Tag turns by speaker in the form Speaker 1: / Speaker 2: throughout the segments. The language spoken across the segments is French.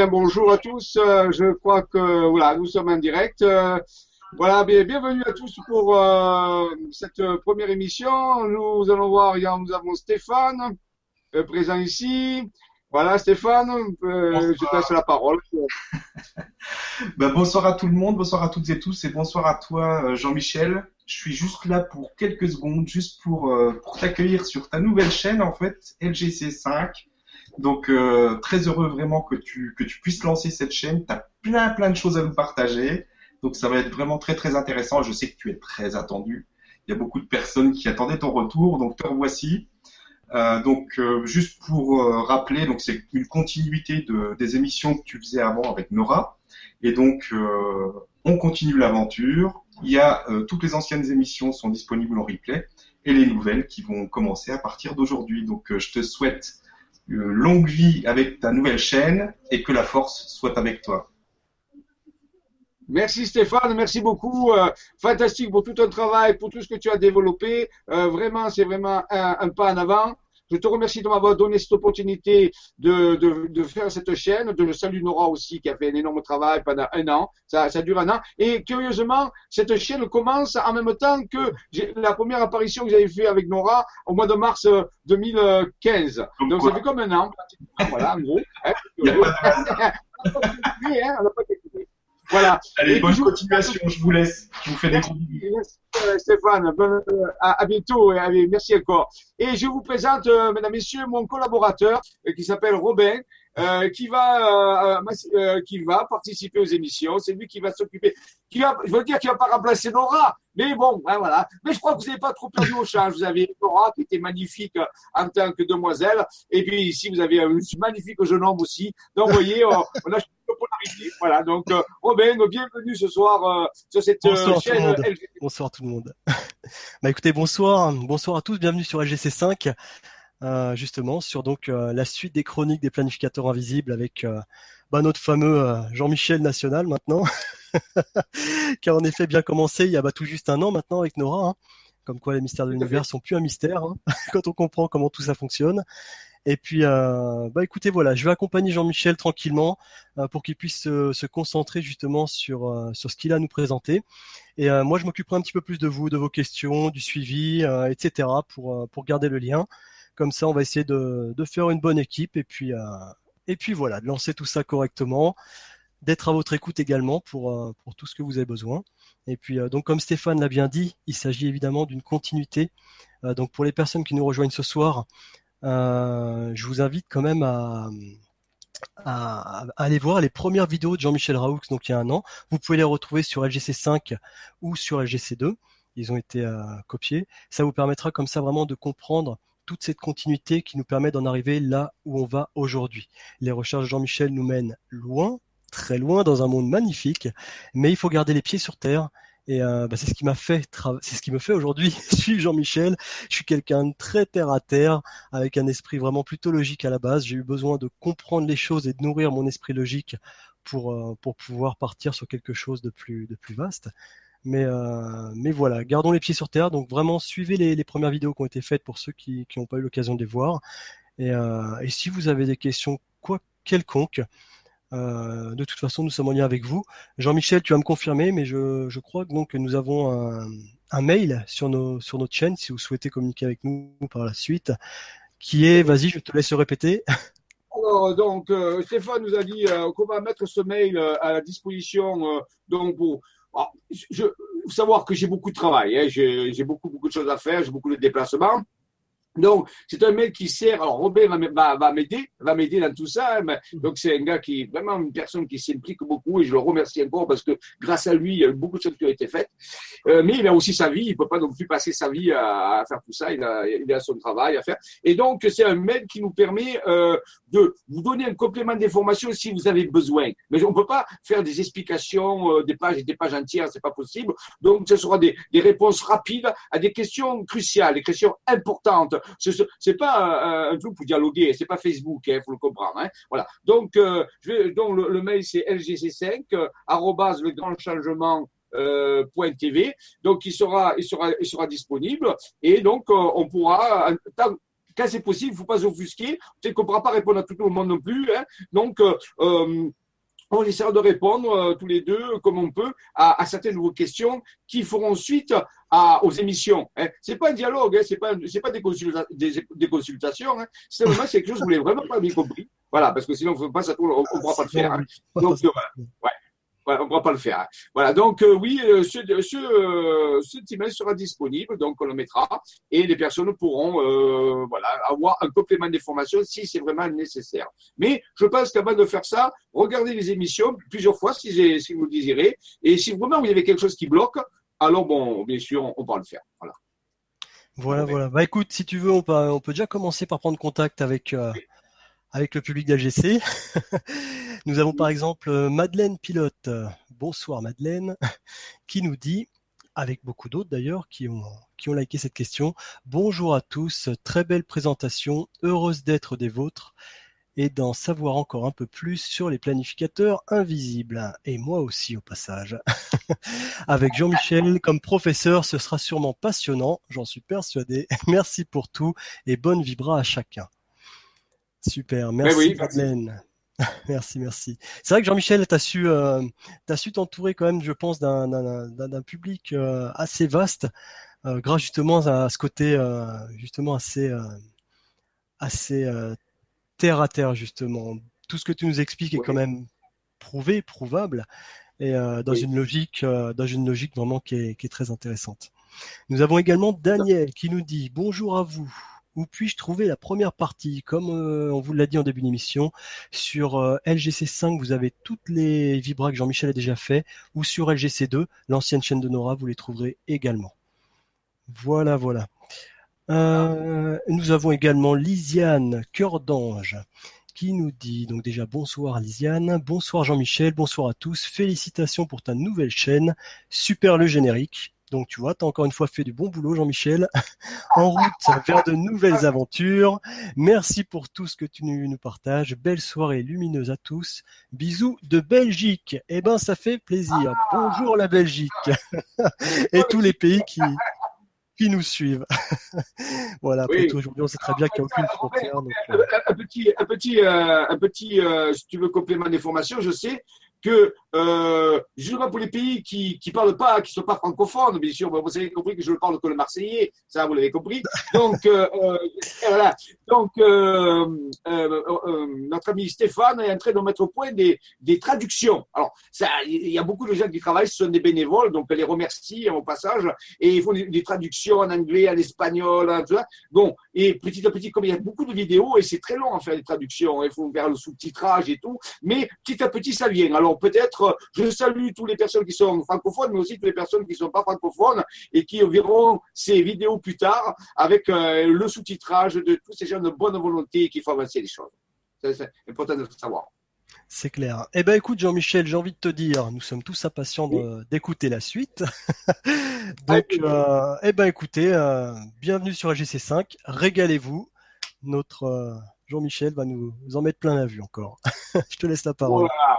Speaker 1: bien, bonjour à tous. Euh, je crois que voilà, nous sommes en direct. Euh, voilà, bien, bienvenue à tous pour euh, cette première émission. Nous allons voir, nous avons Stéphane présent ici. Voilà, Stéphane, je te laisse la parole.
Speaker 2: ben, bonsoir à tout le monde, bonsoir à toutes et tous, et bonsoir à toi, Jean-Michel. Je suis juste là pour quelques secondes, juste pour, pour t'accueillir sur ta nouvelle chaîne, en fait, LGC5. Donc euh, très heureux vraiment que tu que tu puisses lancer cette chaîne. Tu as plein plein de choses à nous partager. Donc ça va être vraiment très très intéressant. Je sais que tu es très attendu. Il y a beaucoup de personnes qui attendaient ton retour, donc te revoici. Euh, donc euh, juste pour rappeler, donc c'est une continuité de, des émissions que tu faisais avant avec Nora. Et donc on continue l'aventure. Il y a toutes les anciennes émissions sont disponibles en replay et les nouvelles qui vont commencer à partir d'aujourd'hui. Donc je te souhaite longue vie avec ta nouvelle chaîne et que la force soit avec toi.
Speaker 1: Merci Stéphane, merci beaucoup. Euh, fantastique pour tout ton travail, pour tout ce que tu as développé. Euh, vraiment, c'est vraiment un, pas en avant. Je te remercie de m'avoir donné cette opportunité de, de, de, faire cette chaîne. De le salut Nora aussi, qui a fait un énorme travail pendant un an. Ça, ça dure un an. Et curieusement, cette chaîne commence en même temps que la première apparition que j'avais fait avec Nora au mois de mars 2015. Euh, Donc ça fait comme un an, Voilà, en gros. Hein,
Speaker 2: voilà. Allez, bonne continuation, je vous laisse. Je vous fais des gros
Speaker 1: euh, Stéphane, euh, à, bientôt et merci encore. Et je vous présente, euh, mesdames, messieurs, mon collaborateur qui s'appelle Robin. Qui va qui va participer aux émissions. C'est lui qui va s'occuper. Qui va, je veux dire qu'il va pas remplacer Nora, mais bon, ben voilà. Mais je crois que vous n'avez pas trop perdu au change. Vous avez Nora qui était magnifique en tant que demoiselle, et puis ici vous avez un magnifique jeune homme aussi. Donc vous voyez, on a voilà, donc euh, Robin, bienvenue ce soir euh, sur cette
Speaker 3: euh, chaîne Bonsoir tout le monde. bah écoutez, bonsoir, bonsoir à tous, bienvenue sur LGC5. Justement sur donc la suite des chroniques des planificateurs invisibles avec bah, notre fameux Jean-Michel National maintenant, qui a en effet bien commencé il y a bah, tout juste un an maintenant avec Nora. Hein. Comme quoi les mystères de l'univers sont plus un mystère hein, quand on comprend comment tout ça fonctionne. Et puis, euh, bah écoutez, voilà, je vais accompagner Jean-Michel tranquillement euh, pour qu'il puisse se, concentrer justement sur euh, sur ce qu'il a à nous présenter. Et moi, je m'occuperai un petit peu plus de vous, de vos questions, du suivi, etc. pour pour garder le lien. Comme ça, on va essayer de, faire une bonne équipe et puis et puis voilà, de lancer tout ça correctement, d'être à votre écoute également pour pour tout ce que vous avez besoin. Et puis donc, comme Stéphane l'a bien dit, il s'agit évidemment d'une continuité. donc pour les personnes qui nous rejoignent ce soir, euh, je vous invite quand même à, à, aller voir les premières vidéos de Jean-Michel Raoux, donc il y a un an. Vous pouvez les retrouver sur LGC5 ou sur LGC2. Ils ont été euh, copiés. Ça vous permettra comme ça vraiment de comprendre toute cette continuité qui nous permet d'en arriver là où on va aujourd'hui. Les recherches de Jean-Michel nous mènent loin, très loin, dans un monde magnifique, mais il faut garder les pieds sur terre et euh, bah, c'est ce qui m'a fait, c'est ce qui me fait aujourd'hui suivre Jean-Michel. Je suis quelqu'un de très terre à terre, avec un esprit vraiment plutôt logique à la base. J'ai eu besoin de comprendre les choses et de nourrir mon esprit logique pour euh, pour pouvoir partir sur quelque chose de plus de plus vaste. Mais euh, mais voilà, gardons les pieds sur terre. Donc vraiment suivez les, premières vidéos qui ont été faites pour ceux qui n'ont pas eu l'occasion de les voir. Et, euh, si vous avez des questions quoi quelconques, euh, de toute façon, nous sommes en lien avec vous. Jean-Michel, tu vas me confirmer, mais je, crois donc que nous avons un, mail sur, notre chaîne, si vous souhaitez communiquer avec nous par la suite, qui est, vas-y, je te laisse répéter.
Speaker 1: Alors, donc, Stéphane nous a dit qu'on va mettre ce mail à la disposition donc pour ah, je, savoir que j'ai beaucoup de travail, hein, j'ai beaucoup beaucoup de choses à faire, j'ai beaucoup de déplacements. Donc, c'est un mec qui sert. Alors, Robert va, m'aider, va m'aider dans tout ça. Hein, donc, c'est un gars qui est vraiment une personne qui s'implique beaucoup et je le remercie encore parce que grâce à lui, il y a eu beaucoup de choses qui ont été faites. Euh, mais il a aussi sa vie. Il peut pas non plus passer sa vie à, faire tout ça. Il a, il a son travail à faire. Et donc, c'est un mail qui nous permet euh, de vous donner un complément d'information si vous avez besoin. Mais on peut pas faire des explications, euh, des pages et des pages entières. C'est pas possible. Donc, ce sera des, des réponses rapides à des questions cruciales, des questions importantes c'est pas un truc pour dialoguer, c'est pas Facebook, il hein, faut le comprendre. Hein. Voilà. Donc, euh, je vais, donc le, mail c'est lgc5 euh, euh. Donc, il sera, il sera, il sera disponible et donc on pourra quand c'est possible, il ne faut pas s'offusquer. Peut-être qu'on ne pourra pas répondre à tout le monde non plus. Hein. Donc, on essaiera de répondre euh, tous les deux comme on peut à, à, certaines de vos questions qui feront suite à, aux émissions. Hein. C'est pas un dialogue, hein, c'est pas c'est pas des, des, des consultations. Hein. C'est vraiment quelque chose que vous voulez vraiment pas bien compris. Voilà, parce que sinon on ne pourra pas le faire. Hein. Donc voilà. Ouais on ne pourra pas le faire. Hein. Voilà, donc euh, oui, euh, ce, ce, euh, ce sera disponible, donc on le mettra, et les personnes pourront voilà, avoir un complément d'information si c'est vraiment nécessaire. Mais je pense qu'avant de faire ça, regardez les émissions plusieurs fois si, si vous le désirez, et si vraiment vous avez quelque chose qui bloque, alors bon, bien sûr, on, on pourra le faire. Voilà.
Speaker 3: Voilà, voilà. Bah écoute, si tu veux, on peut, on peut déjà commencer par prendre contact avec, avec le public d'AGC. nous avons par exemple euh, Madeleine Pilote. Bonsoir Madeleine, qui nous dit, avec beaucoup d'autres d'ailleurs qui ont, qui ont liké cette question, bonjour à tous, très belle présentation, heureuse d'être des vôtres et d'en savoir encore un peu plus sur les planificateurs invisibles. Et moi aussi au passage. Avec Jean-Michel comme professeur, ce sera sûrement passionnant, j'en suis persuadé. Merci pour tout et bonne vibra à chacun. Super, merci Madeleine. Merci, merci. C'est vrai que Jean-Michel, tu as su, euh, su t'entourer quand même, je pense, d'un public euh, assez vaste, euh, grâce justement à ce côté justement assez, assez terre à terre justement. Tout ce que tu nous expliques est quand même prouvé, prouvable, et dans une logique, dans une logique vraiment qui est, qui est très intéressante. Nous avons également Daniel qui nous dit bonjour à vous. Où puis-je trouver la première partie? Comme euh, on vous l'a dit en début d'émission, sur euh, LGC5, vous avez toutes les vibras que Jean-Michel a déjà fait, ou sur LGC2, l'ancienne chaîne de Nora, vous les trouverez également. Voilà, voilà. Euh, nous avons également Lisiane Cœur d'Ange qui nous dit donc déjà bonsoir Lisiane, bonsoir Jean-Michel, bonsoir à tous, félicitations pour ta nouvelle chaîne, super le générique. Donc tu vois, tu as encore une fois fait du bon boulot, Jean-Michel. en route vers de nouvelles aventures. Merci pour tout ce que tu nous partages. Belle soirée lumineuse à tous. Bisous de Belgique. Eh ben, ça fait plaisir. Bonjour la Belgique. Et tous les pays qui, qui nous suivent. voilà, tout, aujourd'hui, on sait très bien qu'il n'y a aucune frontière.
Speaker 1: Euh. Un petit, un petit, euh, un petit, euh, si tu veux, complément d'information, je sais que euh, justement pour les pays qui qui parlent pas, qui sont pas francophones, bien sûr, vous avez compris que je ne parle que le marseillais, ça vous l'avez compris. Donc euh, euh voilà. Donc notre ami Stéphane est en train de mettre au point des des traductions. Alors il y a beaucoup de gens qui travaillent, ce sont des bénévoles, donc les remercie au passage et ils font des, traductions en anglais, en espagnol, tout ça. Bon, et petit à petit, comme il y a beaucoup de vidéos et c'est très long à faire les traductions, il faut faire le sous-titrage et tout, mais petit à petit ça vient. Alors peut-être, je salue toutes les personnes qui sont francophones, mais aussi toutes les personnes qui ne sont pas francophones et qui verront ces vidéos plus tard avec euh, le sous-titrage de tous ces gens de bonne volonté qui font avancer les choses. C'est important de le savoir.
Speaker 3: C'est clair. Eh ben écoute Jean-Michel, j'ai envie de te dire, nous sommes tous impatients d'écouter la suite. Donc, euh, eh ben écoutez, euh, bienvenue sur AGC5, régalez-vous. Notre Jean-Michel va nous, en mettre plein la vue encore. Je te laisse la parole.
Speaker 1: Voilà.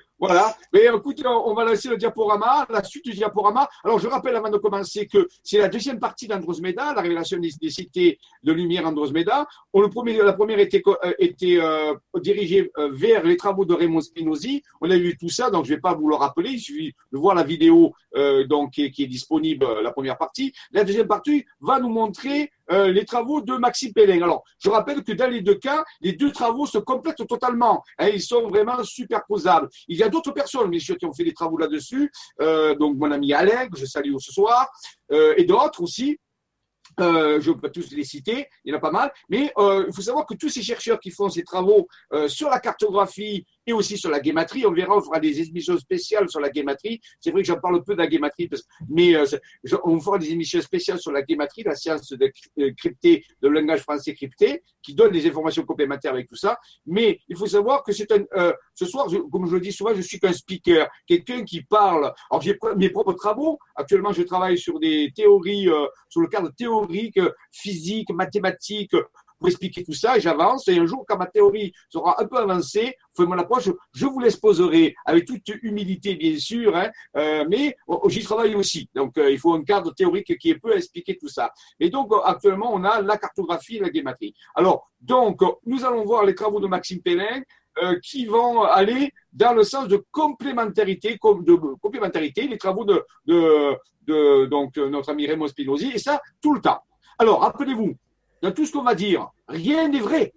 Speaker 1: Mais écoute, on va lancer le diaporama, la suite du diaporama. Alors, je rappelle avant de commencer que c'est la deuxième partie d'Androsmeda, la révélation des, cités de lumière Androsmeda. On, le premier, la première était, euh, euh, dirigée euh, vers les travaux de Raymond Spinozzi. On a vu tout ça, donc je ne vais pas vous le rappeler. Il suffit de voir la vidéo donc, qui, est disponible, la première partie. La deuxième partie va nous montrer les travaux de Maxime Pellin. Alors, je rappelle que dans les deux cas, les deux travaux se complètent totalement. Hein, ils sont vraiment superposables. Il y a d'autres personnes, sûr, qui ont fait des travaux là-dessus. Euh, donc, mon ami Alain, que je salue ce soir, euh, et d'autres aussi. euh, je ne peux pas tous les citer, il y en a pas mal, mais il faut savoir que tous ces chercheurs qui font ces travaux sur la cartographie et aussi sur la guématrie, on verra, on fera des émissions spéciales sur la guématrie. C'est vrai que j'en parle peu de la guématrie, mais on fera des émissions spéciales sur la guématrie, la science de crypté, de langage français crypté, qui donne des informations complémentaires avec tout ça. Mais il faut savoir que c'est un, ce soir, comme je le dis souvent, je suis qu'un speaker, quelqu'un qui parle. Alors j'ai mes propres travaux. Actuellement, je travaille sur des théories, sur le cadre théorique physique, mathématique, pour expliquer tout ça, et j'avance, et un jour, quand ma théorie sera un peu avancée, enfin mon approche, je vous l'exposerai avec toute humilité, bien sûr, hein, euh, mais oh, j'y travaille aussi. Donc, euh, il faut un cadre théorique qui peut expliquer tout ça. Et donc, actuellement, on a la cartographie et la guématrie. Alors, donc, nous allons voir les travaux de Maxime Pellin, euh, qui vont aller dans le sens de complémentarité, de complémentarité, les travaux de donc notre ami Raymond Spinozzi, et ça tout le temps. Alors, rappelez-vous, dans tout ce qu'on va dire, rien n'est vrai.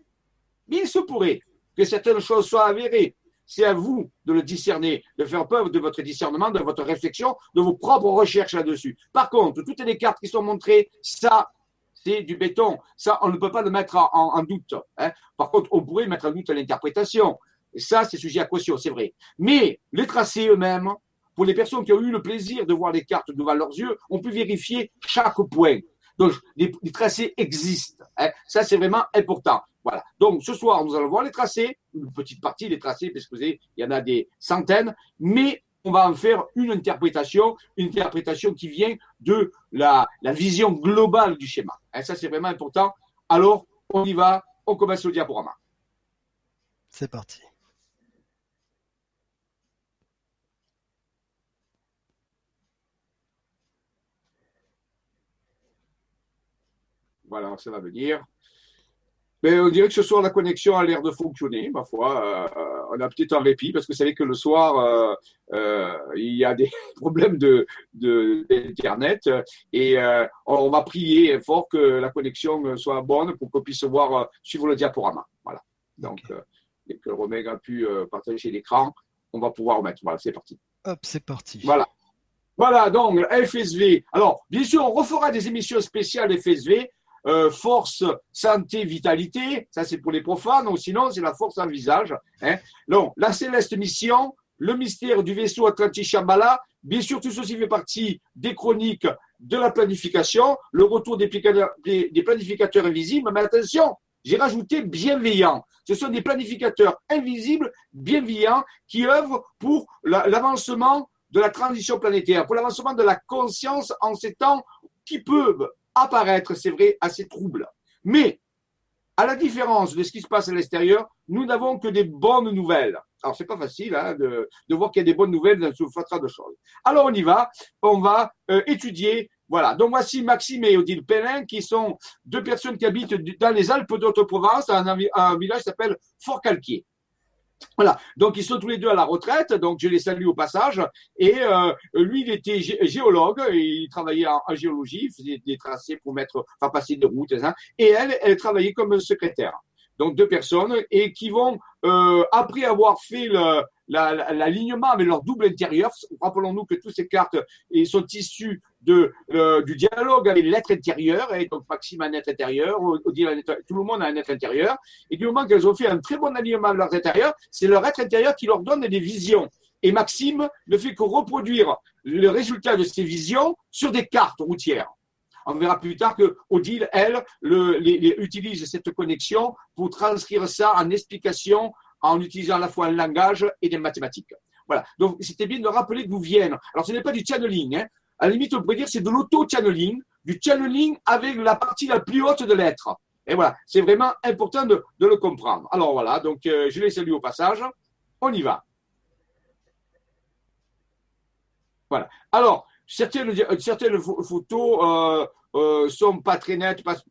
Speaker 1: Mais il se pourrait que certaines choses soient avérées. C'est à vous de le discerner, de faire preuve de votre discernement, de votre réflexion, de vos propres recherches là-dessus. Par contre, toutes les cartes qui sont montrées, ça, c'est du béton. Ça, on ne peut pas le mettre en, doute. Hein. Par contre, on pourrait mettre en doute l'interprétation. Ça, c'est sujet à caution, c'est vrai. Mais les tracés eux-mêmes, pour les personnes qui ont eu le plaisir de voir les cartes devant leurs yeux, on peut vérifier chaque point. Donc, les, tracés existent. Hein. Ça, c'est vraiment important. Voilà. Donc, ce soir, nous allons voir les tracés, une petite partie des tracés, parce que vous savez, il y en a des centaines, mais on va en faire une interprétation, une interprétation qui vient de la, vision globale du schéma. Et ça, c'est vraiment important. Alors, on y va, on commence le diaporama.
Speaker 3: C'est parti.
Speaker 1: Voilà, ça va venir. Mais on dirait que ce soir, la connexion a l'air de fonctionner. Ma foi, euh, on a peut-être un répit parce que vous savez que le soir, euh, euh, il y a des problèmes de, d'Internet et on va prier fort que la connexion soit bonne pour qu'on puisse voir, suivre le diaporama. Voilà. Donc, dès que Romain a pu partager l'écran, on va pouvoir remettre. Voilà, c'est parti.
Speaker 3: Hop, c'est parti.
Speaker 1: Voilà. Voilà, donc FSV. Alors, bien sûr, on refera des émissions spéciales FSV euh, force, santé, vitalité, ça c'est pour les profanes, ou sinon c'est la force en visage. Hein. Non, la céleste mission, le mystère du vaisseau Atlantique Shambhala, bien sûr tout ceci fait partie des chroniques de la planification, le retour des, des planificateurs invisibles, mais attention, j'ai rajouté bienveillants. Ce sont des planificateurs invisibles, bienveillants, qui œuvrent pour l'avancement de la transition planétaire, pour l'avancement de la conscience en ces temps qui peuvent apparaître, c'est vrai, assez trouble. Mais, à la différence de ce qui se passe à l'extérieur, nous n'avons que des bonnes nouvelles. Alors, c'est pas facile hein, de, voir qu'il y a des bonnes nouvelles dans ce fatras de choses. Alors, on y va. On va euh, étudier. Voilà. Donc, voici Maxime et Odile Pellin, qui sont deux personnes qui habitent dans les Alpes d'Haute-Provence, un, un village qui s'appelle Fort-Calquier. Voilà, donc ils sont tous les deux à la retraite, donc je les salue au passage. Et euh, lui, il était géologue, il travaillait en, géologie, il faisait des tracés pour mettre, enfin passer des routes, hein. et elle, elle travaillait comme secrétaire. Donc deux personnes et qui vont euh, après avoir fait l'alignement avec leur double intérieur. Rappelons-nous que toutes ces cartes sont issues de, euh, du dialogue avec l'être intérieur, et donc Maxime a un être intérieur, tout le monde a un être intérieur, et du moment qu'elles ont fait un très bon alignement avec leur intérieur, c'est leur être intérieur qui leur donne des visions. Et Maxime ne fait que reproduire le résultat de ces visions sur des cartes routières. On verra plus tard que Odile, elle, le, utilise cette connexion pour transcrire ça en explication en utilisant à la fois un langage et des mathématiques. Voilà. Donc, c'était bien de rappeler d'où viennent. Alors, ce n'est pas du channeling. Hein. À la limite, on pourrait dire c'est de l'auto-channeling, du channeling avec la partie la plus haute de l'être. Et voilà, c'est vraiment important de, le comprendre. Alors voilà, donc euh, je les salue au passage. On y va. Voilà. Alors, certaines, certaines photos euh, euh, sont pas très nettes parce,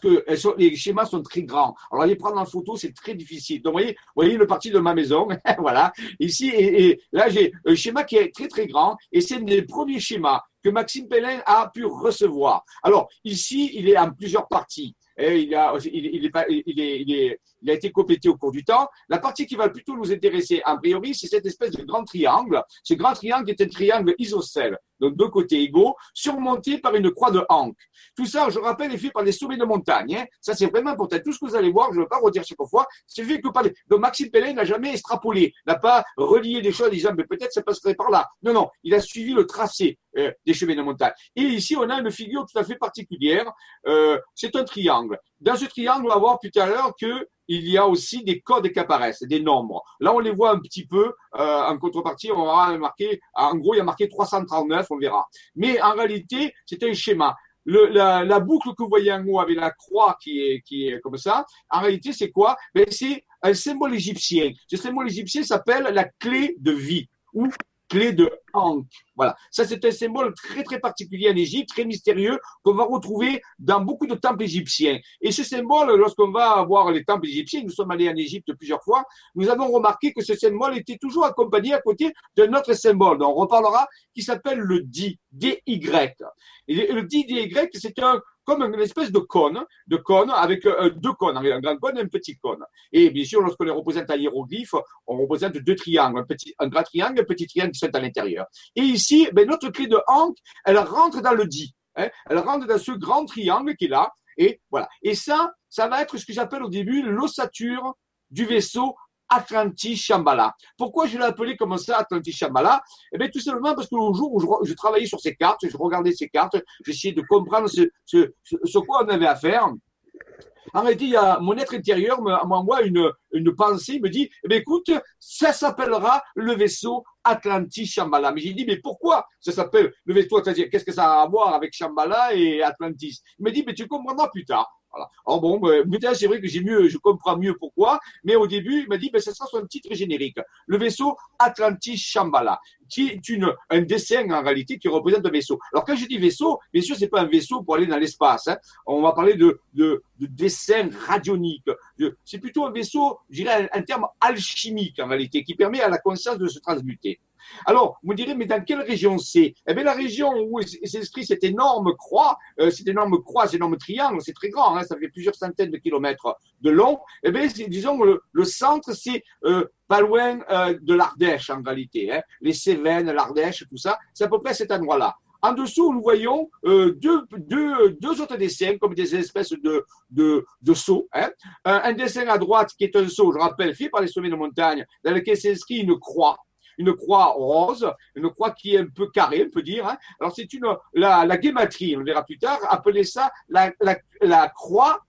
Speaker 1: que les schémas sont très grands. Alors les prendre en photo, c'est très difficile. Donc vous voyez, vous voyez le parti de ma maison, voilà. Ici et, là j'ai un schéma qui est très très grand et c'est des premiers schémas que Maxime Pellin a pu recevoir. Alors ici, il est en plusieurs parties. Il, a, été complété au cours du temps. La partie qui va plutôt nous intéresser, a priori, c'est cette espèce de grand triangle. Ce grand triangle est un triangle isocèle, donc deux côtés égaux, surmonté par une croix de Hank. Tout ça, je rappelle, est fait par des sommets de montagne. Hein. Ça, c'est vraiment important. Tout ce que vous allez voir, je ne veux pas redire chaque fois, c'est fait que par les... Donc, Maxime Pellin n'a jamais extrapolé, n'a pas relié des choses en disant, mais peut-être ça passerait par là. Non, non, il a suivi le tracé euh, des chemins de montagne. Et ici, on a une figure tout à fait particulière. Euh, c'est un triangle. Dans ce triangle, on va voir à l'heure que il y a aussi des codes qui apparaissent, des nombres. Là, on les voit un petit peu. Euh, en contrepartie, on marqué, en gros, il y a marqué 339, on verra. Mais en réalité, c'est un schéma. La, boucle que vous voyez en haut avec la croix qui est, comme ça, en réalité, c'est quoi? Ben, C'est un symbole égyptien. Ce symbole égyptien s'appelle la clé de vie clé de Ankh. Voilà. Ça, c'est un symbole très, très particulier en Égypte, très mystérieux, qu'on va retrouver dans beaucoup de temples égyptiens. Et ce symbole, lorsqu'on va voir les temples égyptiens, nous sommes allés en Égypte plusieurs fois, nous avons remarqué que ce symbole était toujours accompagné à côté d'un autre symbole, dont on reparlera, qui s'appelle le Di, D-Y. Le Di, D-Y, c'est un, comme une espèce de cône, de cône avec euh, deux cônes, un grand cône et un petit cône. Et bien sûr, lorsqu'on les représente en hiéroglyphe, on représente deux triangles, un, petit, un grand triangle et un petit triangle qui sont à l'intérieur. Et ici, ben, notre clé de Hank, elle rentre dans le dit. Hein, elle rentre dans ce grand triangle qui est là. Et voilà. Et ça, ça va être ce que j'appelle au début l'ossature du vaisseau Atlantis Shambhala. Pourquoi je l'ai appelé comme ça Atlantis Shambhala? Eh bien, tout simplement parce que le jour où je, travaillais sur ces cartes, je regardais ces cartes, j'essayais de comprendre ce, ce, quoi on avait à faire. En réalité, mon être intérieur m'envoie une, une pensée, me dit, eh bien, écoute, ça s'appellera le vaisseau Atlantis Shambhala. Mais j'ai dit, mais pourquoi ça s'appelle le vaisseau Atlantis? Qu'est-ce que ça a à voir avec Shambhala et Atlantis? Il me dit, mais tu comprendras plus tard. Voilà. Bon, ben, c'est vrai que j'ai mieux, je comprends mieux pourquoi, mais au début, il m'a dit, ben, ça sera son titre générique. Le vaisseau Atlantis Shambhala, qui est une, un dessin en réalité qui représente un vaisseau. Alors quand je dis vaisseau, bien sûr, c'est pas un vaisseau pour aller dans l'espace. Hein. On va parler de, de, de dessin radionique. C'est plutôt un vaisseau, je dirais, un terme alchimique en réalité, qui permet à la conscience de se transmuter. Alors, vous direz, mais dans quelle région c'est? Eh bien, la région où s'inscrit cette énorme croix, euh, cette énorme croix, cet énorme triangle, c'est très grand, hein, ça fait plusieurs centaines de kilomètres de long. Eh bien, disons, le, le centre, c'est euh, pas loin euh, de l'Ardèche en réalité. Hein. Les Cévennes, l'Ardèche, tout ça, c'est à peu près cet endroit-là. En dessous, nous voyons deux, autres dessins comme des espèces de, de, de sauts. Hein. Un, un, dessin à droite qui est un saut, je rappelle, fait par les sommets de montagne, dans lequel s'inscrit une croix une croix rose, une croix qui est un peu carrée, on peut dire. Hein. Alors c'est une la, la guématrie, on verra plus tard, appelait ça la, croix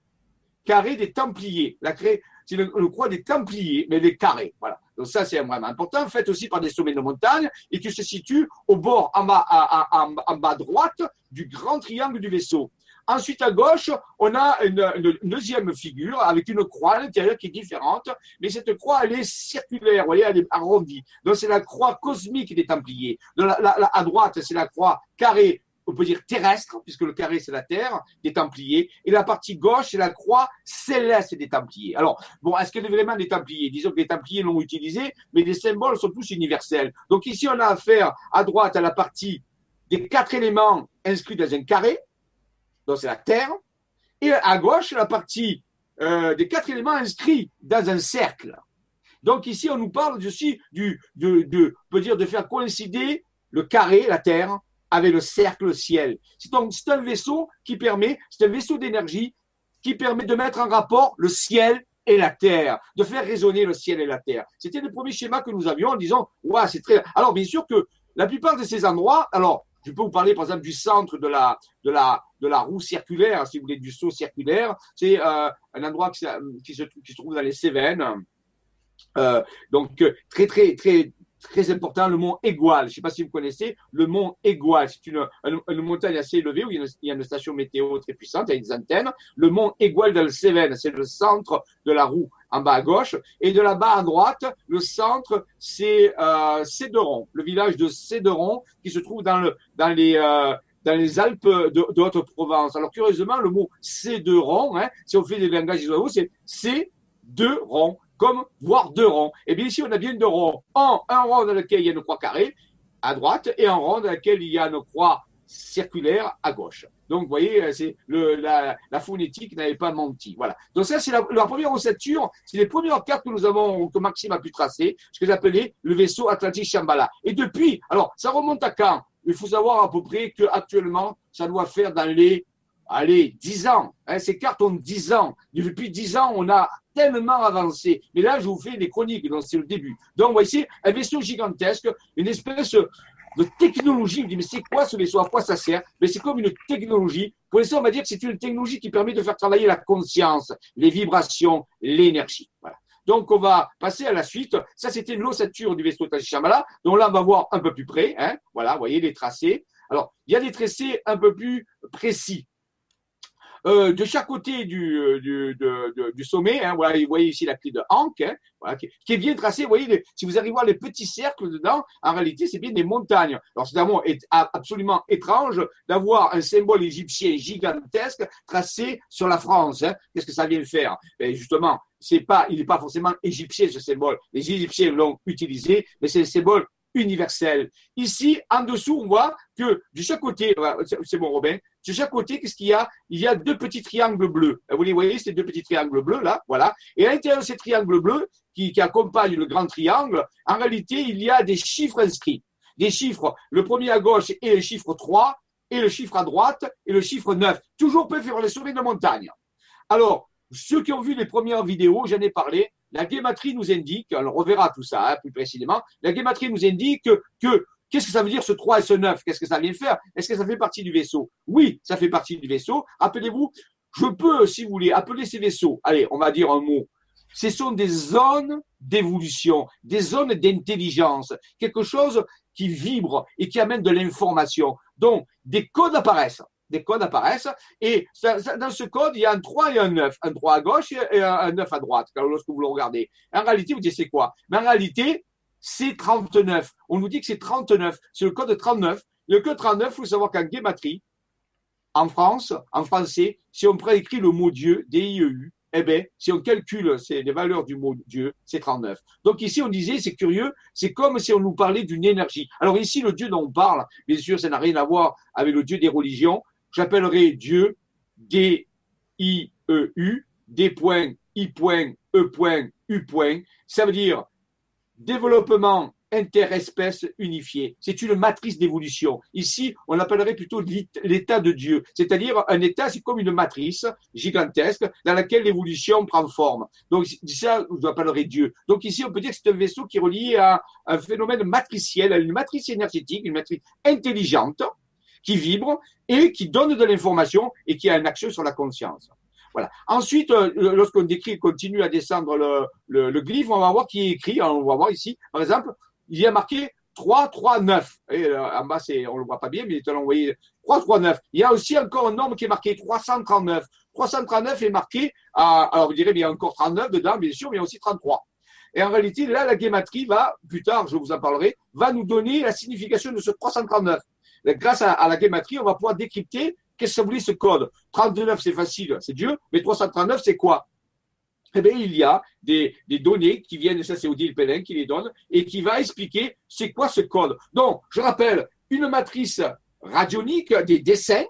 Speaker 1: carrée des Templiers. La c'est une, croix des Templiers, mais des carrés. Voilà. Donc ça c'est vraiment important, fait aussi par des sommets de montagne et qui se situe au bord en bas, en, en bas droite du grand triangle du vaisseau. Ensuite, à gauche, on a une, deuxième figure avec une croix à l'intérieur qui est différente, mais cette croix, elle est circulaire, vous voyez, elle est arrondie. Donc, c'est la croix cosmique des Templiers. à droite, c'est la croix carrée on peut dire terrestre, puisque le carré c'est la terre, des Templiers, et la partie gauche c'est la croix céleste des Templiers. Alors, bon, est-ce que les éléments des Templiers? Disons que les Templiers l'ont utilisé, mais les symboles sont tous universels. Donc ici, on a affaire à droite à la partie des quatre éléments inscrits dans un carré, donc c'est la Terre, et à gauche, la partie euh, des quatre éléments inscrits dans un cercle. Donc ici, on nous parle aussi du, de, de, peut dire de faire coïncider le carré, la Terre, avec le cercle, le ciel. C'est donc c'est un vaisseau qui permet, c'est un vaisseau d'énergie qui permet de mettre en rapport le ciel et la terre, de faire résonner le ciel et la terre. C'était le premier schéma que nous avions en disant, ouais, c'est très. Alors bien sûr que la plupart de ces endroits, alors je peux vous parler par exemple du centre de la, de la, de la roue circulaire, si vous voulez, du saut circulaire. C'est euh, un endroit qui, se, trouve dans les Cévennes. Euh, donc très très très très important, le mont Égual. Je ne sais pas si vous connaissez le mont Égual. C'est une, une, montagne assez élevée où il y, a une, il y, a station météo très puissante avec des antennes. Le mont Égual de Cévennes, c'est le centre de la roue en bas à gauche. Et de là-bas à droite, le centre, c'est euh, Céderon, le village de Céderon qui se trouve dans, le, dans les... Euh, dans les Alpes de, de Haute-Provence. Alors curieusement, le mot Céderon, hein, si on fait des langages oiseaux, c'est Céderon comme voir deux ronds. Et bien ici, on a bien deux ronds. Un, un rond dans lequel il y a une croix carrée à droite et un rond dans lequel il y a une croix circulaire à gauche. Donc, vous voyez, c'est le, la, la phonétique n'avait pas menti. Voilà. Donc ça, c'est la, première ossature, c'est les premières cartes que nous avons, que Maxime a pu tracer, ce que j'appelais le vaisseau Atlantique Shambhala. Et depuis, alors, ça remonte à quand? Il faut savoir à peu près qu'actuellement, ça doit faire dans les, allez, 10 ans. Ces cartes ont 10 ans. Depuis 10 ans, on a tellement avancé. Mais là, je vous fais des chroniques, donc c'est le début. Donc, vous voyez, un vaisseau gigantesque, une espèce de technologie. Vous dites, mais c'est quoi ce vaisseau? À quoi ça sert? Mais c'est comme une technologie. Pour l'instant, on va dire que c'est une technologie qui permet de faire travailler la conscience, les vibrations, l'énergie. Voilà. Donc, on va passer à la suite. Ça, c'était l'ossature du vaisseau Tachyamala. Donc là, on va voir un peu plus près. Hein. Voilà, vous voyez les tracés. Alors, il y a des tracés un peu plus précis. Euh, de chaque côté du, euh, du, du sommet, hein, voilà, vous voyez ici la clé de Hank, hein, qui, est bien tracée. Vous voyez, si vous arrivez à voir les petits cercles dedans, en réalité, c'est bien des montagnes. Alors, c'est est absolument étrange d'avoir un symbole égyptien gigantesque tracé sur la France. Hein. Qu'est-ce que ça vient faire? Ben, Justement, c'est pas, il n'est pas forcément égyptien ce symbole. Les Égyptiens l'ont utilisé, mais c'est un symbole universel. Ici, en dessous, on voit que de chaque côté, c'est bon Robin, de chaque côté, qu'est-ce qu'il y a? Il y a deux petits triangles bleus. Vous les voyez, ces deux petits triangles bleus là, voilà. Et à l'intérieur de ces triangles bleus, qui, accompagnent le grand triangle, en réalité, il y a des chiffres inscrits. Des chiffres, le premier à gauche est le chiffre 3, et le chiffre à droite est le chiffre 9. Toujours peut faire les sommets de montagne. Alors, ceux qui ont vu les premières vidéos, j'en ai parlé, la guématrie nous indique, on reverra tout ça hein, plus précisément, la guématrie nous indique que, qu'est-ce que ça veut dire ce 3 et ce 9 Qu'est-ce que ça vient faire? Est-ce que ça fait partie du vaisseau? Oui, ça fait partie du vaisseau. Rappelez-vous, je peux, si vous voulez, appeler ces vaisseaux, allez, on va dire un mot, ce sont des zones d'évolution, des zones d'intelligence, quelque chose qui vibre et qui amène de l'information. Donc, des codes apparaissent des codes apparaissent. Et dans ce code, il y a un 3 et un 9. Un 3 à gauche et un, 9 à droite, lorsque vous le regardez. En réalité, vous dites c'est quoi? Mais en réalité, c'est 39. On nous dit que c'est 39. C'est le code 39. Le code 39, il faut savoir qu'en guématrie, en France, en français, si on préécrit le mot Dieu, D-I-E-U, eh bien, si on calcule les valeurs du mot Dieu, c'est 39. Donc ici, on disait, c'est curieux, c'est comme si on nous parlait d'une énergie. Alors ici, le Dieu dont on parle, bien sûr, ça n'a rien à voir avec le Dieu des religions, j'appellerai Dieu D-I-E-U, D point, I point, point, U point. Ça veut dire développement interespèce unifié. C'est une matrice d'évolution. Ici, on l'appellerait plutôt l'état de Dieu. C'est-à-dire, un état, c'est comme une matrice gigantesque dans laquelle l'évolution prend forme. Donc, ça, je l'appellerais Dieu. Donc, ici, on peut dire que c'est un vaisseau qui est relié à un phénomène matriciel, à une matrice énergétique, une matrice intelligente, qui vibre et qui donne de l'information et qui a une action sur la conscience. Ensuite, euh, lorsqu'on décrit, continue à descendre le, le, le, glyphe, on va voir qui est écrit. On va voir ici, par exemple, il y a marqué 3, 3, 9. Et euh, en bas, on le voit pas bien, mais vous voyez 3, 3, 9. Il y a aussi encore un nombre qui est marqué 339. 339 est marqué, à, alors vous direz, mais il y a encore 39 dedans, bien sûr, mais il y a aussi 33. Et en réalité, là, la guématrie va, plus tard, je vous en parlerai, va nous donner la signification de ce 339 grâce à, la guématrie, on va pouvoir décrypter qu'est-ce que ça voulait ce code? 39, c'est facile, c'est Dieu, mais 339, c'est quoi? Eh bien, il y a des, données qui viennent, ça c'est Odile Pellin qui les donne, et qui va expliquer c'est quoi ce code. Donc, je rappelle, une matrice radionique, des dessins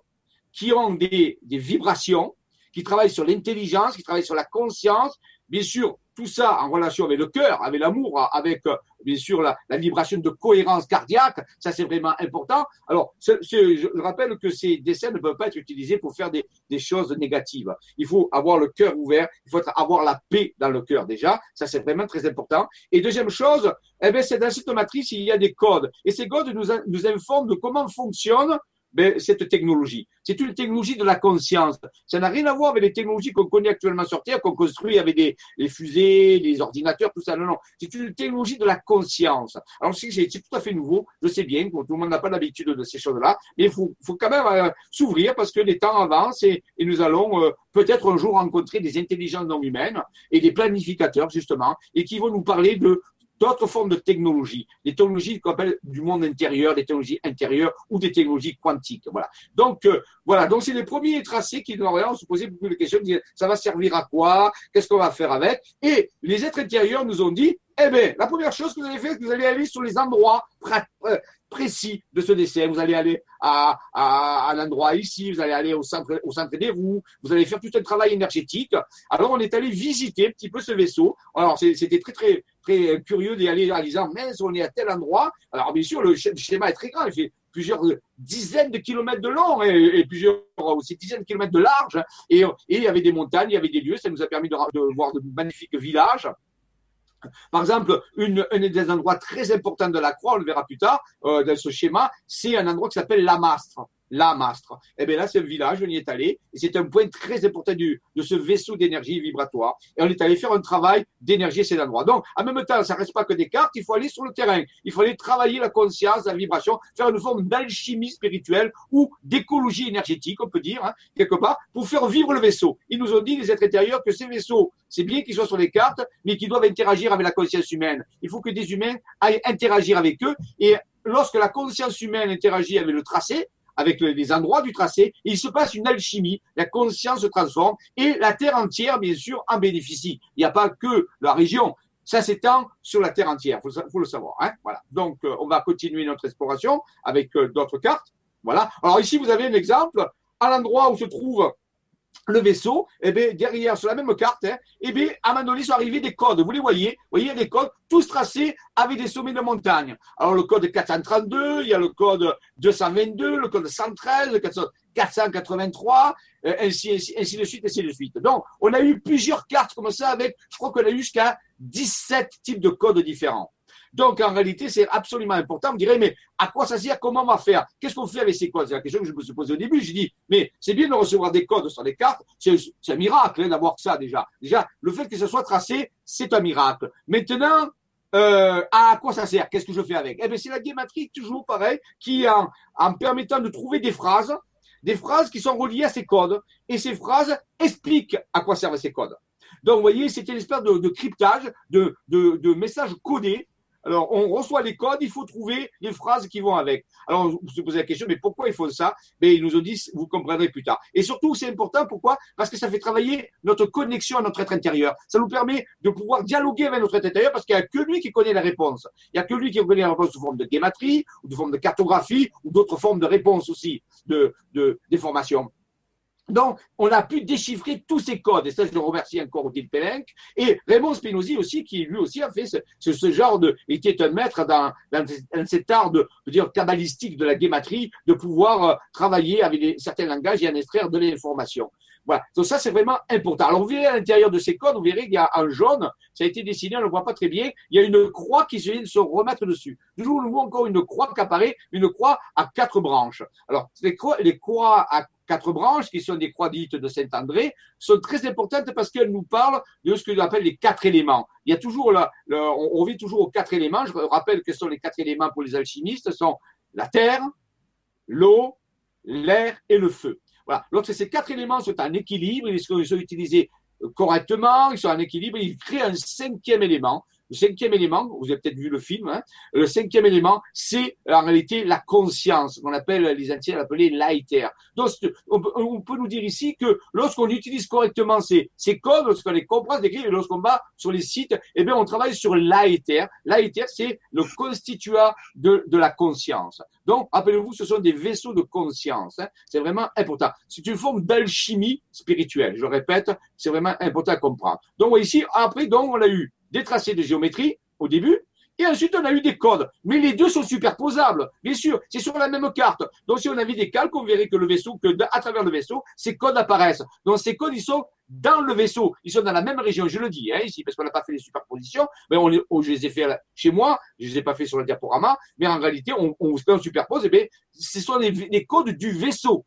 Speaker 1: qui ont des, des vibrations, qui travaillent sur l'intelligence, qui travaillent sur la conscience, bien sûr, tout ça en relation avec le cœur, avec l'amour, avec euh, bien sûr la, vibration de cohérence cardiaque, ça c'est vraiment important. Alors, je rappelle que ces dessins ne peuvent pas être utilisés pour faire des, choses négatives. Il faut avoir le cœur ouvert, il faut avoir la paix dans le cœur déjà, ça c'est vraiment très important. Et deuxième chose, eh c'est dans cette matrice, il y a des codes. Et ces codes nous, nous informent de comment fonctionne ben, cette technologie. C'est une technologie de la conscience. Ça n'a rien à voir avec les technologies qu'on connaît actuellement sur Terre, qu'on construit avec des, les fusées, les ordinateurs, tout ça. Non, non. C'est une technologie de la conscience. Alors, c'est tout à fait nouveau. Je sais bien que tout le monde n'a pas l'habitude de ces choses-là. Mais il faut, faut quand même euh, s'ouvrir parce que les temps avancent et, nous allons euh, peut-être un jour rencontrer des intelligences non humaines et des planificateurs, justement, et qui vont nous parler de d'autres formes de technologies, des technologies qu'on appelle du monde intérieur, des technologies intérieures ou des technologies quantiques. Voilà. Donc euh, voilà, donc c'est les premiers tracés qui nous se poser beaucoup de questions, ça va servir à quoi, qu'est-ce qu'on va faire avec? Et les êtres intérieurs nous ont dit, Eh bien, la première chose que vous allez faire, c'est que vous allez aller sur les endroits euh, précis de ce dessin. Vous allez aller à, à, un endroit ici, vous allez aller au centre, au centre des roues, vous allez faire tout un travail énergétique. Alors, on est allé visiter un petit peu ce vaisseau. Alors, c'était très, très, très curieux d'y aller en disant, mais on est à tel endroit. Alors, bien sûr, le schéma est très grand. Il fait plusieurs dizaines de kilomètres de long et, plusieurs aussi dizaines de kilomètres de large. Et, il y avait des montagnes, il y avait des lieux. Ça nous a permis de voir de magnifiques villages. Par exemple, une, un des endroits très importants de la croix, on le verra plus tard euh, dans ce schéma, c'est un endroit qui s'appelle La Mastre la Mastre. Eh bien là, c'est un village, on y est allé, et c'est un point très important du, de ce vaisseau d'énergie vibratoire. Et on est allé faire un travail d'énergie à cet endroit. Donc, en même temps, ça reste pas que des cartes, il faut aller sur le terrain. Il faut aller travailler la conscience, la vibration, faire une forme d'alchimie spirituelle ou d'écologie énergétique, on peut dire, hein, quelque part, pour faire vivre le vaisseau. Ils nous ont dit, les êtres intérieurs, que ces vaisseaux, c'est bien qu'ils soient sur les cartes, mais qu'ils doivent interagir avec la conscience humaine. Il faut que des humains aillent interagir avec eux, et lorsque la conscience humaine interagit avec le tracé, avec les endroits du tracé, il se passe une alchimie, la conscience se transforme et la Terre entière, bien sûr, en bénéficie. Il n'y a pas que la région, ça s'étend sur la Terre entière, faut, faut le savoir. Hein voilà. Donc, euh, on va continuer notre exploration avec euh, d'autres cartes. Voilà. Alors ici, vous avez un exemple à l'endroit où se trouve le vaisseau, eh bien, derrière, sur la même carte, hein, eh bien, à donné, sont arrivés des codes. Vous les voyez, vous voyez, des codes, tous tracés avec des sommets de montagne. Alors, le code 432, il y a le code 222, le code 113, le 483, euh, ainsi, ainsi, ainsi de suite, ainsi de suite. Donc, on a eu plusieurs cartes comme ça avec, je crois qu'on a eu jusqu'à 17 types de codes différents. Donc, en réalité, c'est absolument important. Me dirait, mais à quoi ça sert? Comment on va faire? Qu'est-ce qu'on fait avec ces codes? C'est la question que je me suis posée au début. J'ai dit, mais c'est bien de recevoir des codes sur les cartes. C'est un miracle hein, d'avoir ça déjà. Déjà, le fait que ce soit tracé, c'est un miracle. Maintenant, euh, à quoi ça sert? Qu'est-ce que je fais avec? Eh bien, c'est la guématrie, toujours pareil, qui, en, permettant de trouver des phrases, des phrases qui sont reliées à ces codes, et ces phrases expliquent à quoi servent ces codes. Donc, vous voyez, c'est une espèce de, cryptage, de, de, de messages codés alors, on reçoit les codes, il faut trouver les phrases qui vont avec. Alors, vous se posez la question, mais pourquoi ils font ça? Mais ils nous ont dit, vous comprendrez plus tard. Et surtout, c'est important, pourquoi? Parce que ça fait travailler notre connexion à notre être intérieur. Ça nous permet de pouvoir dialoguer avec notre être intérieur parce qu'il n'y a que lui qui connaît la réponse. Il n'y a que lui qui connaît la réponse sous forme de guématrie, ou de forme de cartographie, ou d'autres formes de réponses aussi, de, de, des formations. Donc, on a pu déchiffrer tous ces codes. Et ça, je le remercie encore Odile Pelenc. Et Raymond Spinozzi aussi, qui lui aussi a fait ce, genre de, était un maître dans, dans, cet art de, dire, kabbalistique de la guématrie, de pouvoir euh, travailler avec certains langages et en extraire de l'information. Voilà. Donc ça, c'est vraiment important. Alors, vous verrez à l'intérieur de ces codes, vous verrez qu'il y a un jaune, ça a été dessiné, on ne le voit pas très bien. Il y a une croix qui vient de se remettre dessus. Toujours, voit encore une croix qui apparaît, une croix à quatre branches. Alors, les croix, les croix à quatre branches, qui sont des croix dites de Saint-André, sont très importantes parce qu'elles nous parlent de ce que l'on appelle les quatre éléments. Il y a toujours là, on, on vit toujours aux quatre éléments. Je rappelle que ce sont les quatre éléments pour les alchimistes, ce sont la terre, l'eau, l'air et le feu. Voilà. Lorsque ces quatre éléments sont en équilibre, ils sont utilisés correctement, ils sont en équilibre, ils créent un cinquième élément le cinquième élément, vous avez peut-être vu le film, hein, le cinquième élément, c'est en réalité la conscience, qu'on appelle, les anciens l'appelaient l'aïter. Donc, on peut, on peut, nous dire ici que lorsqu'on utilise correctement ces, ces codes, lorsqu'on les comprend, et lorsqu'on va sur les sites, eh bien, on travaille sur l'aïter. L'aïter, c'est le constituant de, de la conscience. Donc, rappelez-vous, ce sont des vaisseaux de conscience. Hein. C'est vraiment important. C'est une forme d'alchimie spirituelle. Je répète, c'est vraiment important à comprendre. Donc, ici, après, donc, on a eu des tracés de géométrie au début, et ensuite on a eu des codes. Mais les deux sont superposables, bien sûr, c'est sur la même carte. Donc si on avait des calques, on verrait que le vaisseau, que à travers le vaisseau, ces codes apparaissent. Donc ces codes, ils sont dans le vaisseau, ils sont dans la même région, je le dis hein, ici, parce qu'on n'a pas fait les superpositions, mais on, oh, je les ai fait chez moi, je les ai pas fait sur le diaporama, mais en réalité, on, on, on superpose, et eh bien, ce sont les, codes du vaisseau.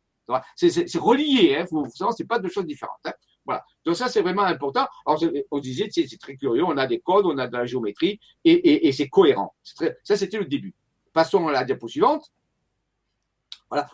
Speaker 1: C'est relié, hein, faut c'est pas deux choses différentes. Hein. Voilà. Donc ça, c'est vraiment important. Alors, on disait, c'est très curieux, on a des codes, on a de la géométrie, et, c'est cohérent. Ça, c'était le début. Passons à la diapo suivante.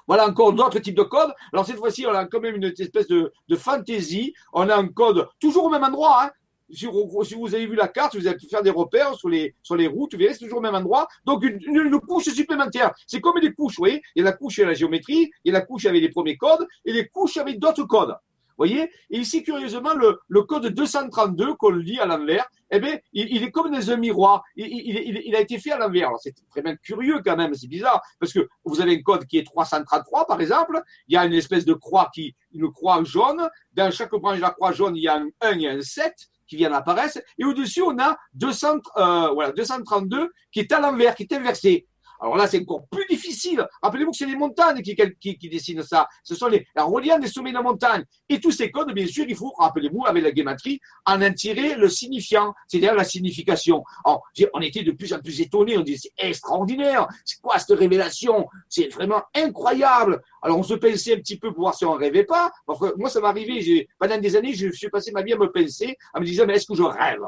Speaker 1: Voilà. encore d'autres types de codes. Alors cette fois-ci, on a quand même une espèce de, fantaisie. On a un code toujours au même endroit. Hein. Si, vous avez vu la carte, vous allez faire des repères sur les, routes, vous verrez, c'est toujours au même endroit. Donc, une, une, couche supplémentaire. C'est comme des couches, vous voyez. Il y a la couche avec la géométrie, il y a la couche avec les premiers codes, et les couches avec d'autres codes. Voyez? Et ici, curieusement, le, le code 232 qu'on lit à l'envers, eh bien, il, il, est comme dans un miroir. Il, il, il a été fait à l'envers. Alors, c'est vraiment curieux quand même, c'est bizarre, parce que vous avez un code qui est 333, par exemple. Il y a une espèce de croix qui, une croix jaune. Dans chaque branche de la croix jaune, il y a un 1, il y a un 7 qui viennent apparaître. Et au-dessus, on a 200, euh, voilà, 232 qui est à l'envers, qui est inversé. Alors là, c'est encore plus difficile. Rappelez-vous que c'est les montagnes qui, dessinent ça. Ce sont les, la reliant des sommets de la montagne. Et tous ces codes, bien sûr, il faut, rappelez-vous, avec la guématrie, en en tirer le signifiant, c'est-à-dire la signification. Alors, on était de plus en plus étonnés. On disait, c'est extraordinaire. C'est quoi cette révélation? C'est vraiment incroyable. Alors, on se pensait un petit peu pour voir si on rêvait pas. moi, ça m'est arrivé. Pendant des années, je suis passé ma vie à me penser, en me disant, mais est-ce que je rêve?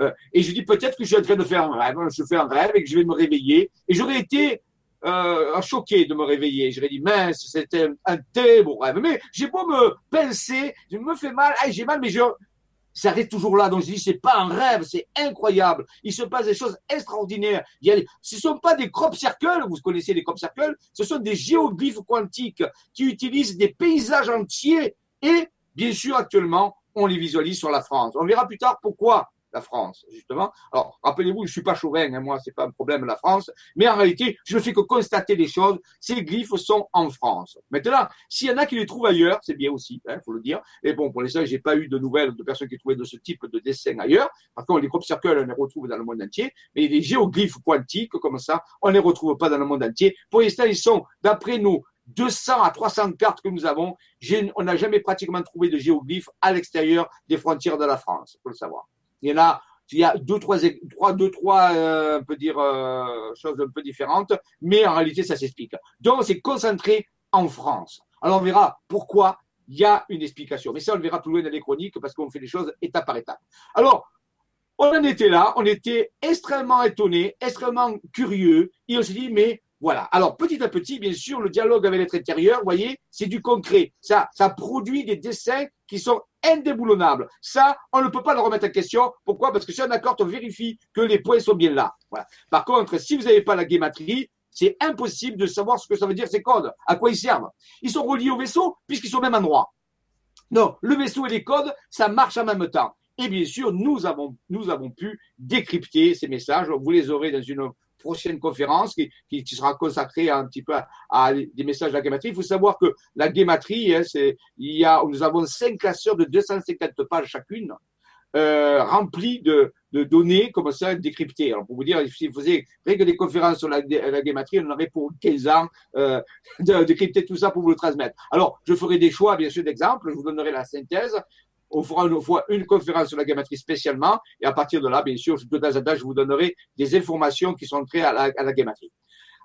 Speaker 1: Euh, et je dis peut-être que je suis en train de faire un rêve, je fais un rêve et que je vais me réveiller. Et j'aurais été euh, choqué de me réveiller. J'aurais dit mince, c'était un, beau rêve. Mais j'ai beau me pincer, je me fais mal, j'ai mal, mais je ça reste toujours là. Donc je dis c'est pas un rêve, c'est incroyable. Il se passe des choses extraordinaires. Il y a, ce sont pas des crop circles, vous connaissez les crop circles, ce sont des géoglyphes quantiques qui utilisent des paysages entiers et bien sûr actuellement on les visualise sur la France. On verra plus tard pourquoi France, justement. Alors, rappelez-vous, je suis pas chauvin, hein, moi, c'est pas un problème la France, mais en réalité, je ne fais que constater les choses. Ces glyphes sont en France. Maintenant, s'il y en a qui les trouvent ailleurs, c'est bien aussi, il hein, faut le dire. Et bon, pour l'instant, j'ai pas eu de nouvelles de personnes qui trouvaient de ce type de dessin ailleurs. Par contre, les crop circles, on les retrouve dans le monde entier, mais les géoglyphes quantiques, comme ça, on les retrouve pas dans le monde entier. Pour l'instant, ils sont, d'après nous, 200 à 300 cartes que nous avons, on n'a jamais pratiquement trouvé de géoglyphes à l'extérieur des frontières de la France, faut le savoir. Il y en a, il y a deux, trois, trois, deux, trois, euh, on dire, euh, choses un peu différentes, mais en réalité, ça s'explique. Donc, c'est concentré en France. Alors, on verra pourquoi il y a une explication. Mais ça, on le verra plus loin dans les chroniques parce qu'on fait les choses étape par étape. Alors, on en était là, on était extrêmement étonnés, extrêmement curieux, et on s'est dit, mais voilà. Alors, petit à petit, bien sûr, le dialogue avec l'être intérieur, vous voyez, c'est du concret. Ça, ça produit des dessins qui sont indéboulonnables. Ça, on ne peut pas le remettre en question. Pourquoi? Parce que si on accorde, on vérifie que les points sont bien là. Par contre, si vous n'avez pas la guématrie, c'est impossible de savoir ce que ça veut dire ces codes, à quoi ils servent? Ils sont reliés au vaisseau puisqu'ils sont au même endroit. Non, le vaisseau et les codes, ça marche en même temps. Et bien sûr, nous avons, nous avons pu décrypter ces messages. Vous les aurez dans une prochaine conférence qui, qui, sera consacrée un petit peu à, des messages de la guématrie. Il faut savoir que la guématrie, hein, c'est, il y a, nous avons cinq classeurs de 250 pages chacune. Euh, remplis de, de, données comme ça décryptées. Alors pour vous dire, si vous faisiez rien que des conférences sur la, la on aurait pour 15 ans euh, de décrypter tout ça pour vous le transmettre. Alors je ferai des choix bien sûr d'exemples, je vous donnerai la synthèse on fera une fois une conférence sur la gamatrie spécialement, et à partir de là, bien sûr, de temps en je vous donnerai des informations qui sont très à la, à.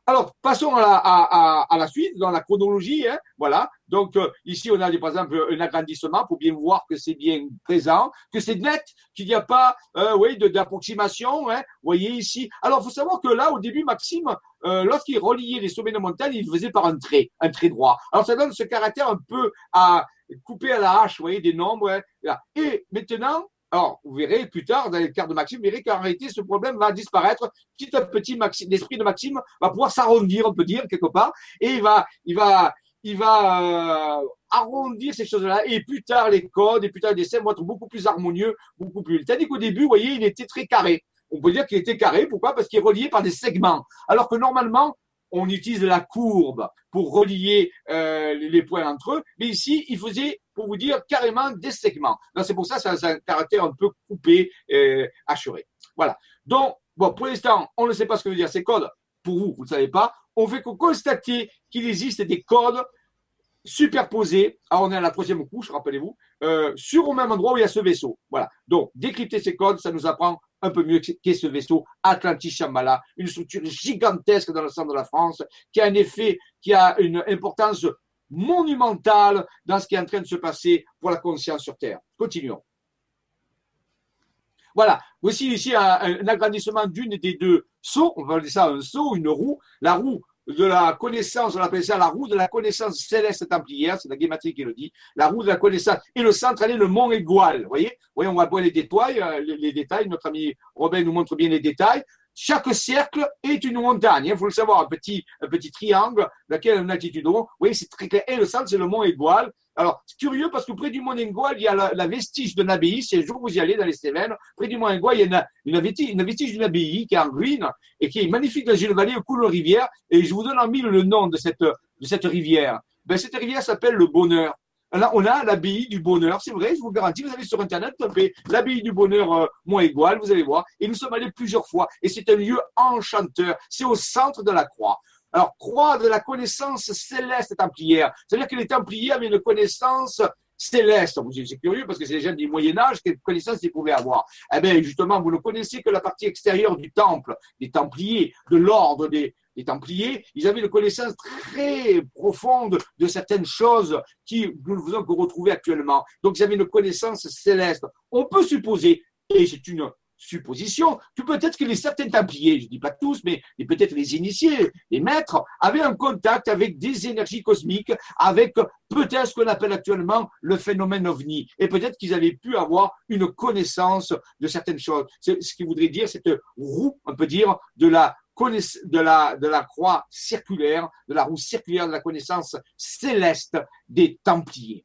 Speaker 1: Alors, passons à la, suite, dans la chronologie. Hein, voilà. Donc, euh, ici, on a par exemple un agrandissement pour bien voir que c'est bien présent, que c'est net, qu'il n'y a pas euh, oui, d'approximation. Hein, voyez ici. Alors, il faut savoir que là, au début, Maxime, euh, lorsqu'il reliait les sommets de montagne, il faisait par un trait, un trait droit. Alors, ça donne ce caractère un peu à couper à la hache, vous voyez, des nombres. Hein, Et maintenant, alors, vous verrez plus tard dans les cartes de Maxime, vous verrez qu'en réalité, ce problème va disparaître. Petit à petit, l'esprit de Maxime va pouvoir s'arrondir, on peut dire, quelque part, et il va, il va, il va euh, arrondir ces choses-là. Et plus tard, les codes et plus tard les dessins vont être beaucoup plus harmonieux, beaucoup plus. Tandis qu'au début, vous voyez, il était très carré. On peut dire qu'il était carré. Pourquoi? Parce qu'il est relié par des segments. Alors que normalement, on utilise la courbe pour relier euh, les points entre eux. Mais ici, il faisait, pour vous dire, carrément des segments. C'est pour ça que ça a un caractère un peu coupé, euh, assuré. Voilà. Donc, pour l'instant, on ne sait pas ce que veut dire ces codes. Pour vous, vous ne savez pas. On fait que constater qu'il existe des codes superposés. Alors, on est à la troisième couche, rappelez-vous, euh, sur au même endroit où il y a ce vaisseau. Voilà. Donc, décrypter ces codes, ça nous apprend un peu mieux qu'est ce vaisseau Atlantis Shambhala, une structure gigantesque dans le centre de la France, qui a un effet, qui a une importance monumentale dans ce qui est en train de se passer pour la conscience sur Terre. Continuons. Voilà. Voici ici un, agrandissement d'une des deux sauts. On va dire ça un saut, une roue. La roue de la connaissance, on appelle ça la roue de la connaissance céleste templière, c'est la guématrie qui le dit, la roue de la connaissance. Et le centre, elle est le mont Égual. Vous voyez, on va voir les détails, euh, les, détails. Notre ami Robin nous montre bien les détails. Chaque cercle est une montagne. Il faut le savoir, un petit, un petit triangle, laquelle a une altitude. Vous voyez, c'est très clair. Et le centre, c'est le mont Égual. Alors, c'est curieux parce que près du Mont il y a la, vestige d'une abbaye. C'est le jour vous y allez dans les Cévennes. Près du Mont il y a une, vestige, d'une abbaye qui est en ruine et qui est magnifique dans une vallée où coule une rivière. Et je vous donne en mille le nom de cette, de rivière. Ben, cette rivière s'appelle le Bonheur. On a l'abbaye du bonheur, c'est vrai, je vous garantis, vous allez sur Internet, l'abbaye du bonheur euh, moins égal, vous allez voir. Et nous sommes allés plusieurs fois. Et c'est un lieu enchanteur. C'est au centre de la croix. Alors, croix de la connaissance céleste templière. C'est-à-dire que les templiers avaient une connaissance céleste. C'est curieux parce que c'est les gens du Moyen-Âge, quelle connaissance ils pouvaient avoir. Eh bien, justement, vous ne connaissez que la partie extérieure du temple, des templiers, de l'ordre des, des Templiers, ils avaient une connaissance très profonde de certaines choses qui nous ne faisons que retrouver actuellement. Donc, ils avaient une connaissance céleste. On peut supposer, et c'est une supposition, que peut-être que les certains Templiers, je ne dis pas tous, mais peut-être les initiés, les maîtres, avaient un contact avec des énergies cosmiques, avec peut-être ce qu'on appelle actuellement le phénomène ovni. Et peut-être qu'ils avaient pu avoir une connaissance de certaines choses. Ce qui voudrait dire cette roue, on peut dire, de la de la, de la croix circulaire, de la roue circulaire de la connaissance céleste des Templiers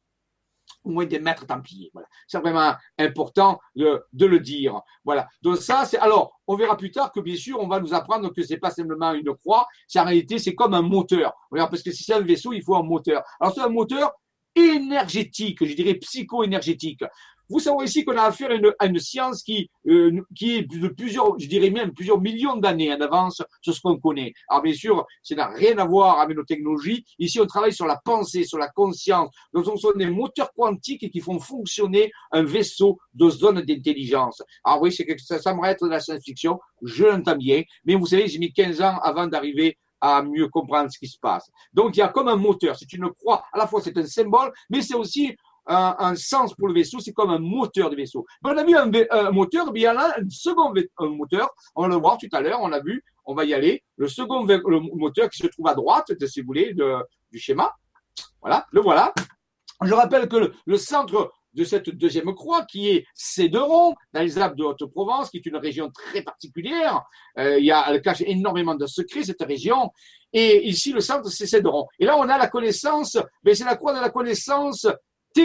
Speaker 1: au moins des maîtres templiers. Voilà. C'est vraiment important de, de, le dire. Voilà. Donc ça, c'est alors on verra plus tard que bien sûr on va nous apprendre que c'est pas simplement une croix, c'est en réalité c'est comme un moteur. Parce que si c'est un vaisseau, il faut un moteur. Alors c'est un moteur énergétique, je dirais psycho-énergétique. Vous savez ici qu'on a affaire à une, science qui, euh, qui est de plusieurs, je dirais même plusieurs millions d'années en avance sur ce qu'on connaît. Alors bien sûr, ça n'a rien à voir avec nos technologies. Ici, on travaille sur la pensée, sur la conscience. Donc, ce sont des moteurs quantiques qui font fonctionner un vaisseau de zone d'intelligence. Alors oui, c'est que ça semble être de la science-fiction. Je l'entends bien. Mais vous savez, j'ai mis 15 ans avant d'arriver à mieux comprendre ce qui se passe. Donc il y a comme un moteur, c'est une croix, à la fois c'est un symbole, mais c'est aussi un, sens pour le vaisseau, c'est comme un moteur de vaisseau. on a vu un, moteur, mais il y en a un second moteur, on va le voir tout à l'heure, on l'a vu, on va y aller. Le second le moteur qui se trouve à droite, si vous voulez, du schéma. Voilà, le voilà. Je rappelle que le, centre de cette deuxième croix, qui est Céderon, dans les Alpes de Haute-Provence, qui est une région très particulière. Euh, il y a, elle cache énormément de secrets, cette région. Et ici, le centre, c'est Céderon. Et là, on a la connaissance, mais c'est la croix de la connaissance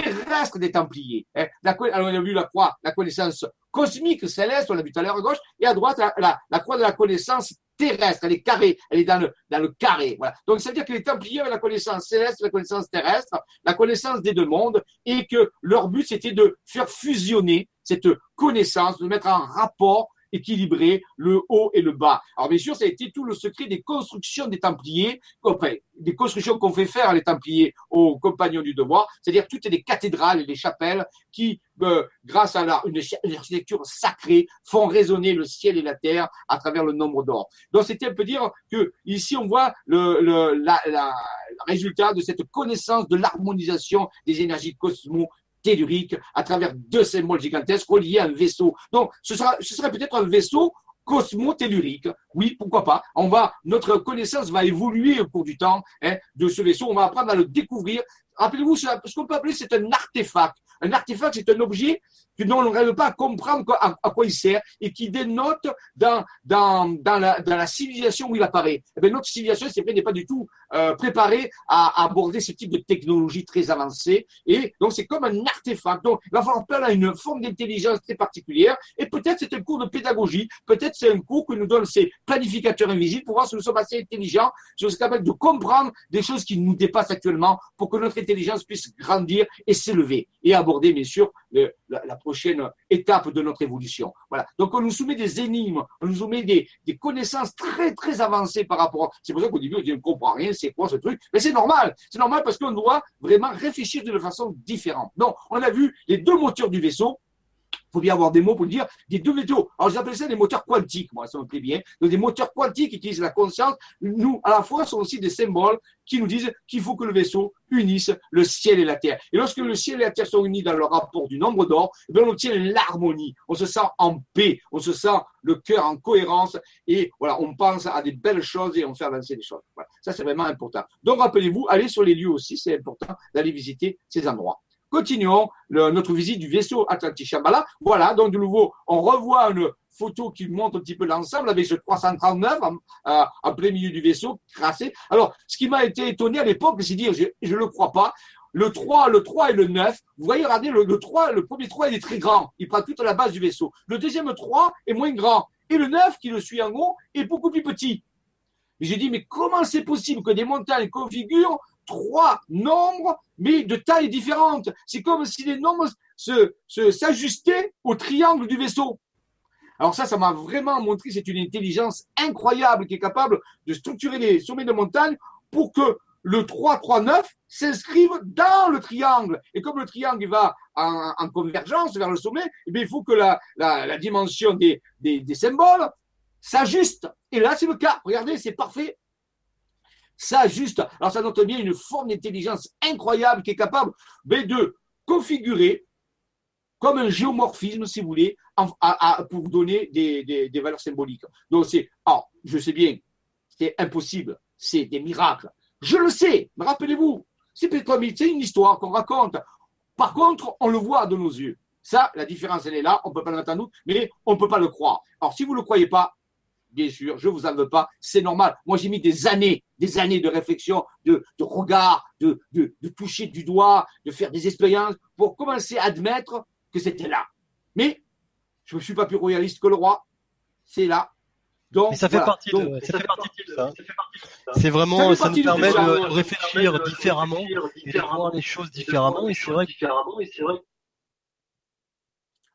Speaker 1: terrestre des Templiers. Hein. Alors, on a vu la croix, la connaissance cosmique, céleste, on l'a vu tout à l'heure à gauche, et à droite, la, la, croix de la connaissance terrestre, elle est carrée, elle est dans le, dans le carré. Voilà. Donc, ça veut dire que les Templiers avaient la connaissance céleste, la connaissance terrestre, la connaissance des deux mondes, et que leur but, c'était de faire fusionner cette connaissance, de mettre en rapport équilibrer le haut et le bas. Alors bien sûr, ça a été tout le secret des constructions des Templiers, des constructions qu'on fait faire les Templiers aux compagnons du devoir, c'est-à-dire toutes les cathédrales et les chapelles qui, euh, grâce à la, une, architecture sacrée, font résonner le ciel et la terre à travers le nombre d'or. Donc c'était un peu dire que ici on voit le, résultat de cette connaissance de l'harmonisation des énergies cosmo tellurique à travers deux symboles gigantesques reliés à un vaisseau. Donc, ce, sera, serait peut-être un vaisseau cosmo-tellurique. Oui, pourquoi pas. On va, notre connaissance va évoluer au cours du temps hein, de ce vaisseau. On va apprendre à le découvrir. Rappelez-vous, ce qu'on peut appeler, c'est un artefact. Un artefact, c'est un objet que on n'arrive pas à comprendre à, quoi il sert et qui dénote dans, dans, dans, la, dans la civilisation où il apparaît. Eh bien, notre civilisation, c'est vrai, n'est pas du tout euh, préparée à, aborder ce type de technologie très avancée. Et donc, c'est comme un artefact. Donc, il va falloir appel à une forme d'intelligence très particulière. Et peut-être c'est un cours de pédagogie. Peut-être c'est un cours que nous donnent ces planificateurs invisibles pour voir si nous sommes assez intelligents, si nous sommes capables de comprendre des choses qui nous dépassent actuellement pour que notre intelligence puisse grandir et s'élever et aborder, bien sûr, la, prochaine étape de notre évolution. Voilà. Donc, on nous soumet des énigmes, on nous soumet des, connaissances très, très avancées par rapport. C'est pour ça qu'au début, on dit, on ne comprend rien, c'est quoi ce truc? Mais c'est normal. C'est normal parce qu'on doit vraiment réfléchir d'une façon différente. Donc, on a vu les deux moteurs du vaisseau, faut bien avoir des mots pour le dire, des deux métaux. Alors, j'appelle ça des moteurs quantiques, moi, ça me plaît bien. Donc, des moteurs quantiques qui utilisent la conscience, nous, à la fois, sont aussi des symboles qui nous disent qu'il faut que le vaisseau unisse le ciel et la terre. Et lorsque le ciel et la terre sont unis dans le rapport du nombre d'or, eh on obtient l'harmonie. On se sent en paix, on se sent le cœur en cohérence et voilà, on pense à des belles choses et on fait avancer les choses. Voilà. Ça, c'est vraiment important. Donc, rappelez-vous, allez sur les lieux aussi, c'est important d'aller visiter ces endroits. Continuons notre visite du vaisseau Atlantique Shambhala. Voilà, donc de nouveau, on revoit une photo qui montre un petit peu l'ensemble avec ce 339 en, euh, plein milieu du vaisseau, crassé. Alors, ce qui m'a été étonné à l'époque, c'est dire, je ne le crois pas, le 3, le 3 et le 9. Vous voyez, regardez, le, le 3, le premier 3, il est très grand. Il prend toute la base du vaisseau. Le deuxième 3 est moins grand. Et le 9, qui le suit en haut, est beaucoup plus petit. J'ai dit, mais comment c'est possible que des montagnes configurent trois nombres, mais de tailles différentes C'est comme si les nombres s'ajustaient se, au triangle du vaisseau. Alors ça, ça m'a vraiment montré, c'est une intelligence incroyable qui est capable de structurer les sommets de montagne pour que le 3-3-9 s'inscrive dans le triangle. Et comme le triangle va en, convergence vers le sommet, eh il faut que la, dimension des symboles s'ajuste. Et là, c'est le cas. Regardez, c'est parfait. S'ajuste. Alors, ça note bien une forme d'intelligence incroyable qui est capable ben, de configurer comme un géomorphisme, si vous voulez, pour donner des, valeurs symboliques. Donc c'est, ah, je sais bien, c'est impossible, c'est des miracles. Je le sais, mais rappelez-vous, c'est une histoire qu'on raconte. Par contre, on le voit de nos yeux. Ça, la différence, elle est là, on ne peut pas le mettre en doute, mais on ne peut pas le croire. Alors, si vous ne le croyez pas, bien sûr, je ne vous en veux pas, c'est normal. Moi, j'ai mis des années, des années de réflexion, de, regard, de, de, de toucher du doigt, de faire des expériences pour commencer à admettre que c'était là. Mais je ne suis pas plus royaliste que le roi. C'est là.
Speaker 3: Donc, ça fait partie de, ça, fait partie de ça. C'est vraiment, ça, nous permet de, réfléchir différemment, et de voir les choses différemment. Et c'est vrai.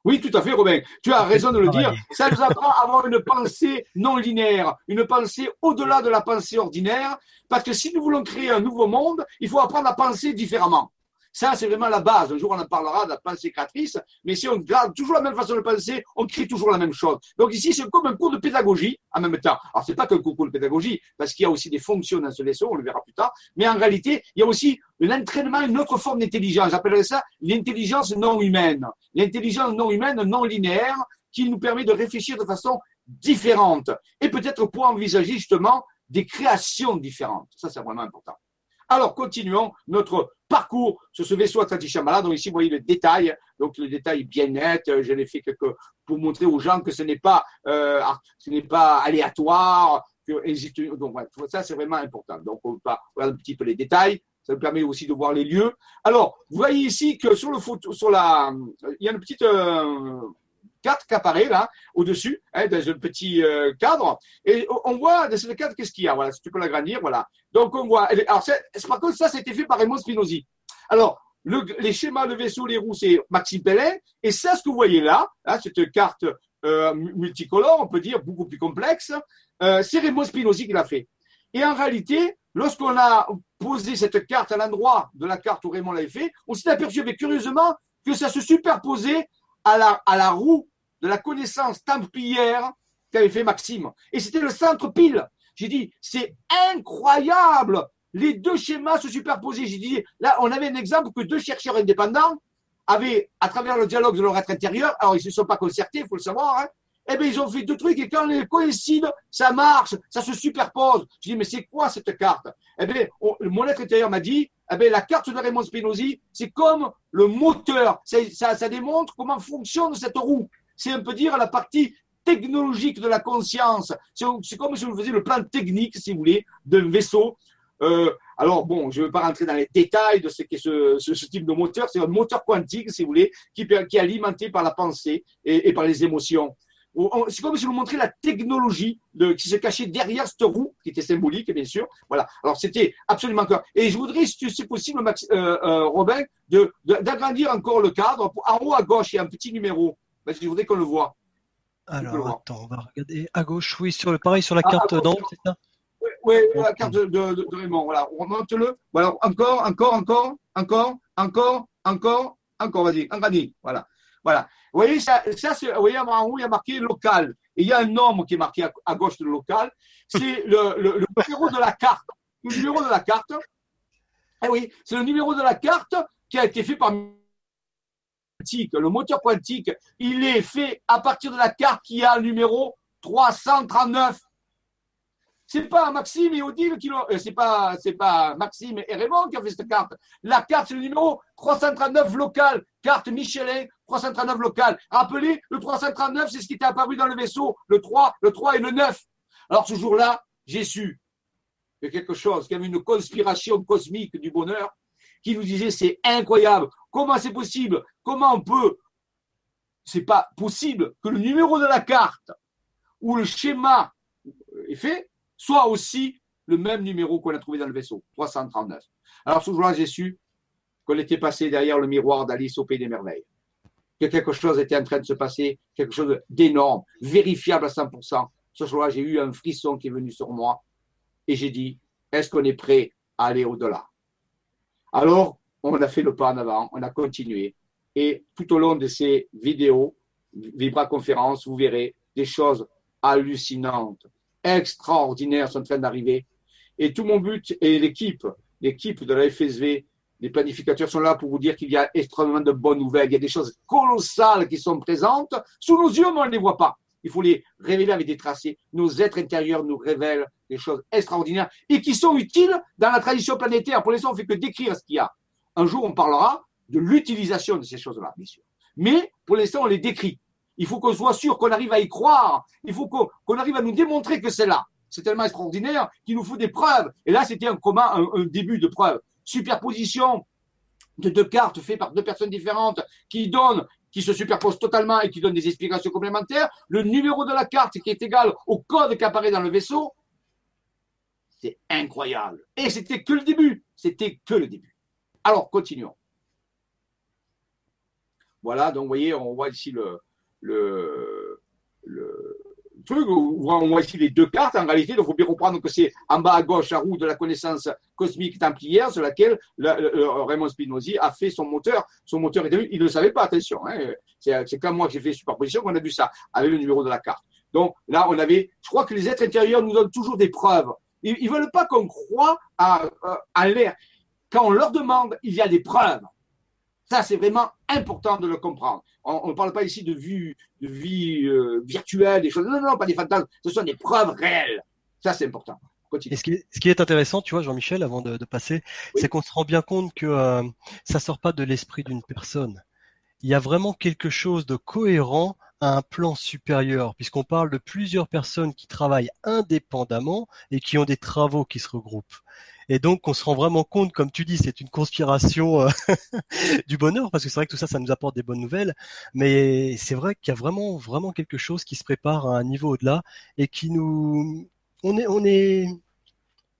Speaker 1: Oui, tout à fait, Robin. Tu as raison de le dire. Ça nous apprend à avoir une pensée non linéaire, une pensée au-delà de la pensée ordinaire, parce que si nous voulons créer un nouveau monde, il faut apprendre à penser différemment. Ça, c'est vraiment la base. Un jour, on en parlera de la pensée créatrice. Mais si on garde toujours la même façon de penser, on crée toujours la même chose. Donc ici, c'est comme un cours de pédagogie en même temps. Alors, c'est pas qu'un cours de pédagogie, parce qu'il y a aussi des fonctions dans ce vaisseau, on le verra plus tard. Mais en réalité, il y a aussi un entraînement, une autre forme d'intelligence. J'appellerais ça l'intelligence non humaine. L'intelligence non humaine, non linéaire, qui nous permet de réfléchir de façon différente. Et peut-être pour envisager justement des créations différentes. Ça, c'est vraiment important. Alors, continuons notre parcours sur ce vaisseau Atlantis Shambhala. Donc ici, vous voyez le détail. Donc le détail bien net. Je l'ai fait quelque, pour montrer aux gens que ce n'est pas, euh, ce n'est pas aléatoire. Donc ça c'est vraiment important. Donc on va voir un petit peu les détails. Ça nous permet aussi de voir les lieux. Alors, vous voyez ici que sur le photo, sur la, il y a une petite euh, carte qui apparaît là, au-dessus, hein, dans un petit euh, cadre. Et on voit dans cette carte, qu'est-ce qu'il y a? Voilà, si tu peux l'agrandir, voilà. Donc on voit. Alors, par contre, ça, c'était fait par Raymond Spinozzi. Alors, le, les schémas de vaisseau, les roues, c'est Maxime Pellin. Et ça, ce que vous voyez là, hein, cette carte euh, multicolore, on peut dire beaucoup plus complexe, euh, c'est Raymond Spinozzi qui l'a fait. Et en réalité, lorsqu'on a posé cette carte à l'endroit de la carte où Raymond l'avait fait, on s'est aperçu, mais curieusement, que ça se superposait à la, roue de la connaissance templière qu'avait fait Maxime. Et c'était le centre pile. J'ai dit, c'est incroyable. Les deux schémas se superposaient. J'ai dit, là, on avait un exemple que deux chercheurs indépendants avaient, à travers le dialogue de leur être intérieur, alors ils ne se sont pas concertés, il faut le savoir, hein, eh bien, ils ont fait deux trucs et quand ils coïncident, ça marche, ça se superpose. Je dis, mais c'est quoi cette carte? Eh bien, mon être intérieur m'a dit, eh bien, la carte de Raymond Spinozzi, c'est comme le moteur. Ça, démontre comment fonctionne cette roue. C'est un peu dire la partie technologique de la conscience. C'est comme si on faisait le plan technique, si vous voulez, d'un vaisseau. Euh, alors bon, je ne vais pas rentrer dans les détails de ce qu'est ce, type de moteur. C'est un moteur quantique, si vous voulez, qui, est alimenté par la pensée et par les émotions. C'est comme si on montrait la technologie de, qui se cachait derrière cette roue, qui était symbolique, bien sûr. Voilà. Alors, c'était absolument clair. Et je voudrais, si c'est possible, Max, euh, euh, Robin, d'agrandir encore le cadre. En haut à gauche, il y a un petit numéro. Parce que je voudrais qu'on le voit.
Speaker 3: Alors, attends, on va regarder à gauche, oui, sur le, pareil, sur la ah, carte d'en c'est ça?
Speaker 1: Oui, la carte de, de, Raymond. Voilà, on remonte-le. Voilà, encore, encore, encore, encore, encore, encore, encore, vas-y, agrandis. Voilà. Voilà. Vous voyez, ça, ça vous voyez, en haut, il y a marqué local. Et il y a un nombre qui est marqué à, gauche de local. C'est le, le, numéro de la carte. Le numéro de la carte. Eh oui, c'est le numéro de la carte qui a été fait par le moteur quantique, il est fait à partir de la carte qui a le numéro 339. C'est pas Maxime et Odile qui l'ont, euh, c'est pas, pas Maxime et Raymond qui ont fait cette carte. La carte, c'est le numéro 339 local. Carte Michelin 339 local. Rappelez, le 339, c'est ce qui était apparu dans le vaisseau. Le 3, le 3 et le 9. Alors, ce jour-là, j'ai su que quelque chose, qu'il y avait une conspiration cosmique du bonheur qui nous disait c'est incroyable, comment c'est possible, comment on peut, c'est pas possible que le numéro de la carte ou le schéma est fait soit aussi le même numéro qu'on a trouvé dans le vaisseau, 339. Alors ce jour-là, j'ai su qu'on était passé derrière le miroir d'Alice au Pays des Merveilles. Que quelque chose était en train de se passer, quelque chose d'énorme, vérifiable à 100%. Ce jour-là, j'ai eu un frisson qui est venu sur moi et j'ai dit, est-ce qu'on est prêt à aller au-delà? Alors, on a fait le pas en avant, on a continué. Et tout au long de ces vidéos, Vibra Conférence, vous verrez des choses hallucinantes, extraordinaires sont en train d'arriver. Et tout mon but et l'équipe, l'équipe de la FSV, les planificateurs sont là pour vous dire qu'il y a extrêmement de bonnes nouvelles. Il y a des choses colossales qui sont présentes sous nos yeux, mais on ne les voit pas. Il faut les révéler avec des tracés. Nos êtres intérieurs nous révèlent des choses extraordinaires et qui sont utiles dans la tradition planétaire. Pour l'instant, on ne fait que décrire ce qu'il y a. Un jour, on parlera de l'utilisation de ces choses-là, bien sûr. Mais pour l'instant, on les décrit. Il faut qu'on soit sûr qu'on arrive à y croire. Il faut qu'on arrive à nous démontrer que c'est là. C'est tellement extraordinaire qu'il nous faut des preuves. Et là, c'était un un, début de preuve. Superposition de deux cartes faites par deux personnes différentes qui donnent, qui se superposent totalement et qui donnent des explications complémentaires. Le numéro de la carte qui est égal au code qui apparaît dans le vaisseau. C'est incroyable. Et c'était que le début. C'était que le début. Alors, continuons. Voilà, donc vous voyez, on voit ici le, le, le truc, on voit ici les deux cartes en réalité, donc il faut bien comprendre que c'est en bas à gauche la roue de la connaissance cosmique templière sur laquelle Raymond Spinozzi a fait son moteur. Son moteur il ne le savait pas, attention, hein, c'est comme moi j'ai fait superposition qu'on a vu ça avec le numéro de la carte. Donc là, on avait, je crois que les êtres intérieurs nous donnent toujours des preuves. Ils ne veulent pas qu'on croit à, à l'air. Quand on leur demande, il y a des preuves. Ça, c'est vraiment important de le comprendre. On ne parle pas ici de vie, de vie euh, virtuelle, des choses. Non, non, pas des fantasmes. Ce sont des preuves réelles. Ça, c'est important.
Speaker 3: Et ce qui, est, ce qui, est, intéressant, tu vois, Jean-Michel, avant de, de passer, c'est qu'on se rend bien compte que euh, ça sort pas de l'esprit d'une personne. Il y a vraiment quelque chose de cohérent à un plan supérieur, puisqu'on parle de plusieurs personnes qui travaillent indépendamment et qui ont des travaux qui se regroupent. Et donc, on se rend vraiment compte, comme tu dis, c'est une conspiration euh, du bonheur, parce que c'est vrai que tout ça, ça nous apporte des bonnes nouvelles. Mais c'est vrai qu'il y a vraiment, vraiment quelque chose qui se prépare à un niveau au-delà et qui nous, on est, on est,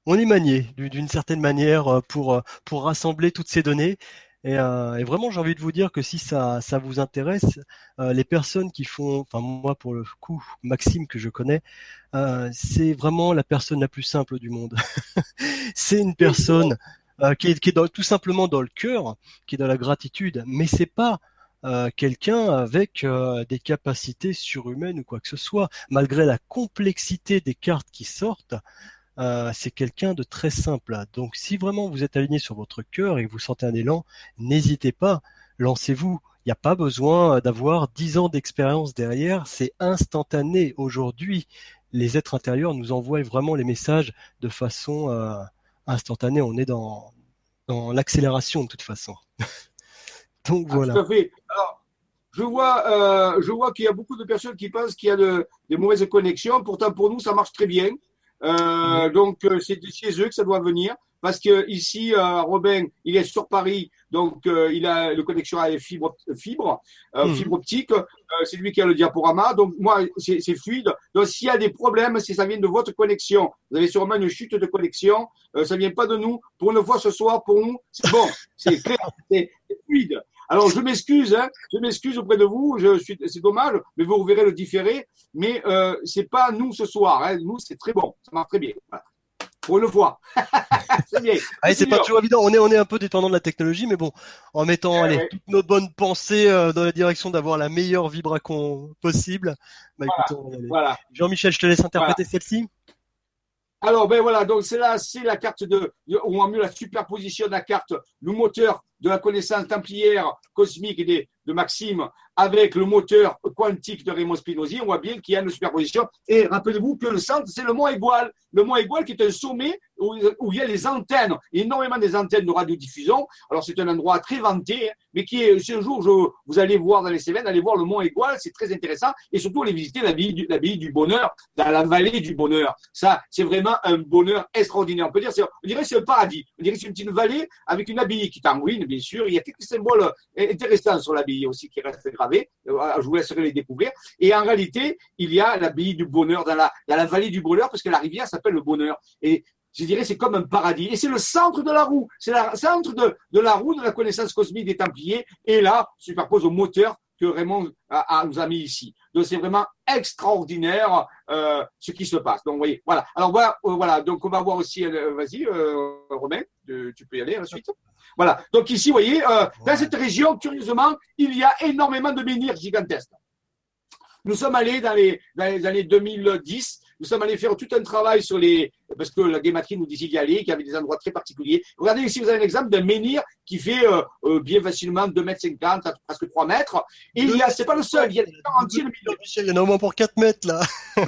Speaker 3: on est manié d'une certaine manière euh, pour euh, pour rassembler toutes ces données et, euh, et, vraiment, j'ai envie de vous dire que si ça, ça vous intéresse, euh, les personnes qui font, enfin moi pour le coup, Maxime que je connais, euh, c'est vraiment la personne la plus simple du monde. c'est une personne euh, qui est, qui est dans, tout simplement dans le cœur, qui est dans la gratitude, mais c'est pas euh, quelqu'un avec euh, des capacités surhumaines ou quoi que ce soit, malgré la complexité des cartes qui sortent. Euh, c'est quelqu'un de très simple. Donc si vraiment vous êtes aligné sur votre cœur et que vous sentez un élan, n'hésitez pas, lancez-vous. Il n'y a pas besoin d'avoir dix ans d'expérience derrière, c'est instantané. Aujourd'hui, les êtres intérieurs nous envoient vraiment les messages de façon euh, instantanée. On est dans, dans l'accélération de toute façon. Donc ah, voilà.
Speaker 1: tout à fait. Alors, je vois, euh, je vois qu'il y a beaucoup de personnes qui pensent qu'il y a de, des mauvaises connexions. Pourtant, pour nous, ça marche très bien. Euh, donc euh, c'est chez eux que ça doit venir parce que ici euh, Robin il est sur Paris donc euh, il a le connexion avec fibre fibre hmm. fibre optique c'est lui qui a le diaporama donc moi c'est fluide. Donc s'il y a des problèmes si ça vient de votre connexion. Vous avez sûrement une chute de connexion ça vient pas de nous. Pour une fois ce soir pour nous c'est bon c'est clair c'est fluide alors, je m'excuse, hein, je m'excuse auprès de vous. Je suis, c'est dommage, mais vous verrez le différé. Mais euh, c'est pas nous ce soir. Hein. Nous, c'est très bon, ça marche très bien. Voilà. Pour une fois.
Speaker 3: c'est bien. Ah, c'est pas toujours évident. On est, on est un peu dépendant de la technologie, mais bon, en mettant eh allez, toutes nos bonnes pensées euh, dans la direction d'avoir la meilleure vibracon possible. Bah, voilà. Jean-Michel, je te laisse interpréter celle-ci.
Speaker 1: Alors, ben voilà, donc c'est là, c'est la carte de, ou en mieux la superposition de la carte, le moteur de la connaissance templière cosmique et de Maxime avec le moteur quantique de Raymond Spinozzi, on voit bien qu'il y a une superposition. Et rappelez-vous que le centre, c'est le mont Égual. Le mont Égual qui est un sommet où, où, il y a les antennes, énormément des antennes de radiodiffusion. Alors c'est un endroit très vanté, hein, mais qui est, si un jour vous allez voir dans les Cévennes, allez voir le mont Égual, c'est très intéressant. Et surtout, allez visiter la ville, du, bonheur, dans la vallée du bonheur. Ça, c'est vraiment un bonheur extraordinaire. On peut dire, on dirait c'est un paradis. On dirait c'est une petite vallée avec une abbaye qui est en ruine, bien sûr. Il y a quelques symboles intéressants sur l'abbaye aussi qui restent. Euh, je vous laisserai les découvrir. Et en réalité, il y a l'abbaye du bonheur dans la, dans la vallée du bonheur parce que la rivière s'appelle le bonheur. Et je dirais, c'est comme un paradis. Et c'est le centre de la roue. C'est le centre de, la roue de la connaissance cosmique des Templiers. Et là, superpose au moteur que Raymond nous a mis ici. Donc c'est vraiment extraordinaire euh, ce qui se passe. Donc vous voyez, voilà. Alors voilà, euh, voilà. Donc on va voir aussi. Vas-y, Romain, tu peux y aller ensuite. Voilà. Donc ici, vous voyez, euh, dans cette région, curieusement, il y a énormément de menhirs gigantesques. Nous sommes allés dans les, dans les années 2010 nous sommes allés faire tout un travail sur les, parce que la guématrie nous disait d'y aller, qu'il y avait des endroits très particuliers. Regardez ici, vous avez un exemple d'un menhir qui fait euh, euh, bien facilement 2 mètres 50, presque 3 mètres. Et il y a, c'est pas le seul, il y a des entiers.
Speaker 3: Michel, il y en a au moins pour 4 mètres, là.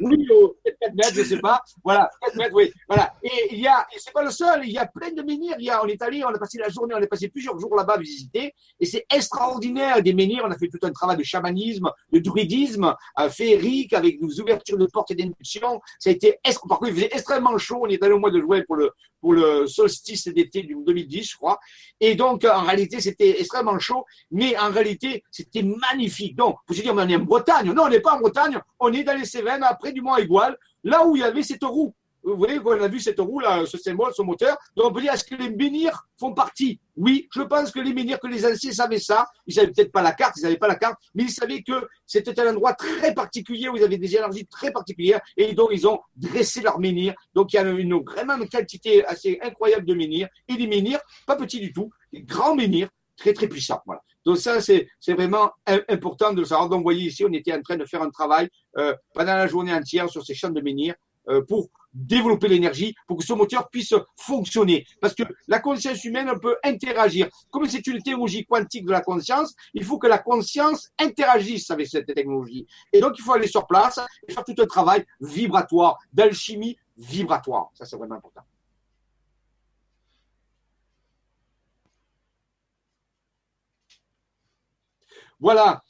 Speaker 1: oui, oh, 4 mètres, je sais pas. Voilà, 4 mètres, oui. Voilà. Et il y a, c'est pas le seul, il y a plein de menhirs. Il y a, on est allé, on a passé la journée, on a passé plusieurs jours là-bas à visiter. Et c'est extraordinaire, des menhirs. On a fait tout un travail de chamanisme, de druidisme, euh, féerique, avec des ouvertures de portes et d'impulsions. Ça a été, par contre, il faisait extrêmement chaud. On est allé au mois de juin pour le, pour le solstice d'été du 2010, je crois. Et donc, en réalité, c'était extrêmement chaud, mais en réalité, c'était magnifique. Donc, vous allez dire, on est en Bretagne. Non, on n'est pas en Bretagne. On est dans les Cévennes, après du Mont Égual, là où il y avait cette roue. Vous voyez, on a vu cette roue là, ce symbole, ce moteur. Donc on peut dire, est-ce que les menhirs font partie? Oui, je pense que les menhirs, que les anciens savaient ça. Ils savaient peut-être pas la carte, ils n'avaient pas la carte, mais ils savaient que c'était un endroit très particulier où ils avaient des énergies très particulières et donc ils ont dressé leurs menhirs. Donc il y a une, vraiment une quantité assez incroyable de menhirs et des menhirs, pas petits du tout, des grands menhirs très très puissants. Donc ça, c'est vraiment important de le savoir. Donc vous voyez ici, on était en train de faire un travail euh, pendant la journée entière sur ces champs de menhirs euh, pour développer l'énergie pour que ce moteur puisse fonctionner. Parce que la conscience humaine peut interagir. Comme c'est une théologie quantique de la conscience, il faut que la conscience interagisse avec cette technologie. Et donc, il faut aller sur place et faire tout un travail vibratoire, d'alchimie vibratoire. Ça, c'est vraiment important. Voilà.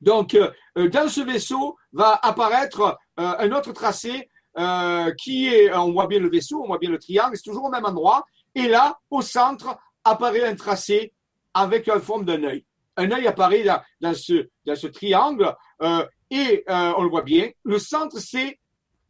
Speaker 1: Donc, euh, dans ce vaisseau va apparaître euh, un autre tracé euh, qui est, on voit bien le vaisseau, on voit bien le triangle, c'est toujours au même endroit. Et là, au centre, apparaît un tracé avec une forme d'un œil. Un œil apparaît dans, dans, ce, dans ce triangle euh, et euh, on le voit bien. Le centre, c'est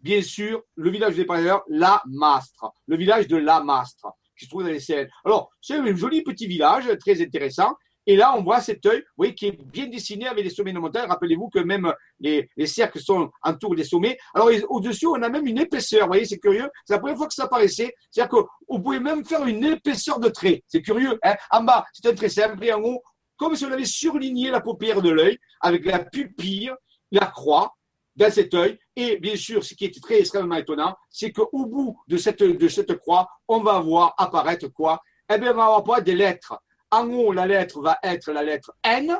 Speaker 1: bien sûr le village des parleurs, La Mastre, le village de La Mastre qui se trouve dans les Cévennes. Alors, c'est un joli petit village, très intéressant. Et là, on voit cet œil, oui, qui est bien dessiné avec les sommets de montagne. Rappelez-vous que même les, les cercles sont autour des sommets. Alors, au-dessus, on a même une épaisseur. Vous voyez, c'est curieux. C'est la première fois que ça apparaissait. C'est-à-dire qu'on pouvait même faire une épaisseur de trait. C'est curieux. Hein en bas, c'est un trait simple. Et en haut, comme si on avait surligné la paupière de l'œil avec la pupille, la croix dans cet œil. Et bien sûr, ce qui est très extrêmement étonnant, c'est qu'au bout de cette, de cette croix, on va voir apparaître quoi? Eh bien, on va avoir des lettres. En haut, la lettre va être la lettre N.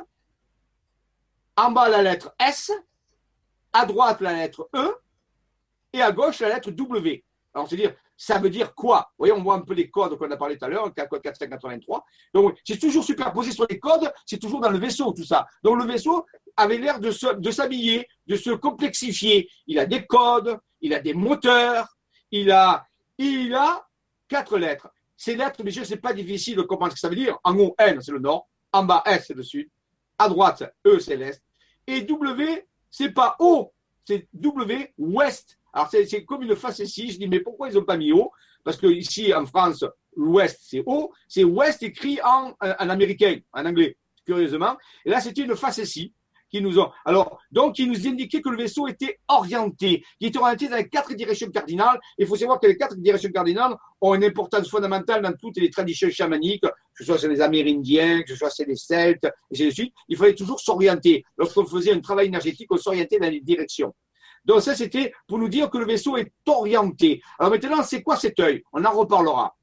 Speaker 1: En bas, la lettre S. À droite, la lettre E. Et à gauche, la lettre W. Alors, c'est-à-dire, ça veut dire quoi? Vous voyez, on voit un peu les codes qu'on a parlé tout à l'heure, code 4583. Donc, c'est toujours superposé sur les codes, c'est toujours dans le vaisseau, tout ça. Donc, le vaisseau avait l'air de, s'habiller, de se complexifier. Il a des codes, il a des moteurs, il a, il a quatre lettres. Ces lettres, bien sûr, c'est pas difficile de comprendre ce que ça veut dire. En haut, N, c'est le nord. En bas, S, c'est le sud. À droite, E, c'est l'est. Et W, c'est pas O, c'est W, ouest. Alors, c'est comme une ici. Je dis, mais pourquoi ils n'ont pas mis O? Parce que ici, en France, l'ouest, c'est O. C'est ouest écrit en, en américain, en anglais, curieusement. Et là, c'était une ici qui nous ont. Alors, donc, qui nous indiquait que le vaisseau était orienté, qui était orienté dans les quatre directions cardinales. Il faut savoir que les quatre directions cardinales ont une importance fondamentale dans toutes les traditions chamaniques, que ce soit chez les Amérindiens, que ce soit chez les Celtes, et ainsi de suite. Il fallait toujours s'orienter. Lorsqu'on faisait un travail énergétique, on s'orientait dans les directions. Donc ça, c'était pour nous dire que le vaisseau est orienté. Alors maintenant, c'est quoi cet œil? On en reparlera.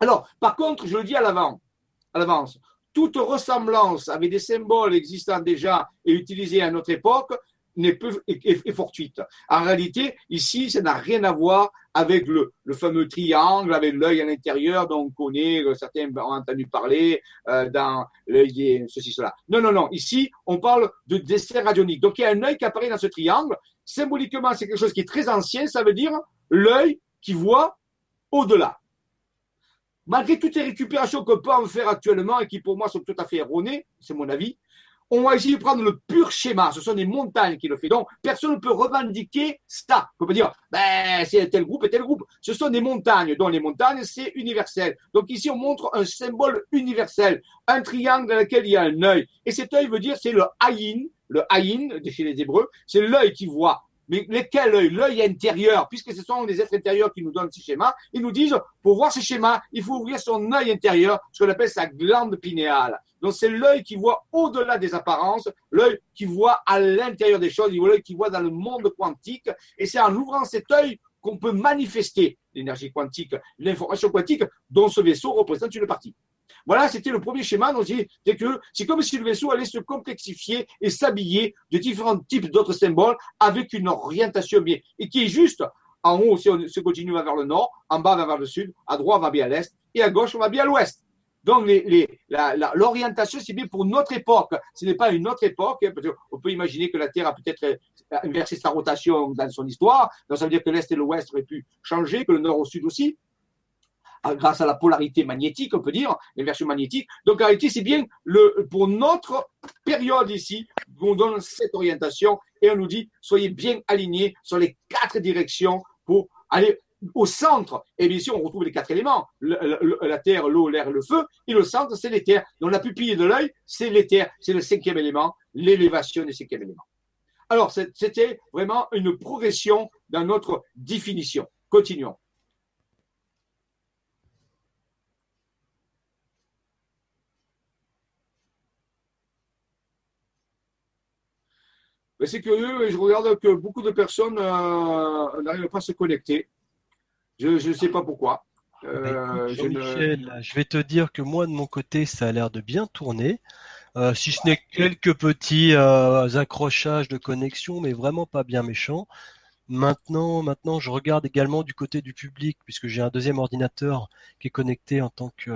Speaker 1: Alors, par contre, je le dis à l'avance, toute ressemblance avec des symboles existants déjà et utilisés à notre époque n'est peu est, fortuite. En réalité, ici, ça n'a rien à voir avec le, fameux triangle, avec l'œil à l'intérieur dont on connaît, euh, certains ont entendu parler euh, dans l'œil ceci, cela. Non, non, non. Ici, on parle de dessin radionique. Donc, il y a un œil qui apparaît dans ce triangle. Symboliquement, c'est quelque chose qui est très ancien. Ça veut dire l'œil qui voit au-delà. Malgré toutes les récupérations qu'on peut en faire actuellement et qui pour moi sont tout à fait erronées, c'est mon avis, on va essayer de prendre le pur schéma. Ce sont des montagnes qui le font. Donc, personne ne peut revendiquer ça. On peut dire, ben, c'est tel groupe et tel groupe. Ce sont des montagnes. Donc, les montagnes, c'est universel. Donc, ici, on montre un symbole universel. Un triangle dans lequel il y a un œil. Et cet œil veut dire, c'est le haïn. Le haïn, chez les Hébreux, c'est l'œil qui voit. Mais lequel œil L'œil intérieur, puisque ce sont les êtres intérieurs qui nous donnent ces schémas. Ils nous disent, pour voir ces schémas, il faut ouvrir son œil intérieur, ce qu'on appelle sa glande pinéale. Donc c'est l'œil qui voit au-delà des apparences, l'œil qui voit à l'intérieur des choses, l'œil qui voit dans le monde quantique. Et c'est en ouvrant cet œil qu'on peut manifester l'énergie quantique, l'information quantique, dont ce vaisseau représente une partie. Voilà, c'était le premier schéma. C'est que c'est comme si le vaisseau allait se complexifier et s'habiller de différents types d'autres symboles avec une orientation bien et qui est juste. En haut, si on se continue vers le nord, en bas va vers le sud, à droite va bien à l'est et à gauche on va bien à l'ouest. Donc l'orientation, c'est bien pour notre époque. Ce n'est pas une autre époque. Hein, on peut imaginer que la Terre a peut-être inversé sa rotation dans son histoire. Donc ça veut dire que l'Est et l'Ouest auraient pu changer, que le Nord au Sud aussi grâce à la polarité magnétique, on peut dire, l'inversion magnétique. Donc, en réalité, c'est bien le, pour notre période ici qu'on donne cette orientation et on nous dit, soyez bien alignés sur les quatre directions pour aller au centre. Et bien sûr, on retrouve les quatre éléments, la terre, l'eau, l'air le feu. Et le centre, c'est l'éther. Donc, la pupille de l'œil, c'est l'éther. C'est le cinquième élément, l'élévation du cinquième élément. Alors, c'était vraiment une progression dans notre définition. Continuons. C'est curieux et je regarde que beaucoup de personnes euh, n'arrivent pas à se connecter. Je ne sais pas pourquoi.
Speaker 3: Euh, je, vais te dire que moi, de mon côté, ça a l'air de bien tourner. Euh, si ce n'est quelques petits accrochages de connexion, mais vraiment pas bien méchants. Maintenant, maintenant, je regarde également du côté du public, puisque j'ai un deuxième ordinateur qui est connecté en tant que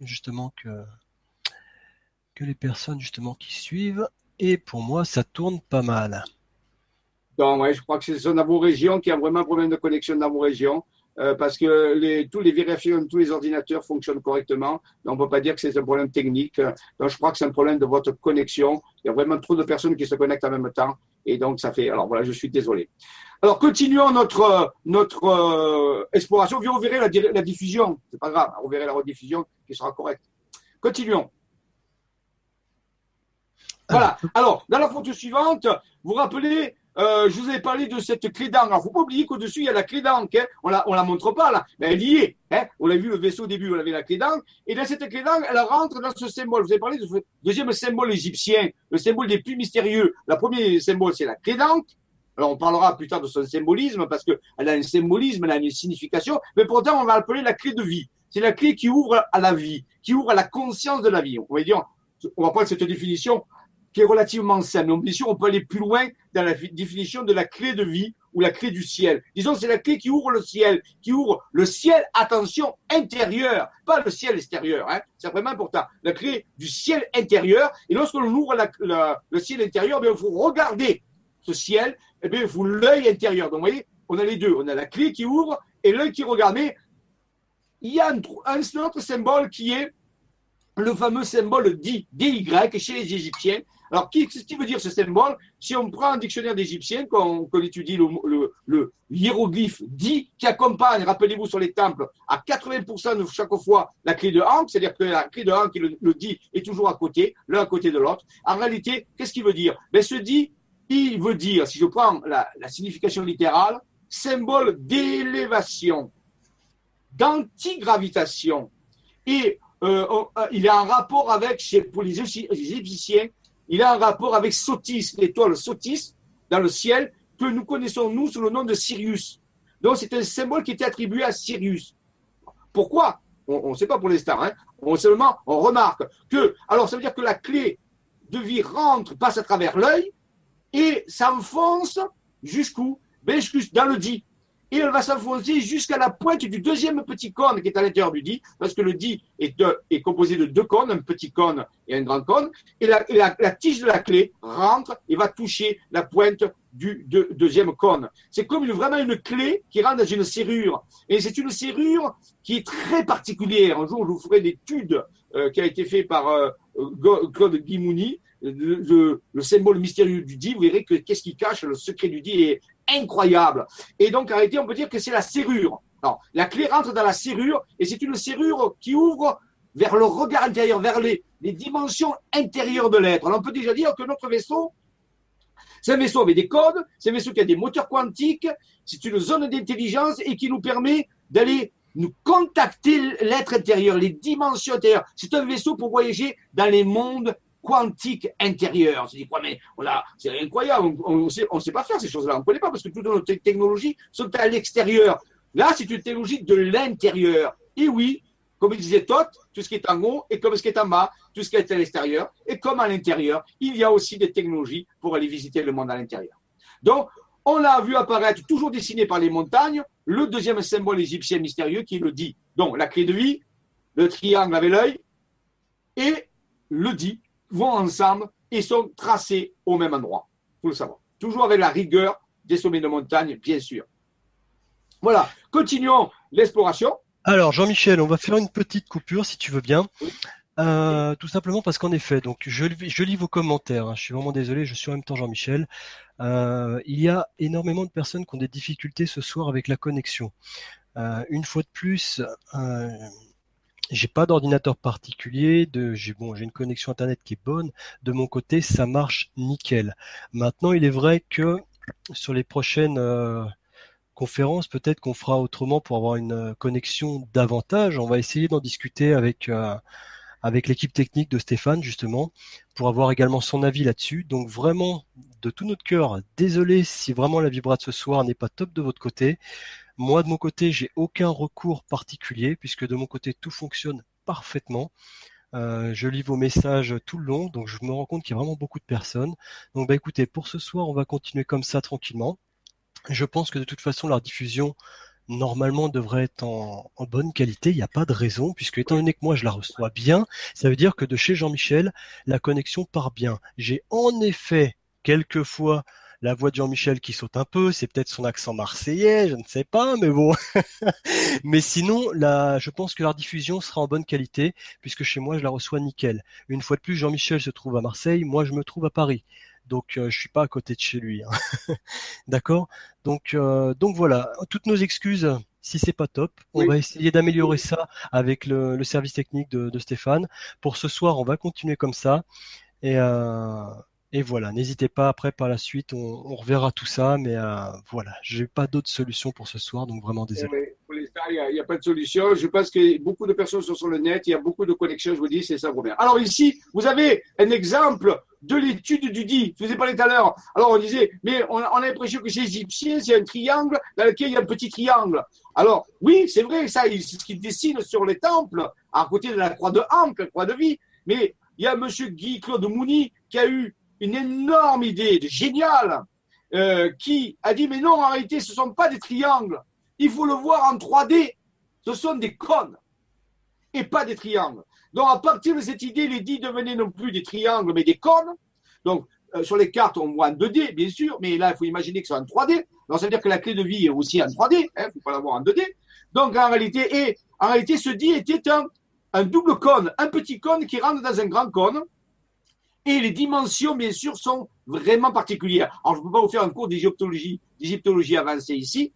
Speaker 3: justement que que les personnes justement qui suivent. Et pour moi, ça tourne pas mal.
Speaker 1: Donc, ouais, je crois que c'est dans vos régions qui a vraiment un problème de connexion dans vos régions. Euh, parce que tous les vérifications, tous les ordinateurs fonctionnent correctement. Donc, on ne peut pas dire que c'est un problème technique. Donc, je crois que c'est un problème de votre connexion. Il y a vraiment trop de personnes qui se connectent en même temps. Et donc, ça fait. Alors, voilà, je suis désolé. Alors, continuons notre, notre euh, exploration. Vous verrez la, la diffusion. C'est pas grave. On verra la rediffusion qui sera correcte. Continuons. Voilà. Alors, dans la photo suivante, vous rappelez, euh, je vous avais parlé de cette clé d'encre. Alors, faut pas oublier qu'au-dessus, il y a la clé d'encre. Hein. On la, on la montre pas, là. Mais elle y est. Hein. On l'a vu, le vaisseau au début, on avait la clé d'encre. Et dans cette clé d'encre, elle rentre dans ce symbole. Vous avez parlé de ce deuxième symbole égyptien, le symbole des plus mystérieux. Le premier symbole, c'est la clé d'encre. Alors, on parlera plus tard de son symbolisme parce qu'elle a un symbolisme, elle a une signification. Mais pourtant, on va l'appeler la clé de vie. C'est la clé qui ouvre à la vie, qui ouvre à la conscience de la vie. On va dire, on va prendre cette définition qui est relativement saine. Donc, bien sûr, on peut aller plus loin dans la définition de la clé de vie ou la clé du ciel. Disons, c'est la clé qui ouvre le ciel, qui ouvre le ciel, attention, intérieur, pas le ciel extérieur. Hein. C'est vraiment important. La clé du ciel intérieur. Et lorsque l'on ouvre le ciel intérieur, bien, il faut regarder ce ciel, et bien, il faut l'œil intérieur. Donc, vous voyez, on a les deux. On a la clé qui ouvre et l'œil qui regarde. Mais il y a un, autre symbole qui est le fameux symbole DY chez les Égyptiens. Alors, qu'est-ce qui veut dire ce symbole? Si on prend un dictionnaire d'égyptien, qu'on étudie le, le, hiéroglyphe dit, qui accompagne, rappelez-vous sur les temples, à 80% de chaque fois la clé de Ankh, c'est-à-dire que la clé de Ankh qui le, dit est toujours à côté, l'un à côté de l'autre. En réalité, qu'est-ce qu'il veut dire? Ben, Ce dit, il veut dire, si je prends la, signification littérale, symbole d'élévation, d'antigravitation. Et euh, euh, il a un rapport avec, pour les Égyptiens, il a un rapport avec Sotis, l'étoile Sotis, dans le ciel, que nous connaissons, nous, sous le nom de Sirius. Donc, c'est un symbole qui était attribué à Sirius. Pourquoi? On ne sait pas pour l'instant, hein, on seulement on remarque que, alors ça veut dire que la clé de vie rentre, passe à travers l'œil et s'enfonce jusqu'où? Ben, Dans le dit et elle va s'enfoncer jusqu'à la pointe du deuxième petit cône qui est à l'intérieur du dit, parce que le dit est, composé de deux cônes, un petit cône et un grand cône, et la, tige de la clé rentre et va toucher la pointe du deuxième cône. C'est comme vraiment une clé qui rentre dans une serrure, et c'est une serrure qui est très particulière. Un jour, je vous ferai l'étude euh, qui a été faite par euh, Claude Guimouni, le, le, symbole mystérieux du dit, vous verrez que qu'est-ce qui cache le secret du dit est incroyable. Et donc, en réalité, on peut dire que c'est la serrure. La clé rentre dans la serrure et c'est une serrure qui ouvre vers le regard intérieur, vers les, les dimensions intérieures de l'être. on peut déjà dire que notre vaisseau, c'est un vaisseau avec des codes, c'est un vaisseau qui a des moteurs quantiques, c'est une zone d'intelligence et qui nous permet d'aller nous contacter l'être intérieur, les dimensions intérieures. C'est un vaisseau pour voyager dans les mondes quantique intérieur. On se dit, quoi, mais voilà, c'est incroyable, on ne sait pas faire ces choses-là, on ne connaît pas parce que toutes nos technologies sont à l'extérieur. Là, c'est une technologie de l'intérieur. Et oui, comme il disait Toth, tout ce qui est en haut et comme ce qui est en bas, tout ce qui est à l'extérieur, et comme à l'intérieur, il y a aussi des technologies pour aller visiter le monde à l'intérieur. Donc, on a vu apparaître, toujours dessiné par les montagnes, le deuxième symbole égyptien mystérieux qui le dit. Donc, la clé de vie, le triangle avec l'œil, et le dit, vont ensemble et sont tracés au même endroit. Il faut le savoir. Toujours avec la rigueur des sommets de montagne, bien sûr. Voilà, continuons l'exploration.
Speaker 3: Alors, Jean-Michel, on va faire une petite coupure si tu veux bien. Euh, tout simplement parce qu'en effet, donc je, je, lis vos commentaires. Hein. je suis vraiment désolé, je suis en même temps Jean-Michel. Euh, il y a énormément de personnes qui ont des difficultés ce soir avec la connexion. Euh, une fois de plus, j'ai pas d'ordinateur particulier, de j'ai bon, j'ai une connexion internet qui est bonne, de mon côté ça marche nickel. Maintenant, il est vrai que sur les prochaines euh, conférences, peut-être qu'on fera autrement pour avoir une euh, connexion davantage. On va essayer d'en discuter avec euh, avec l'équipe technique de Stéphane justement pour avoir également son avis là-dessus. Donc vraiment de tout notre cœur, désolé si vraiment la vibrate ce soir n'est pas top de votre côté. Moi, de mon côté, j'ai aucun recours particulier puisque de mon côté, tout fonctionne parfaitement. Euh, je lis vos messages tout le long, donc je me rends compte qu'il y a vraiment beaucoup de personnes. Donc, bah écoutez, pour ce soir, on va continuer comme ça tranquillement. Je pense que de toute façon, la diffusion normalement devrait être en, en bonne qualité. Il n'y a pas de raison, puisque étant donné que moi je la reçois bien, ça veut dire que de chez Jean-Michel, la connexion part bien. J'ai en effet quelquefois la voix de Jean-Michel qui saute un peu, c'est peut-être son accent marseillais, je ne sais pas, mais bon. mais sinon, là, je pense que la diffusion sera en bonne qualité, puisque chez moi, je la reçois nickel. Une fois de plus, Jean-Michel se trouve à Marseille, moi, je me trouve à Paris. Donc, euh, je suis pas à côté de chez lui. Hein. D'accord? Donc, euh, donc voilà. Toutes nos excuses si c'est pas top. On va essayer d'améliorer ça avec le, service technique de, de, Stéphane. Pour ce soir, on va continuer comme ça. Et, euh, et voilà, n'hésitez pas après par la suite, on, reverra tout ça, mais euh, voilà, j'ai pas d'autre solution pour ce soir, donc vraiment désolé.
Speaker 1: pour l'instant, il n'y a, pas de solution. Je pense que beaucoup de personnes sont sur le net, il y a beaucoup de connexions, je vous dis, c'est ça, Robert. Alors ici, vous avez un exemple de l'étude du dit. Je vous ai parlé tout à l'heure. Alors on disait, mais on, a l'impression que c'est égyptien, c'est un triangle dans lequel il y a un petit triangle. Alors oui, c'est vrai, ça, c'est ce qu'ils dessinent sur les temples, à côté de la croix de Ankh, la croix de vie. Mais il y a Monsieur Guy Claude Mouni qui a eu une énorme idée, géniale, euh, qui a dit mais non, en réalité, ce ne sont pas des triangles. Il faut le voir en 3D. Ce sont des cônes et pas des triangles. Donc, à partir de cette idée, les dits devenaient non plus des triangles, mais des cônes. Donc, euh, sur les cartes, on voit en 2D, bien sûr, mais là, il faut imaginer que c'est en 3D. Donc, ça veut dire que la clé de vie est aussi en 3D. Il hein, ne faut pas l'avoir en 2D. Donc, en réalité, et, en réalité, ce dit était un double cône, un petit cône qui rentre dans un grand cône. Et les dimensions, bien sûr, sont vraiment particulières. Alors, je ne peux pas vous faire un cours d'égyptologie, avancée ici.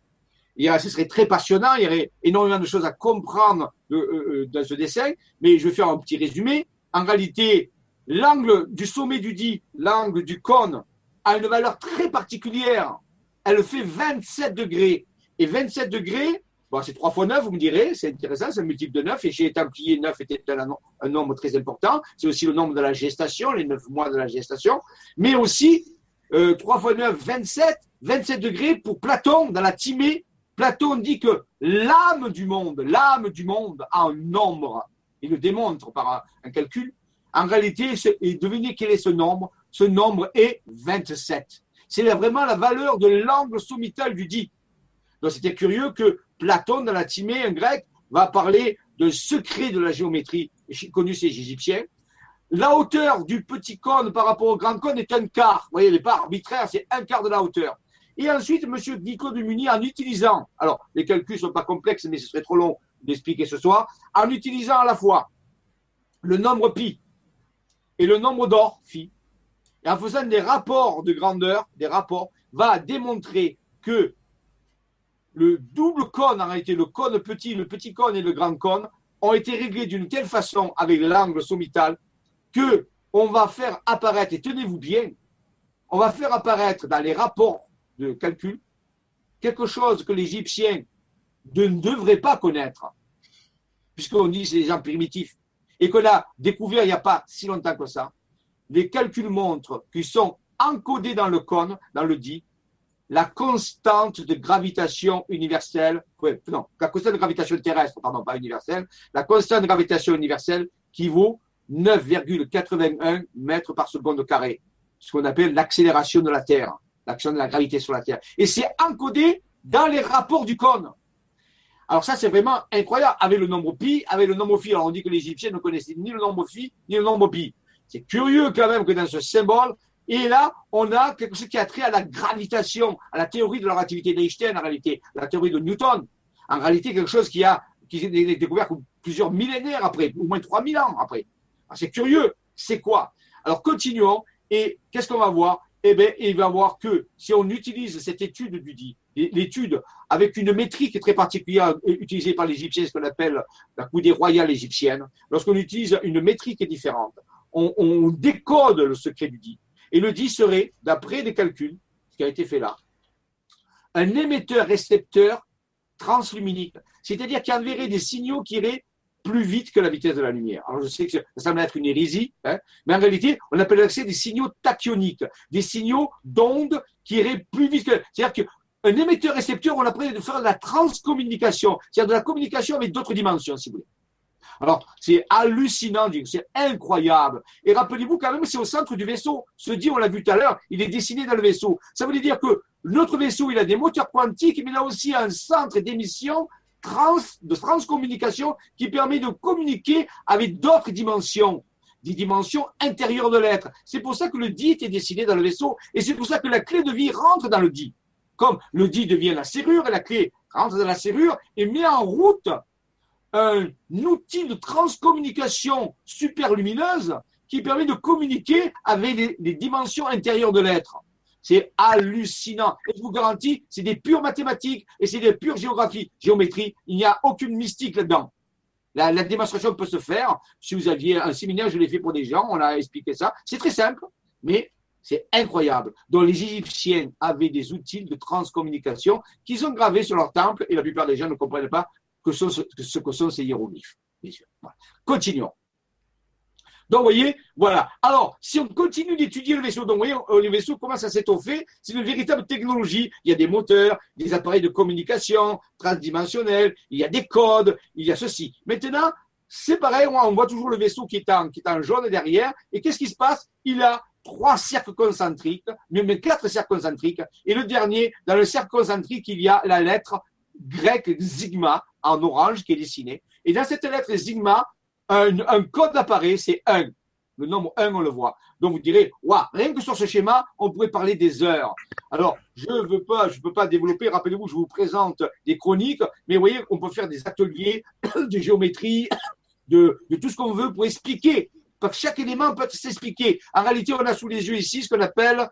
Speaker 1: Y ce serait très passionnant, il y aurait énormément de choses à comprendre euh, euh, dans ce dessin, mais je vais faire un petit résumé. En réalité, l'angle du sommet du dit, l'angle du cône, a une valeur très particulière. Elle fait 27 degrés. Et 27 degrés, Bon, c'est 3 fois 9, vous me direz, c'est intéressant, c'est un multiple de 9, et chez les Templiers, 9 était un, un nombre très important. C'est aussi le nombre de la gestation, les 9 mois de la gestation. Mais aussi, euh, 3 fois 9, 27, 27 degrés pour Platon dans la Timée, Platon dit que l'âme du monde, l'âme du monde a un nombre. Il le démontre par un, calcul. En réalité, et devinez quel est ce nombre Ce nombre est 27. C'est vraiment la valeur de l'angle sommital du dit. Donc c'était curieux que Platon, dans la Timée, un grec, va parler de secret de la géométrie connu chez les Égyptiens. La hauteur du petit cône par rapport au grand cône est un quart. Vous voyez, les pas arbitraires, c'est un quart de la hauteur. Et ensuite, M. Nico de Muni, en utilisant, alors les calculs ne sont pas complexes, mais ce serait trop long d'expliquer ce soir, en utilisant à la fois le nombre pi et le nombre d'or, phi, et en faisant des rapports de grandeur, des rapports, va démontrer que le double cône, en réalité, le cône petit, le petit cône et le grand cône, ont été réglés d'une telle façon avec l'angle sommital que on va faire apparaître, et tenez-vous bien, on va faire apparaître dans les rapports de calcul quelque chose que l'Égyptien ne devrait pas connaître, puisqu'on dit que c'est des gens primitifs, et qu'on a découvert il n'y a pas si longtemps que ça. Les calculs montrent qu'ils sont encodés dans le cône, dans le dit, la constante de gravitation universelle, non, la constante de gravitation terrestre, pardon, pas universelle, la constante de gravitation universelle qui vaut 9,81 mètres par seconde carré, ce qu'on appelle l'accélération de la Terre l'action de la gravité sur la Terre. Et c'est encodé dans les rapports du cône. Alors ça, c'est vraiment incroyable. Avec le nombre pi, avec le nombre phi. Alors on dit que les Égyptiens ne connaissaient ni le nombre phi, ni le nombre pi. C'est curieux quand même que dans ce symbole, et là, on a quelque chose qui a trait à la gravitation, à la théorie de la relativité d'Einstein en réalité, la théorie de Newton. En réalité, quelque chose qui a qui découvert plusieurs millénaires après, au moins 3000 ans après. C'est curieux. C'est quoi? Alors continuons. Et qu'est-ce qu'on va voir? Eh bien, il va voir que si on utilise cette étude du dit, l'étude avec une métrique très particulière utilisée par les Égyptiens, ce qu'on appelle la coudée royale égyptienne, lorsqu'on utilise une métrique différente, on, décode le secret du dit. Et le dit serait, d'après des calculs, ce qui a été fait là, un émetteur-récepteur transluminique, c'est-à-dire qui enverrait des signaux qui iraient plus vite que la vitesse de la lumière. Alors je sais que ça semble être une hérésie, hein, mais en réalité, on appelle ça des signaux tachyoniques, des signaux d'ondes qui iraient plus vite que... C'est-à-dire qu'un émetteur-récepteur, on appelle de faire de la transcommunication, c'est-à-dire de la communication avec d'autres dimensions, si vous voulez. Alors, c'est hallucinant, c'est incroyable. Et rappelez-vous quand même, c'est au centre du vaisseau. Ce dit, on l'a vu tout à l'heure, il est dessiné dans le vaisseau. Ça veut dire que notre vaisseau, il a des moteurs quantiques, mais il a aussi un centre d'émission de transcommunication qui permet de communiquer avec d'autres dimensions, des dimensions intérieures de l'être. C'est pour ça que le dit est dessiné dans le vaisseau et c'est pour ça que la clé de vie rentre dans le dit. Comme le dit devient la serrure et la clé rentre dans la serrure et met en route un outil de transcommunication super lumineuse qui permet de communiquer avec les dimensions intérieures de l'être. C'est hallucinant. Et je vous garantis, c'est des pures mathématiques et c'est des pures géographies, géométrie. Il n'y a aucune mystique là-dedans. La, démonstration peut se faire. Si vous aviez un séminaire, je l'ai fait pour des gens, on a expliqué ça. C'est très simple, mais c'est incroyable. Donc les Égyptiens avaient des outils de transcommunication qu'ils ont gravés sur leur temple et la plupart des gens ne comprennent pas que ce, que sont ces hiéroglyphes. Continuons. Donc, vous voyez, voilà. Alors, si on continue d'étudier le vaisseau, donc, voyez, euh, le vaisseau commence à s'étoffer. C'est une véritable technologie. Il y a des moteurs, des appareils de communication transdimensionnels, il y a des codes, il y a ceci. Maintenant, c'est pareil, on voit toujours le vaisseau qui est en, qui est en jaune derrière. Et qu'est-ce qui se passe? Il a trois cercles concentriques, même quatre cercles concentriques. Et le dernier, dans le cercle concentrique, il y a la lettre grecque sigma en orange qui est dessinée. Et dans cette lettre sigma, un, code apparaît, c'est 1. Le nombre 1, on le voit. Donc vous direz, waouh, rien que sur ce schéma, on pourrait parler des heures. Alors, je ne veux pas, je peux pas développer. Rappelez-vous, je vous présente des chroniques, mais vous voyez, on peut faire des ateliers de géométrie, de, de tout ce qu'on veut pour expliquer. Parce que chaque élément peut s'expliquer. En réalité, on a sous les yeux ici ce qu'on appelle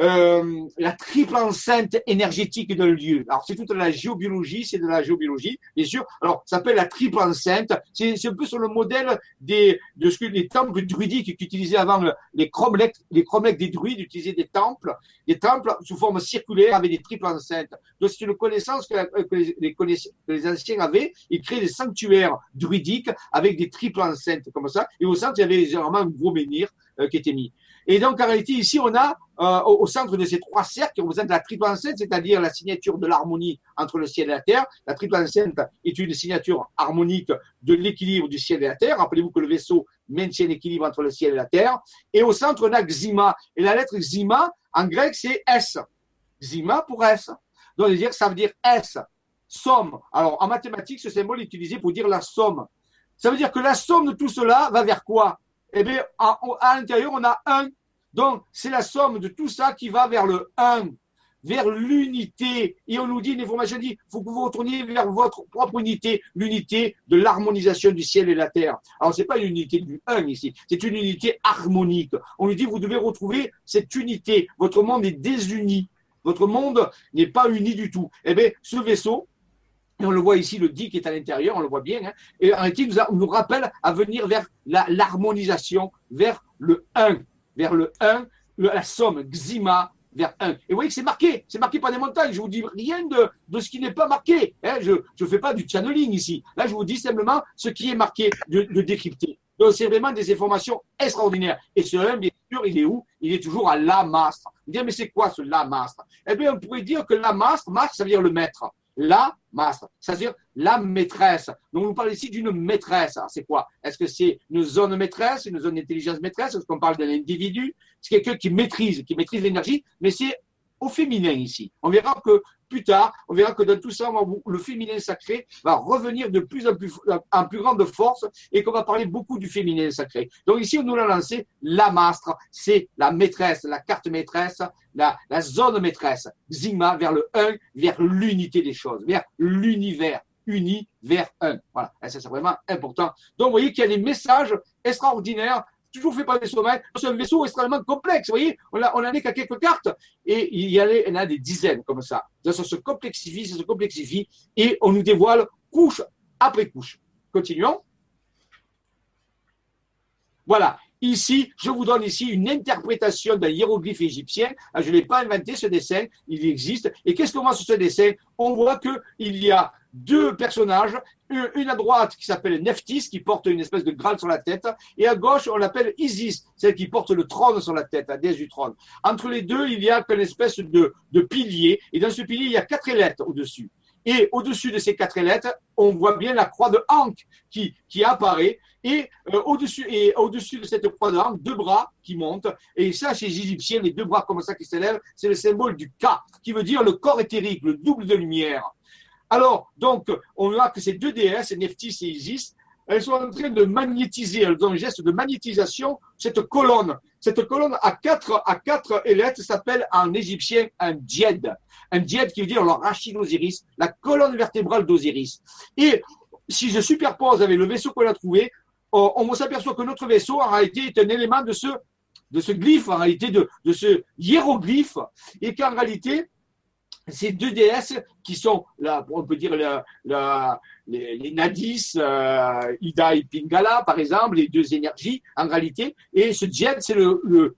Speaker 1: euh, la triple enceinte énergétique d'un lieu. Alors, c'est toute la géobiologie, c'est de la géobiologie, bien sûr. Alors, ça s'appelle la triple enceinte. C'est un peu sur le modèle des, de ce que les temples druidiques qu'utilisaient avant les cromlechs, les cromlechs des druides utilisaient des temples, des temples sous forme circulaire avec des triples enceintes. Donc, c'est une connaissance que, les, les, que les anciens avaient. Ils créaient des sanctuaires druidiques avec des triples enceintes comme ça. Et au centre, il y avait généralement un gros menhir euh, qui était mis. Et donc, en réalité, ici, on a euh, au, centre de ces trois cercles qui représentent la triple enceinte, c'est-à-dire la signature de l'harmonie entre le ciel et la terre. La triple enceinte est une signature harmonique de l'équilibre du ciel et la terre. Rappelez-vous que le vaisseau maintient l'équilibre entre le ciel et la terre. Et au centre, on a Xima. Et la lettre Xima, en grec, c'est S. Xima pour S. Donc, ça veut dire S, somme. Alors, en mathématiques, ce symbole est utilisé pour dire la somme. Ça veut dire que la somme de tout cela va vers quoi? Eh bien, à, l'intérieur, on a 1 donc, c'est la somme de tout ça qui va vers le 1, vers l'unité. Et on nous dit, une dit, faut que vous retourniez vers votre propre unité, l'unité de l'harmonisation du ciel et de la terre. Alors, c'est pas une unité du 1 ici, c'est une unité harmonique. On nous dit, vous devez retrouver cette unité. Votre monde est désuni. Votre monde n'est pas uni du tout. Eh bien, ce vaisseau, on le voit ici, le dit qui est à l'intérieur, on le voit bien, hein, et en réalité, nous, rappelle à venir vers l'harmonisation, vers le 1 vers le 1, la somme Xima vers 1. Et vous voyez que c'est marqué, c'est marqué par des montagnes. Je vous dis rien de, ce qui n'est pas marqué. Hein. Je ne fais pas du channeling ici. Là, je vous dis simplement ce qui est marqué de, de décrypter. Donc, c'est vraiment des informations extraordinaires. Et ce 1, bien sûr, il est où? Il est toujours à la mastre. Vous dites, mais c'est quoi ce la mastre Eh bien, on pourrait dire que la mastre, mastre, ça veut dire le maître la master, c'est-à-dire la maîtresse. Donc, on parle ici d'une maîtresse. C'est quoi? Est-ce que c'est une zone maîtresse, une zone d'intelligence maîtresse? Est-ce qu'on parle d'un individu? C'est quelqu'un qui maîtrise, qui maîtrise l'énergie, mais c'est au féminin ici. On verra que plus tard, on verra que dans tout ça, le féminin sacré va revenir de plus en plus en plus grande force et qu'on va parler beaucoup du féminin sacré. Donc ici, on nous l'a lancé, la mastre, c'est la maîtresse, la carte maîtresse, la, zone maîtresse. Zima vers le 1, vers l'unité des choses, vers l'univers uni vers un. Voilà, c'est vraiment important. Donc vous voyez qu'il y a des messages extraordinaires toujours fait par des sommets. C'est un vaisseau extrêmement complexe. Vous voyez, on n'en est qu'à quelques cartes. Et il y, en a des dizaines comme ça. Ça se complexifie, ça se complexifie. Et on nous dévoile couche après couche. Continuons. Voilà. Ici, je vous donne ici une interprétation d'un hiéroglyphe égyptien. Ah, je ne l'ai pas inventé, ce dessin, il existe. Et qu'est-ce qu'on voit sur ce dessin? On voit qu'il y a deux personnages, une à droite qui s'appelle Nephthys, qui porte une espèce de Graal sur la tête, et à gauche, on l'appelle Isis, celle qui porte le trône sur la tête, la déesse du trône. Entre les deux, il y a une espèce de, de pilier, et dans ce pilier, il y a quatre ailettes au-dessus. Et au-dessus de ces quatre lettres, on voit bien la croix de Ankh qui, qui apparaît. Et euh, au-dessus et au-dessus de cette croix de Ankh, deux bras qui montent. Et ça, chez les Égyptiens, les deux bras comme ça qui s'élèvent, c'est le symbole du Ka, qui veut dire le corps éthérique, le double de lumière. Alors, donc, on voit que ces deux déesses, Nephthys et Isis, elles sont en train de magnétiser, elles ont un geste de magnétisation, cette colonne. Cette colonne à quatre, à quatre ailettes s'appelle en égyptien un djed. Un djed qui veut dire le rachid d'Osiris, la colonne vertébrale d'Osiris. Et si je superpose avec le vaisseau qu'on a trouvé, on, s'aperçoit que notre vaisseau, en réalité, est un élément de ce, de ce glyphe, en réalité, de, de ce hiéroglyphe, et qu'en réalité, ces deux déesses qui sont, là, on peut dire, la, les, Nadis, euh, Ida et Pingala, par exemple, les deux énergies, en réalité. Et ce jet, c'est le, le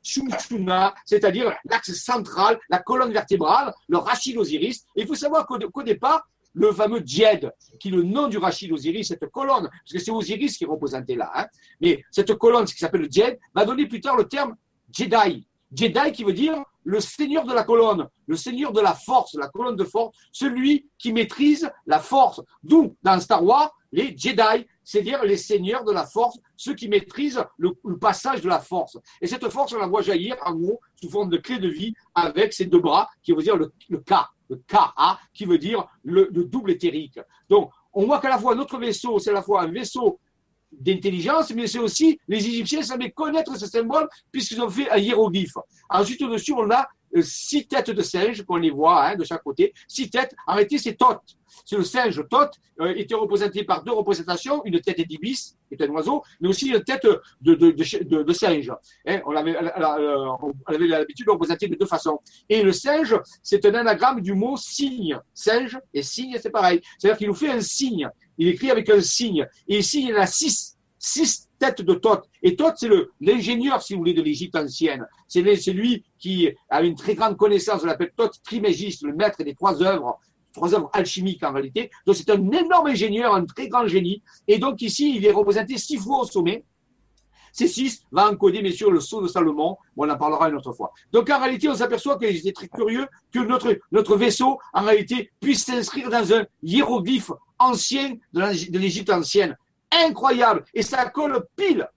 Speaker 1: c'est-à-dire l'axe central, la colonne vertébrale, le Rachid Osiris. Et il faut savoir qu'au départ, le fameux Djed, qui est le nom du Rachid Osiris, cette colonne, parce que c'est Osiris qui est représenté là, hein, mais cette colonne, qui s'appelle le Djed, va donner plus tard le terme Jedi. Jedi qui veut dire le seigneur de la colonne, le seigneur de la force, la colonne de force, celui qui maîtrise la force. D'où, dans Star Wars, les Jedi, c'est-à-dire les seigneurs de la force, ceux qui maîtrisent le, passage de la force. Et cette force, on la voit jaillir, en gros, sous forme de clé de vie, avec ses deux bras, qui veut dire le, K, le Ka, qui veut dire le double éthérique. Donc, on voit qu'à la fois notre vaisseau, c'est à la fois un vaisseau d'intelligence, mais c'est aussi, les Égyptiens savaient connaître ce symbole puisqu'ils ont fait un hiéroglyphe. Ensuite, au-dessus, on a euh, six têtes de singe qu'on les voit hein, de chaque côté. Six têtes. Réalité, c'est Thoth. C'est le singe Thoth, euh, était représenté par deux représentations, une tête d'ibis, qui est un oiseau, mais aussi une tête de, de, de, singe. Hein, on, avait, on avait l'habitude de représenter de deux façons. Et le singe, c'est un anagramme du mot signe. Singe et signe, c'est pareil. C'est-à-dire qu'il nous fait un signe. Il écrit avec un signe. Et ici, il a six. Six têtes de Thoth. Et Thoth, c'est l'ingénieur, si vous voulez, de l'Égypte ancienne. C'est lui qui a une très grande connaissance. On l'appelle Thoth Trimégiste, le maître des trois œuvres trois œuvres alchimiques en réalité. Donc c'est un énorme ingénieur, un très grand génie. Et donc ici, il est représenté six fois au sommet. C6 va encoder, bien sûr, le sceau de Salomon. On en parlera une autre fois. Donc, en réalité, on s'aperçoit que c'est très curieux que notre, notre vaisseau, en réalité, puisse s'inscrire dans un hiéroglyphe ancien de l'Égypte ancienne. Incroyable. Et ça colle pile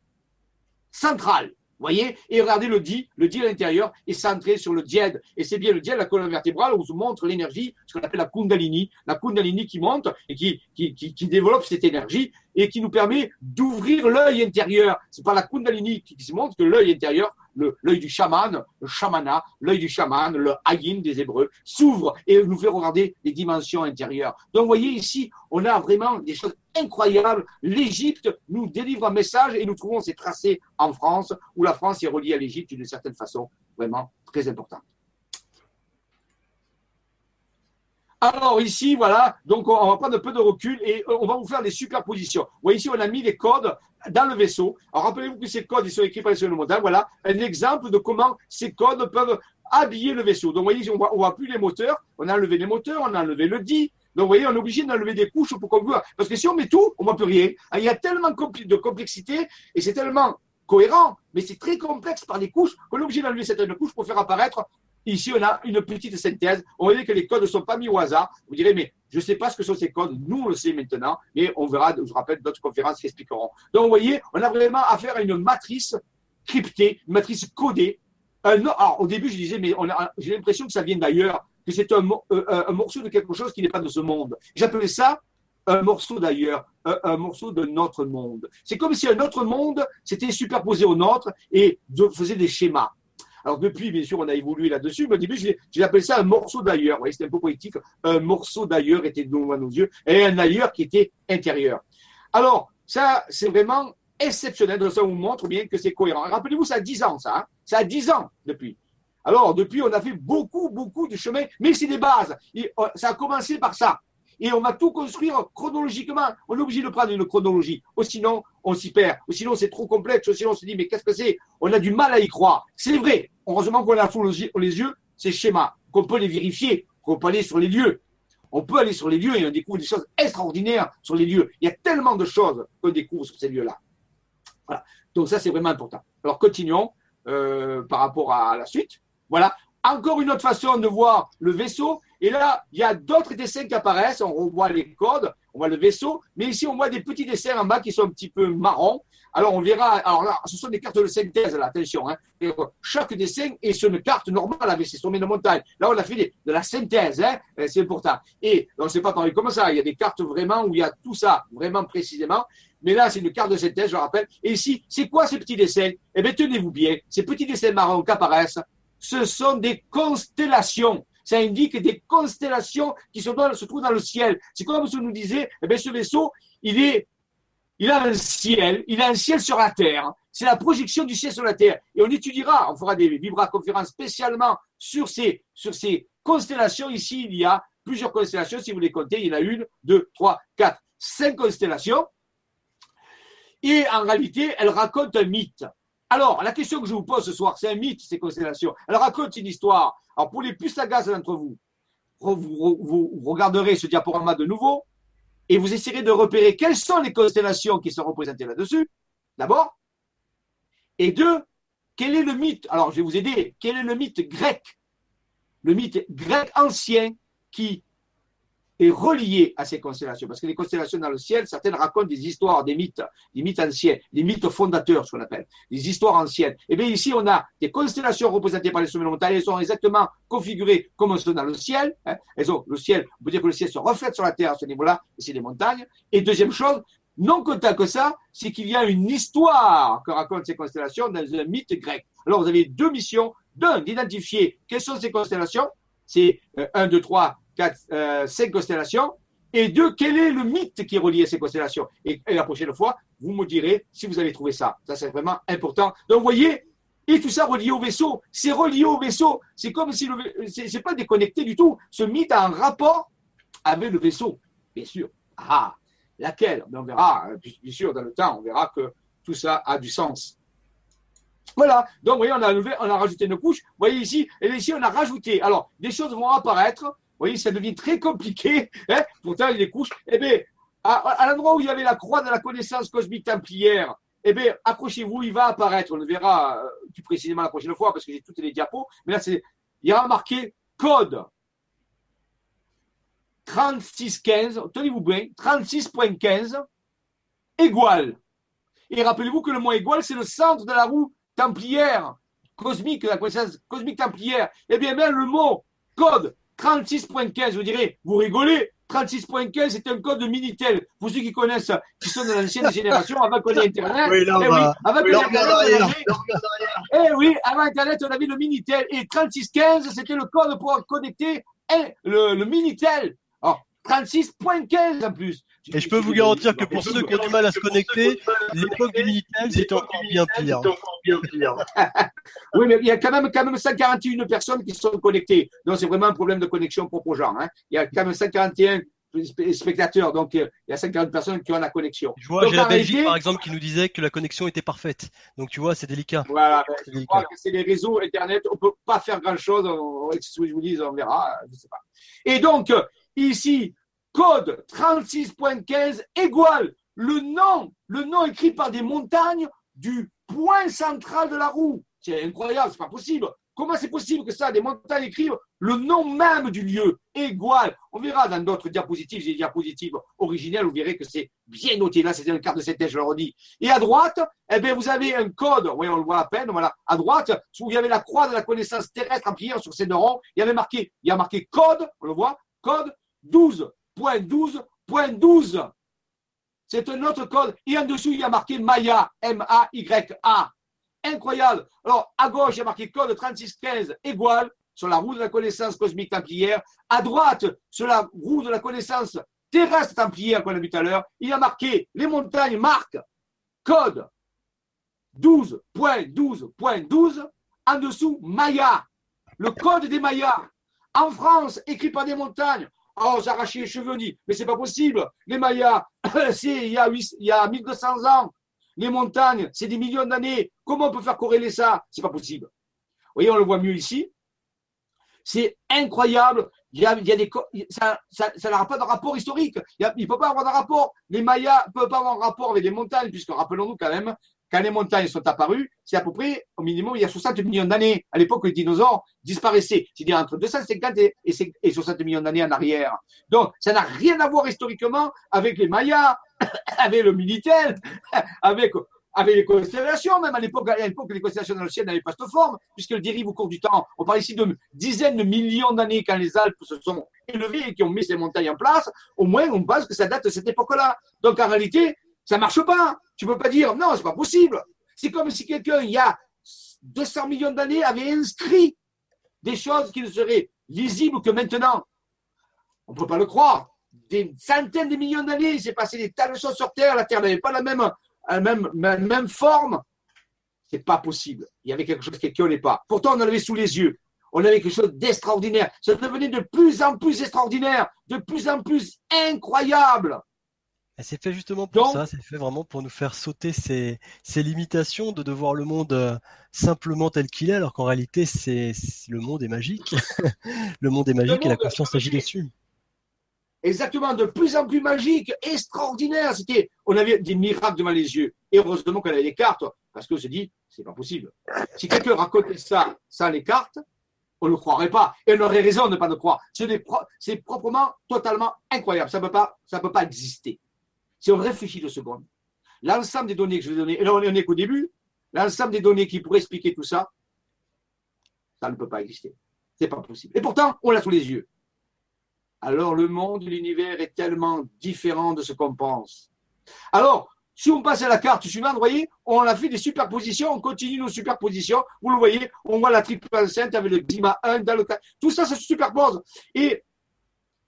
Speaker 1: central voyez? Et regardez le dit, le dit à l'intérieur est centré sur le diède. Et c'est bien le diède, la colonne vertébrale, où se montre l'énergie, ce qu'on appelle la kundalini, la kundalini qui monte et qui, qui, qui, développe cette énergie et qui nous permet d'ouvrir l'œil intérieur. C'est pas la kundalini qui, se montre que l'œil intérieur l'œil du chaman, le shamana, l'œil du chaman, le hayin des Hébreux, s'ouvre et nous fait regarder les dimensions intérieures. Donc, vous voyez ici, on a vraiment des choses incroyables. L'Égypte nous délivre un message et nous trouvons ces tracés en France, où la France est reliée à l'Égypte d'une certaine façon vraiment très importante. Alors ici, voilà, donc on va prendre un peu de recul et on va vous faire des superpositions. Vous voyez ici, on a mis les codes dans le vaisseau. Alors rappelez-vous que ces codes, ils sont écrits par les modèle. Voilà un exemple de comment ces codes peuvent habiller le vaisseau. Donc vous voyez, on voit, voit plus les moteurs, on a enlevé les moteurs, on a enlevé le dit. Donc vous voyez, on est obligé d'enlever des couches pour qu'on voit. Parce que si on met tout, on ne voit plus rien. Il y a tellement de complexité et c'est tellement cohérent, mais c'est très complexe par les couches qu'on est obligé d'enlever certaines couches pour faire apparaître Ici, on a une petite synthèse. On voit que les codes ne sont pas mis au hasard. Vous direz, mais je ne sais pas ce que sont ces codes. Nous, on le sait maintenant, mais on verra, je vous rappelle, d'autres conférences qui expliqueront. Donc, vous voyez, on a vraiment affaire à une matrice cryptée, une matrice codée. alors, au début, je disais, mais j'ai l'impression que ça vient d'ailleurs, que c'est un, euh, un, morceau de quelque chose qui n'est pas de ce monde. J'appelais ça un morceau d'ailleurs, un, morceau de notre monde. C'est comme si un autre monde s'était superposé au nôtre et faisait des schémas. Alors depuis, bien sûr, on a évolué là-dessus, mais au début, appelé ça un morceau d'ailleurs. Vous voyez, c'était un peu poétique. Un morceau d'ailleurs était devant nos yeux et un ailleurs qui était intérieur. Alors, ça, c'est vraiment exceptionnel. Ça vous montre bien que c'est cohérent. Rappelez-vous, ça a 10 ans, ça. Hein. ça a 10 ans depuis. Alors, depuis, on a fait beaucoup, beaucoup de chemin, mais c'est des bases. Oh, ça a commencé par ça et on va tout construire chronologiquement. On est obligé de prendre une chronologie. Ou sinon, on s'y perd. Ou sinon, c'est trop complexe. Ou sinon, on se dit, mais qu'est-ce que c'est? On a du mal à y croire. C'est vrai. Heureusement qu'on a sous les yeux ces schémas, qu'on peut les vérifier, qu'on peut aller sur les lieux. On peut aller sur les lieux et on découvre des choses extraordinaires sur les lieux. Il y a tellement de choses qu'on découvre sur ces lieux-là. Voilà. Donc ça, c'est vraiment important. Alors, continuons euh, par rapport à la suite. Voilà. Encore une autre façon de voir le vaisseau. Et là, il y a d'autres dessins qui apparaissent. On revoit les codes, on voit le vaisseau. Mais ici, on voit des petits dessins en bas qui sont un petit peu marrons. Alors, on verra. Alors là, ce sont des cartes de synthèse, là, attention. Hein. chaque dessin est sur une carte normale avec ses sommets de montagne. Là, on a fait de la synthèse. Hein. Euh, c'est important. Et on sait pas pareil comme ça. Il y a des cartes vraiment où il y a tout ça, vraiment précisément. Mais là, c'est une carte de synthèse, je rappelle. Et ici, c'est quoi ces petits dessins? Eh bien, tenez-vous bien. Ces petits dessins marrons qui apparaissent, ce sont des constellations. Ça indique des constellations qui se, trouvent dans le ciel. C'est comme si on nous disait, eh bien, ce vaisseau, il a un ciel, il a un ciel sur la terre. C'est la projection du ciel sur la terre. Et on étudiera, on fera des vibra conférences spécialement sur ces, sur ces constellations. Ici, il y a plusieurs constellations. Si vous les comptez, il y en a une, deux, trois, quatre, cinq constellations. Et en réalité, elles racontent un mythe. Alors, la question que je vous pose ce soir, c'est un mythe, ces constellations. Alors, raconte une histoire. Alors, pour les plus sagaces d'entre vous, vous, regarderez ce diaporama de nouveau et vous essayerez de repérer quelles sont les constellations qui sont représentées là-dessus, d'abord. Et deux, quel est le mythe? Alors, je vais vous aider. Quel est le mythe grec? Le mythe grec ancien qui est relié à ces constellations. Parce que les constellations dans le ciel, certaines racontent des histoires, des mythes, des mythes anciens, des mythes fondateurs, ce qu'on appelle, des histoires anciennes. Et eh bien ici, on a des constellations représentées par les sommets de montagne. Elles sont exactement configurées comme elles sont dans le ciel. Hein. Elles ont le ciel, on peut dire que le ciel se reflète sur la terre à ce niveau-là, et c'est des montagnes. Et deuxième chose, non content que ça, c'est qu'il y a une histoire que racontent ces constellations dans un mythe grec. Alors, vous avez deux missions. D'un, d'identifier quelles sont ces constellations. C'est 1, 2, 3, quatre, euh, cinq constellations. Et deux, quel est le mythe qui est relié à ces constellations? Et, la prochaine fois, vous me direz si vous avez trouvé ça. Ça, c'est vraiment important. Donc, vous voyez, et tout ça relié au vaisseau. C'est relié au vaisseau. C'est comme si le c'est pas déconnecté du tout. Ce mythe a un rapport avec le vaisseau, bien sûr. Ah, laquelle? Mais on verra, hein, bien sûr, dans le temps, on verra que tout ça a du sens. Voilà. Donc, vous voyez, on a, on a rajouté une couche. Vous voyez ici, et ici, on a rajouté. Alors, des choses vont apparaître voyez, ça devient très compliqué. Hein Pourtant, il les couches. Eh bien, à, l'endroit où il y avait la croix de la connaissance cosmique templière, eh bien, accrochez-vous, il va apparaître. On le verra euh, plus précisément la prochaine fois parce que j'ai toutes les diapos. Mais là, c'est, il y a marqué code 3615, tenez-vous bien, 36.15 égal. Et rappelez-vous que le mot égal, c'est le centre de la roue templière cosmique, la connaissance cosmique templière. Eh bien, le mot code 36.15, vous direz, vous rigolez, 36.15, c'est un code de Minitel. Pour ceux qui connaissent, qui sont de l'ancienne génération, avant qu'on ait Internet.
Speaker 3: Oui, là,
Speaker 1: eh oui, avant
Speaker 3: oui,
Speaker 1: Internet, on avait- eh oui, avant Internet, on avait le Minitel. Et 3615, c'était le code pour connecter eh, le, le Minitel. Alors, 36.15 en plus.
Speaker 3: Et je peux vous garantir que pour ceux qui ont du mal à se connecter, l'époque du Minitel, c'était encore bien pire.
Speaker 1: Oui, mais il y a quand même, quand même 141 personnes qui sont connectées. Donc, c'est vraiment un problème de connexion propre aux gens. Hein. Il y a quand même 141 sp- spectateurs. Donc, euh, il y a 50 personnes qui ont la connexion.
Speaker 3: Je vois,
Speaker 1: Donc,
Speaker 3: j'ai la Belgique,
Speaker 1: réalité-
Speaker 3: par exemple, qui nous disait que la connexion était parfaite. Donc, tu vois, c'est délicat.
Speaker 1: Voilà. ben,
Speaker 3: C'est
Speaker 1: Je crois
Speaker 3: délicat.
Speaker 1: que c'est les réseaux Internet. On peut pas faire grand chose. On, que je vous dis, on verra. Je sais pas. Et donc, euh, ici, code 36.15 égale le nom, le nom écrit par des montagnes du point central de la roue. C'est incroyable, c'est pas possible. Comment c'est possible que ça, des montagnes écrivent le nom même du lieu, égale. On verra dans d'autres diapositives, j'ai des diapositives originelles, vous verrez que c'est bien noté. Là, c'est une carte de synthèse, je le redis. Et à droite, eh bien, vous avez un code, oui, on le voit à peine, voilà. À droite, où il y avait la croix de la connaissance terrestre en prière sur ces deux ronds, il y avait marqué, il y a marqué code, on le voit, code 12.12.12. C'est un autre code. Et en dessous, il y a marqué Maya, M-A-Y-A. Incroyable. Alors, à gauche, il y a marqué code 3615 égale sur la roue de la connaissance cosmique templière. À droite, sur la roue de la connaissance terrestre templière qu'on a vu tout à l'heure, il y a marqué les montagnes marquent code 12.12.12. En dessous, Maya. Le code des Mayas. En France, écrit par des montagnes. Oh, j'ai arraché les cheveux, dit, mais c'est pas possible. Les Mayas, c'est il y, a huit- il y a 1200 ans. Les montagnes, c'est des millions d'années. Comment on peut faire corréler ça? C'est pas possible. Vous voyez, on le voit mieux ici. C'est incroyable. Y a, des, ça ça n'a pas de rapport historique. Il ne peut pas avoir de rapport. Les Mayas ne peuvent pas avoir un rapport avec les montagnes, puisque rappelons-nous quand même, quand les montagnes sont apparues, c'est à peu près, au minimum, il y a 60 millions d'années. À l'époque, les dinosaures disparaissaient. C'est-à-dire entre 250 et, et cinq- et 60 millions d'années en arrière. Donc, ça n'a rien à voir historiquement avec les Mayas, avec le Minitel, avec, avec les constellations, même à l'époque, à l'époque, les constellations dans le ciel n'avaient pas cette forme, puisqu'elles dérivent au cours du temps. On parle ici de dizaines de millions d'années quand les Alpes se sont élevées et qui ont mis ces montagnes en place. Au moins, on pense que ça date de cette époque-là. Donc, en réalité, ça marche pas. Tu peux pas dire, non, c'est pas possible. C'est comme si quelqu'un, il y a 200 millions d'années, avait inscrit des choses qui ne seraient lisibles que maintenant. On peut pas le croire. Des centaines de millions d'années, il s'est passé des tas de choses sur Terre. La Terre n'avait pas la même, la même, même forme. C'est pas possible. Il y avait quelque chose qui collait pas. Pourtant, on en avait sous les yeux. On avait quelque chose d'extraordinaire. Ça devenait de plus en plus extraordinaire, de plus en plus incroyable.
Speaker 3: Et C'est fait justement pour
Speaker 1: Donc-
Speaker 3: ça, c'est fait vraiment pour nous faire sauter ces, ces limitations de, de voir le monde euh, simplement tel qu'il est, alors qu'en réalité, c'est, le monde est magique. le monde est magique et la conscience agit dessus.
Speaker 1: Exactement, de plus en plus magique, extraordinaire. C'était, on avait des miracles devant les yeux. Et heureusement qu'on avait des cartes, parce qu'on se dit, c'est pas possible. Si quelqu'un racontait ça sans les cartes, on ne le croirait pas. Et on aurait raison de ne pas le croire. C'est pro- proprement, totalement incroyable. Ça ne peut pas, ça peut pas exister. Si on réfléchit deux secondes, l'ensemble des données que je vais donner, et là on est qu'au début, l'ensemble des données qui pourraient expliquer tout ça, ça ne peut pas exister. C'est pas possible. Et pourtant, on l'a sous les yeux. Alors le monde, l'univers est tellement différent de ce qu'on pense. Alors, si on passe à la carte suivante, vous voyez, on a fait des superpositions, on continue nos superpositions. Vous le voyez, on voit la triple enceinte avec le climat 1 dans le. Tout ça, ça se superpose. Et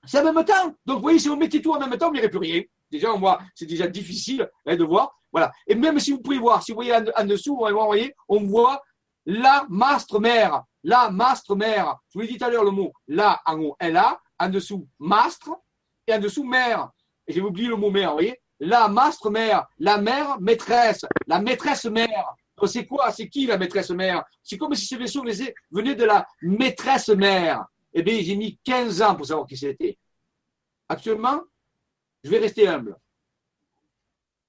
Speaker 1: c'est en même temps. Donc, vous voyez, si on mettait tout en même temps, on verrait plus rien. Déjà, on voit, c'est déjà difficile hein, de voir. Voilà. Et même si vous pouvez voir, si vous voyez en, dessous, vous voyez, on voit la mastre mère. La mastre mère. Je vous l'ai dit tout à l'heure le mot la en haut, LA, en dessous mastre et en dessous mère. J'ai oublié le mot mère, vous voyez La mastre mère, la mère maîtresse, la maîtresse mère. C'est quoi C'est qui la maîtresse mère? C'est comme si ce vaisseau venait- venait de la maîtresse mère. Eh bien, j'ai mis 15 ans pour savoir qui c'était. Actuellement, je vais rester humble.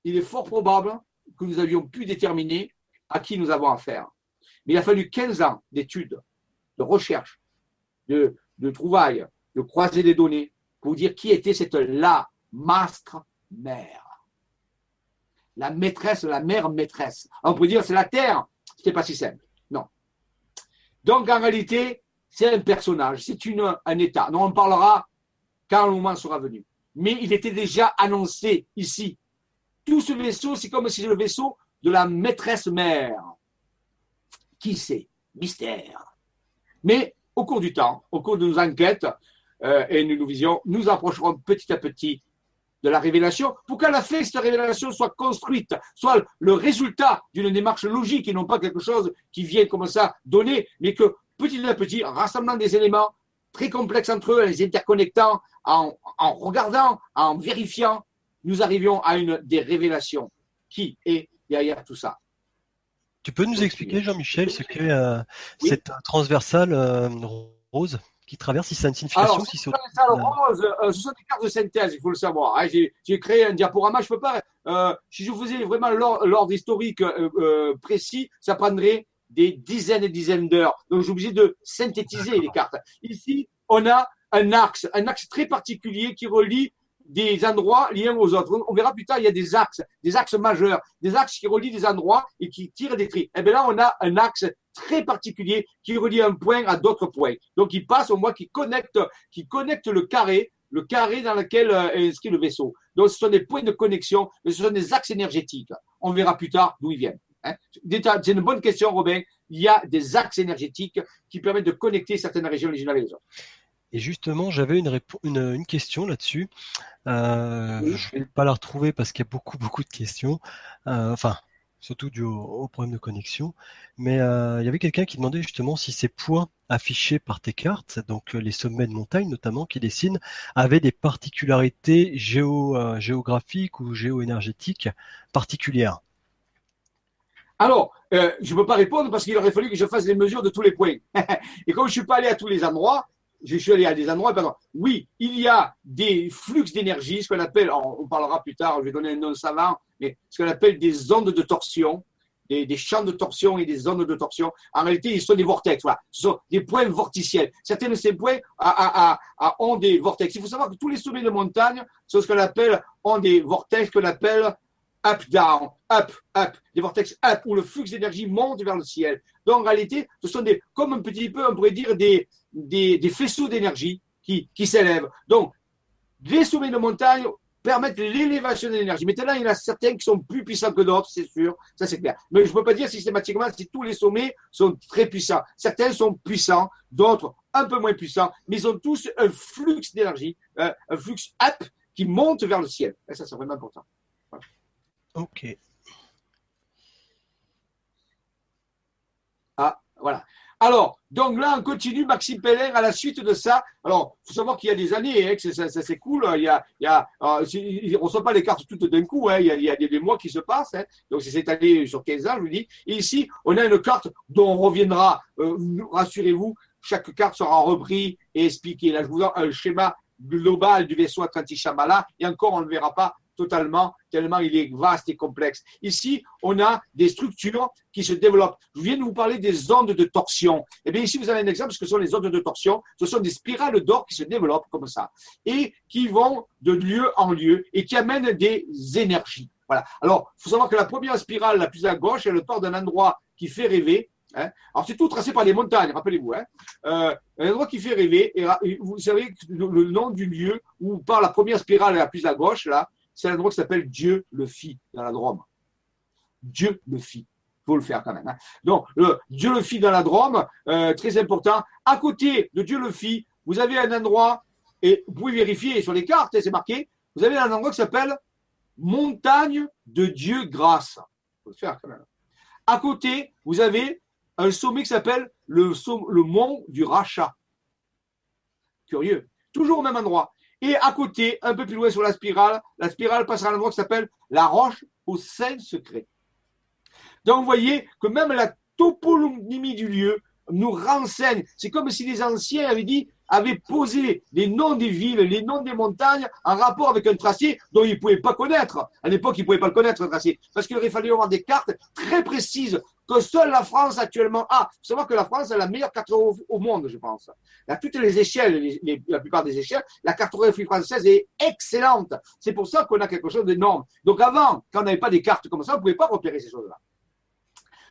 Speaker 1: Il est fort probable que nous avions pu déterminer à qui nous avons affaire. Mais il a fallu 15 ans d'études, de recherche, de, trouvailles, de croiser des données pour dire qui était cette la mastre mère. La maîtresse, la mère maîtresse. On peut dire c'est la terre. C'était pas si simple. Non. Donc en réalité, c'est un personnage, c'est un état. dont on parlera quand le moment sera venu. Mais il était déjà annoncé ici. Tout ce vaisseau, c'est comme si c'est le vaisseau de la maîtresse mère. Qui sait Mystère. Mais au cours du temps, au cours de nos enquêtes euh, et de nos visions, nous approcherons petit à petit de la révélation pour qu'à la fin, cette révélation soit construite, soit le résultat d'une démarche logique et non pas quelque chose qui vient comme ça donner, mais que petit à petit, rassemblant des éléments très complexes entre eux, en les interconnectant, en, en regardant, en vérifiant, nous arrivions à une des révélations qui est derrière tout ça?
Speaker 3: Tu peux nous expliquer, Jean-Michel, ce qu'est euh, cette transversale euh, rose qui traverse, si a une signification
Speaker 1: Alors, si c'est rose, euh, ce sont des cartes de synthèse, il faut le savoir. Hein. J'ai créé un diaporama, je peux pas. Euh, si je faisais vraiment l'ordre historique euh, précis, ça prendrait des dizaines et dizaines d'heures. Donc, j'ai obligé de synthétiser les cartes. Ici, on a un axe, un axe très particulier qui relie des endroits liés aux autres. On verra plus tard, il y a des axes, des axes majeurs, des axes qui relient des endroits et qui tirent des tris. Et eh bien là, on a un axe très particulier qui relie un point à d'autres points. Donc, il passe au moins qui connecte, qui connecte le carré, le carré dans lequel euh, est inscrit le vaisseau. Donc, ce sont des points de connexion, mais ce sont des axes énergétiques. On verra plus tard d'où ils viennent. Hein? C'est une bonne question, Robin. Il y a des axes énergétiques qui permettent de connecter certaines régions les unes avec les autres.
Speaker 3: Et justement, j'avais une, une, une, question là-dessus. Euh, Je vais pas la retrouver parce qu'il y a beaucoup, beaucoup de questions. Euh, enfin, surtout dû au, problème de connexion. Mais euh, il y avait quelqu'un qui demandait justement si ces points affichés par tes cartes, donc les sommets de montagne notamment qui dessinent, avaient des particularités géo, géographiques ou géo-énergétiques particulières.
Speaker 1: Alors, euh, je ne peux pas répondre parce qu'il aurait fallu que je fasse les mesures de tous les points. Et comme je ne suis pas allé à tous les endroits, je suis allé à des endroits, pardon. Oui, il y a des flux d'énergie, ce qu'on appelle, on parlera plus tard, je vais donner un nom savant, mais ce qu'on appelle des ondes de torsion, des, des, champs de torsion et des ondes de torsion. En réalité, ils sont des vortex, voilà. Ce sont des points vorticiels. Certains de ces points ont des vortex. Il faut savoir que tous les sommets de montagne sont ce qu'on appelle, ont des vortex qu'on appelle up, down, up, up, des vortex up, où le flux d'énergie monte vers le ciel. Donc, en réalité, ce sont des, comme un petit peu, on pourrait dire, des, des, des faisceaux d'énergie qui, qui s'élèvent. Donc, les sommets de montagne permettent l'élévation de l'énergie. Maintenant, il y en a certains qui sont plus puissants que d'autres, c'est sûr, ça c'est clair. Mais je ne peux pas dire systématiquement si tous les sommets sont très puissants. Certains sont puissants, d'autres un peu moins puissants, mais ils ont tous un flux d'énergie, euh, un flux up qui monte vers le ciel. Et ça, c'est vraiment important.
Speaker 3: Ok.
Speaker 1: Ah, voilà. Alors, donc là, on continue, Maxime Peller, à la suite de ça. Alors, il faut savoir qu'il y a des années, hein, que ça, c'est cool. Il y a, il y a, on ne reçoit pas les cartes toutes d'un coup. Hein, il, y a, des mois qui se passent. Hein, donc, c'est cette année sur 15 ans, je vous dis. Ici, on a une carte dont on reviendra. Euh, rassurez-vous, chaque carte sera reprise et expliquée. Là, je vous donne un schéma global du vaisseau Atlantis Shambhala. Et encore, on ne verra pas totalement, tellement il est vaste et complexe. Ici, on a des structures qui se développent. Je viens de vous parler des ondes de torsion. Eh bien, ici, vous avez un exemple, ce que sont les ondes de torsion. Ce sont des spirales d'or qui se développent comme ça et qui vont de lieu en lieu et qui amènent des énergies. Voilà. Alors, il faut savoir que la première spirale, la plus à gauche, elle part d'un endroit qui fait rêver. Hein. Alors, c'est tout tracé par les montagnes, rappelez-vous. Hein. Euh, un endroit qui fait rêver. Et vous savez le, le nom du lieu où part la première spirale la plus à gauche, là, c'est un endroit qui s'appelle Dieu le fit dans la Drôme. Dieu le fit. Il faut le faire quand même. Hein. Donc, Dieu le fit dans la Drôme, euh, très important. À côté de Dieu le fit, vous avez un endroit, et vous pouvez vérifier sur les cartes, c'est marqué, vous avez un endroit qui s'appelle Montagne de Dieu grâce. Il faut le faire quand même. À côté, vous avez un sommet qui s'appelle le, mont du rachat. Curieux. Toujours au même endroit. Et à côté, un peu plus loin sur la spirale, la spirale passera à un endroit qui s'appelle la roche au sein secret. Donc vous voyez que même la toponymie du lieu nous renseigne. C'est comme si les anciens avaient dit avait posé les noms des villes, les noms des montagnes en rapport avec un tracé dont il ne pouvait pas connaître. À l'époque, il ne pouvait pas le connaître, le tracé, parce qu'il aurait fallu avoir des cartes très précises que seule la France actuellement a. Il faut savoir que la France a la meilleure cartographie au monde, je pense. À toutes les échelles, la plupart des échelles, la cartographie française est excellente. C'est pour ça qu'on a quelque chose d'énorme. Donc avant, quand on n'avait pas des cartes comme ça, on ne pouvait pas repérer ces choses-là.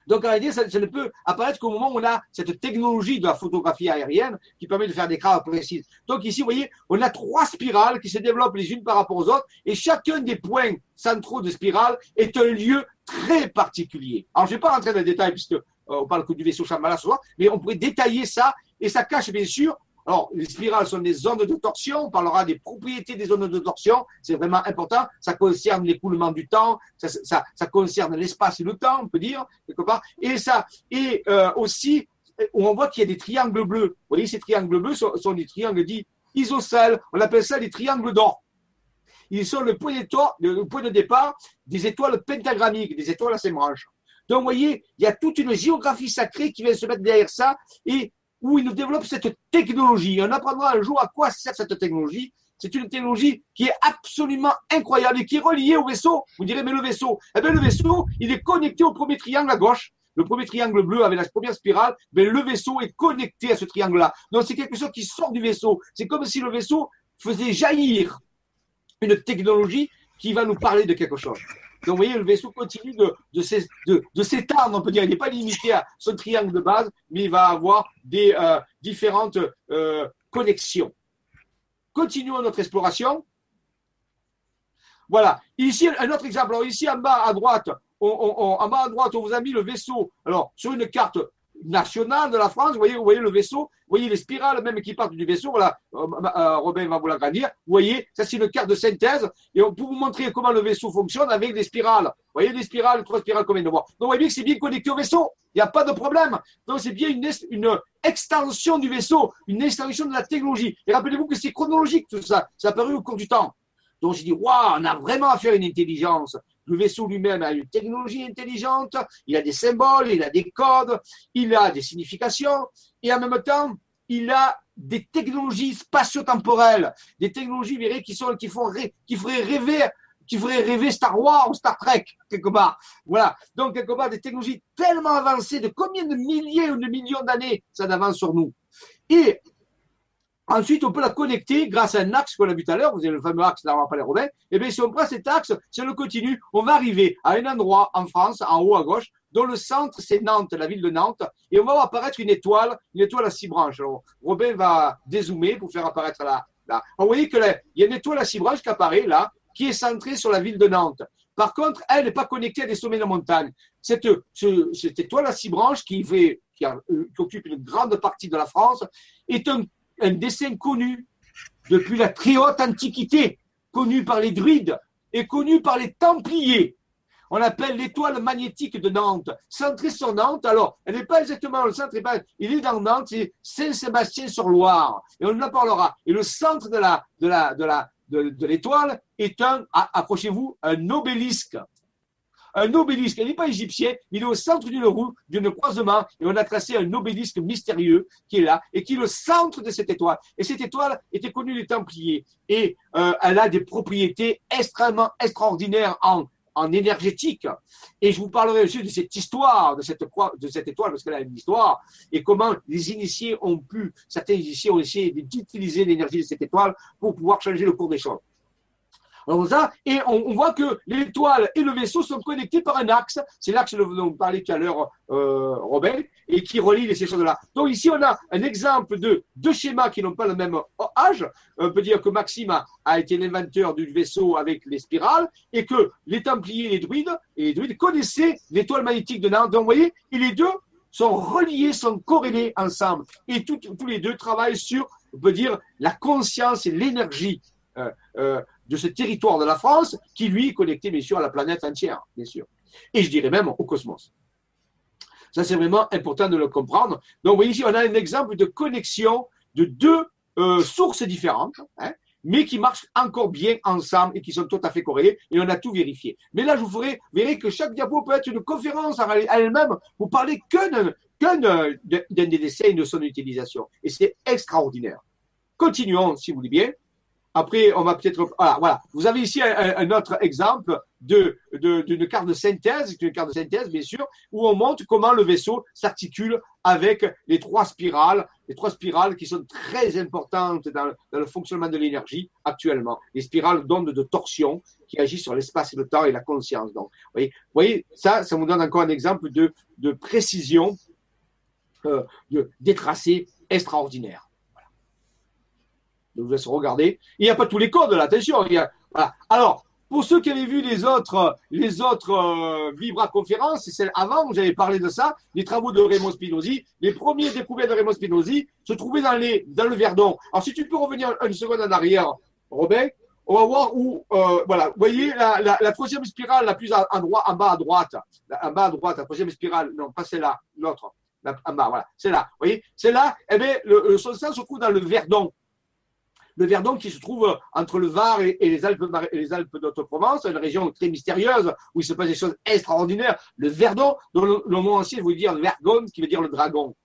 Speaker 1: Donc, en réalité, ça, ne peut apparaître qu'au moment où on a cette technologie de la photographie aérienne qui permet de faire des cartes précises. Donc, ici, vous voyez, on a trois spirales qui se développent les unes par rapport aux autres et chacun des points centraux de spirale est un lieu très particulier. Alors, je ne vais pas rentrer dans les détails puisque euh, on parle que du vaisseau Shambhala mais on pourrait détailler ça et ça cache bien sûr alors, les spirales sont des zones de torsion. On parlera des propriétés des zones de torsion. C'est vraiment important. Ça concerne l'écoulement du temps. Ça, ça, concerne l'espace et le temps, on peut dire, quelque part. Et ça, et euh, aussi, on voit qu'il y a des triangles bleus. Vous voyez, ces triangles bleus sont, des triangles dits isocèles. On appelle ça des triangles d'or. Ils sont le point, le point de départ des étoiles pentagrammiques, des étoiles à ces branches. Donc, vous voyez, il y a toute une géographie sacrée qui vient se mettre derrière ça. Et où il nous développe cette technologie. On apprendra un jour à quoi sert cette technologie. C'est une technologie qui est absolument incroyable et qui est reliée au vaisseau. Vous direz, mais le vaisseau, eh bien, le vaisseau, il est connecté au premier triangle à gauche. Le premier triangle bleu avec la première spirale, mais le vaisseau est connecté à ce triangle-là. Donc, c'est quelque chose qui sort du vaisseau. C'est comme si le vaisseau faisait jaillir une technologie qui va nous parler de quelque chose. Donc, vous voyez, le vaisseau continue de, de, s'étendre, on peut dire. Il n'est pas limité à son triangle de base, mais il va avoir des euh, différentes euh, connexions. Continuons notre exploration. Voilà. Ici, un autre exemple. Alors, ici, en bas à droite, en bas à droite, on vous a mis le vaisseau. Alors, sur une carte nationale de la France. Vous voyez, vous voyez le vaisseau, vous voyez les spirales même qui partent du vaisseau. Voilà, euh, euh, Robin va vous l'agrandir. Vous voyez, ça c'est une carte de synthèse et peut vous montrer comment le vaisseau fonctionne avec des spirales. Vous voyez des spirales, trois spirales comme de voir. Donc vous voyez bien que c'est bien connecté au vaisseau. Il n'y a pas de problème. Donc c'est bien une, une extension du vaisseau, une extension de la technologie. Et rappelez-vous que c'est chronologique tout ça. Ça a apparu au cours du temps. Donc j'ai dit, waouh, on a vraiment affaire à une intelligence. Le vaisseau lui-même a une technologie intelligente, il a des symboles, il a des codes, il a des significations, et en même temps, il a des technologies spatio-temporelles, des technologies qui, sont, qui, feraient rêver qui feraient rêver Star Wars ou Star Trek, quelque part. Voilà. Donc, quelque part, des technologies tellement avancées, de combien de milliers ou de millions d'années ça d'avance sur nous. Et Ensuite, on peut la connecter grâce à un axe qu'on a vu tout à l'heure. Vous avez le fameux axe d'avoir parlé Robin. Et eh bien, si on prend cet axe, si on le continue, on va arriver à un endroit en France, en haut à gauche, dont le centre, c'est Nantes, la ville de Nantes. Et on va voir apparaître une étoile, une étoile à six branches. Alors, Robin va dézoomer pour faire apparaître là. là. vous voyez qu'il y a une étoile à six branches qui apparaît là, qui est centrée sur la ville de Nantes. Par contre, elle n'est pas connectée à des sommets de montagne. Cette, cette étoile à six branches qui, fait, qui, qui occupe une grande partie de la France est un un dessin connu depuis la très haute antiquité, connu par les druides et connu par les templiers. On l'appelle l'étoile magnétique de Nantes, centrée sur Nantes. Alors, elle n'est pas exactement le centre, il est dans Nantes, c'est Saint-Sébastien-sur-Loire. Et on en parlera. Et le centre de de l'étoile est un, accrochez-vous, un obélisque un obélisque. Il n'est pas égyptien, il est au centre d'une roue, d'une croisement, et on a tracé un obélisque mystérieux qui est là, et qui est le centre de cette étoile. Et cette étoile était connue des Templiers, et euh, elle a des propriétés extrêmement extraordinaires en en énergétique. Et je vous parlerai aussi de cette histoire, de cette, de cette étoile, parce qu'elle a une histoire, et comment les initiés ont pu, certains initiés ont essayé d'utiliser l'énergie de cette étoile pour pouvoir changer le cours des choses et on, voit que l'étoile et le vaisseau sont connectés par un axe. C'est l'axe dont on parlait tout à l'heure, euh, Robert, et qui relie ces choses-là. Donc ici, on a un exemple de deux schémas qui n'ont pas le même âge. On peut dire que Maxime a, été l'inventeur du vaisseau avec les spirales, et que les Templiers et les druides, et les druides connaissaient l'étoile magnétique de Nantes. Donc vous voyez, et les deux sont reliés, sont corrélés ensemble. Et tous les deux travaillent sur, on peut dire, la conscience et l'énergie. Euh, euh, de ce territoire de la France qui, lui, est connecté, bien sûr, à la planète entière, bien sûr. Et je dirais même au cosmos. Ça, c'est vraiment important de le comprendre. Donc, vous voyez ici, on a un exemple de connexion de deux euh, sources différentes, hein, mais qui marchent encore bien ensemble et qui sont tout à fait corrélées, et on a tout vérifié. Mais là, je vous ferai, verrez que chaque diapo peut être une conférence à elle-même. Vous parlez qu'un d'un des essais de son utilisation. Et c'est extraordinaire. continuons, si vous voulez bien. Après, on va peut-être. Voilà, voilà. Vous avez ici un, autre exemple de d'une carte de synthèse, une carte de synthèse, bien sûr, où on montre comment le vaisseau s'articule avec les trois spirales, les trois spirales qui sont très importantes dans, dans le fonctionnement de l'énergie actuellement. Les spirales d'ondes de torsion qui agissent sur l'espace et le temps et la conscience. Donc, vous voyez, vous voyez ça, ça vous donne encore un exemple de, de précision, euh, de, des tracés extraordinaires. Je vous laisse regarder. Il n'y a pas tous les codes là, attention. Il y a. Alors, pour ceux qui avaient vu les autres, les autres euh, Vibra conférences, c'est celle avant, j'avais parlé de ça, les travaux de Raymond Spinozzi. Les premiers découvertes de Raymond Spinozzi se trouvaient dans, les, dans le Verdon. Alors, si tu peux revenir une seconde en arrière, Robin, on va voir où, euh, voilà, vous voyez la, troisième spirale la plus en, droit, en bas à droite, en bas à droite, la troisième spirale, non, pas celle-là, l'autre, en bas, voilà, c'est là, vous voyez, c'est là, eh bien, le, le se trouve dans le Verdon le Verdon qui se trouve entre le Var et, les Alpes, d'Haute-Provence, une région très mystérieuse où il se passe des choses extraordinaires. Le Verdon, dont le, mot ancien veut dire Vergon, qui veut dire le dragon,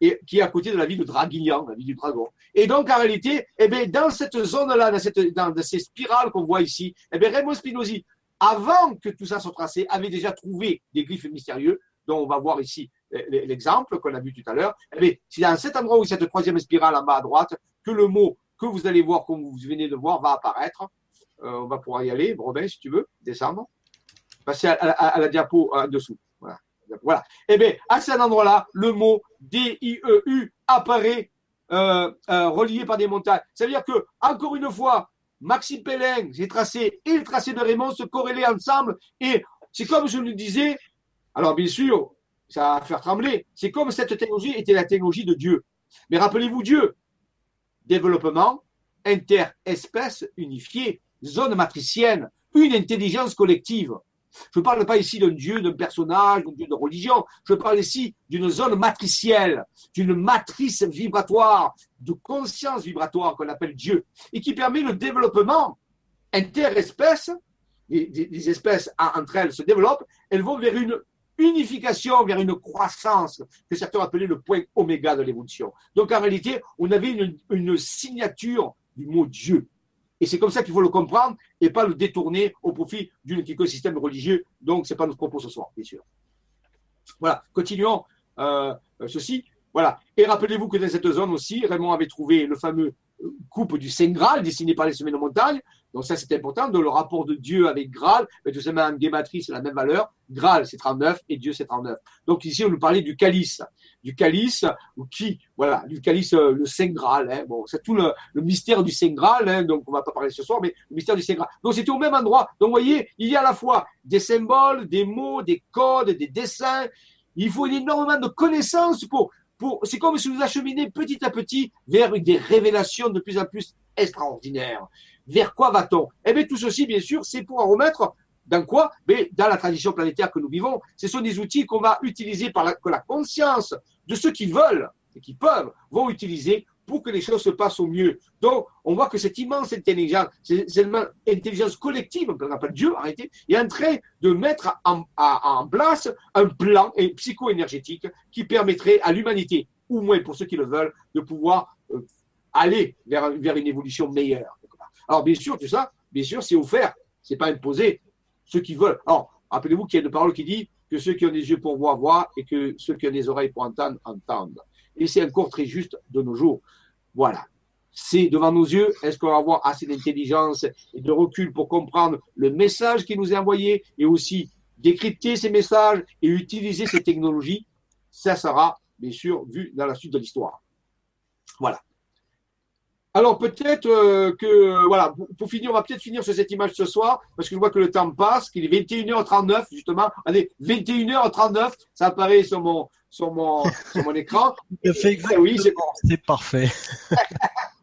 Speaker 1: et qui est à côté de la ville de Draguignan, la ville du dragon. Et donc, en réalité, eh bien, dans cette zone-là, dans, cette, dans, ces spirales qu'on voit ici, eh bien, Raymond Spinozzi, avant que tout ça soit tracé, avait déjà trouvé des glyphes mystérieux, dont on va voir ici l'exemple qu'on a vu tout à l'heure. Eh c'est dans cet endroit où cette troisième spirale en bas à droite que le mot que vous allez voir, comme vous venez de voir, va apparaître. Euh, on va pouvoir y aller. Robin, si tu veux, descendre. Passer à, la diapo dessous. Voilà. voilà. Eh bien, à cet endroit-là, le mot D-I-E-U apparaît euh, euh, relié par des montagnes. Ça veut dire que, encore une fois, Maxime Pellin, j'ai tracé, et le tracé de Raymond se corrélaient ensemble. Et c'est comme je le disais, alors bien sûr, ça va faire trembler, c'est comme cette technologie était la technologie de Dieu. Mais rappelez-vous Dieu, développement, interespèce unifiée, zone matricienne, une intelligence collective. Je ne parle pas ici d'un dieu, d'un personnage, d'un dieu de religion. Je parle ici d'une zone matricielle, d'une matrice vibratoire, de conscience vibratoire qu'on appelle Dieu, et qui permet le développement interespèce. Les, les espèces entre elles se développent, elles vont vers une unification vers une croissance que certains appelaient le point oméga de l'évolution. Donc en réalité, on avait une, signature du mot Dieu. Et c'est comme ça qu'il faut le comprendre et pas le détourner au profit d'un écosystème religieux. Donc ce n'est pas notre propos ce soir, bien sûr. Voilà, continuons euh, ceci. Voilà. Et rappelez-vous que dans cette zone aussi, Raymond avait trouvé le fameux coupe du Saint Graal dessiné par les semaines de montagne. Donc ça, c'est important. De le rapport de Dieu avec Graal, mais tout simplement en guématrie, c'est la même valeur. Graal, c'est 39 et Dieu, c'est 39. Donc ici, on nous parlait du calice. Du calice, ou qui, voilà, du calice, euh, le Saint Graal. Hein. Bon, c'est tout le, mystère du Saint Graal, hein. donc on va pas parler ce soir, mais le mystère du Saint Graal. Donc c'était au même endroit. Donc vous voyez, il y a à la fois des symboles, des mots, des codes, des dessins. Il faut énormément de connaissances pour c'est comme si vous acheminez petit à petit vers des révélations de plus en plus extraordinaires. Vers quoi va-t-on? Eh bien, tout ceci, bien sûr, c'est pour en remettre dans quoi? Mais dans la tradition planétaire que nous vivons, ce sont des outils qu'on va utiliser par la, que la conscience de ceux qui veulent et qui peuvent vont utiliser pour que les choses se passent au mieux. Donc, on voit que cette immense intelligence, cette intelligence collective, qu'on appelle Dieu, arrêtez, est en train de mettre en, place un plan psycho-énergétique qui permettrait à l'humanité, ou moins pour ceux qui le veulent, de pouvoir euh, aller vers une évolution meilleure. Alors, bien sûr, tout ça, bien sûr, c'est offert, c'est pas imposé. Ceux qui veulent. Alors, rappelez-vous qu'il y a une parole qui dit que ceux qui ont des yeux pour voir, voient, et que ceux qui ont des oreilles pour entendre, entendent. Et c'est encore très juste de nos jours. Voilà. C'est devant nos yeux. Est-ce qu'on va avoir assez d'intelligence et de recul pour comprendre le message qui nous est envoyé et aussi décrypter ces messages et utiliser ces technologies? Ça sera, bien sûr, vu dans la suite de l'histoire. Voilà. Alors peut-être euh, que, voilà, pour, finir, on va peut-être finir sur cette image ce soir, parce que je vois que le temps passe, qu'il est 21h39, justement. Allez, 21h39, ça apparaît sur mon, sur mon, sur mon écran.
Speaker 3: oui, c'est bon. C'est parfait.
Speaker 1: Vous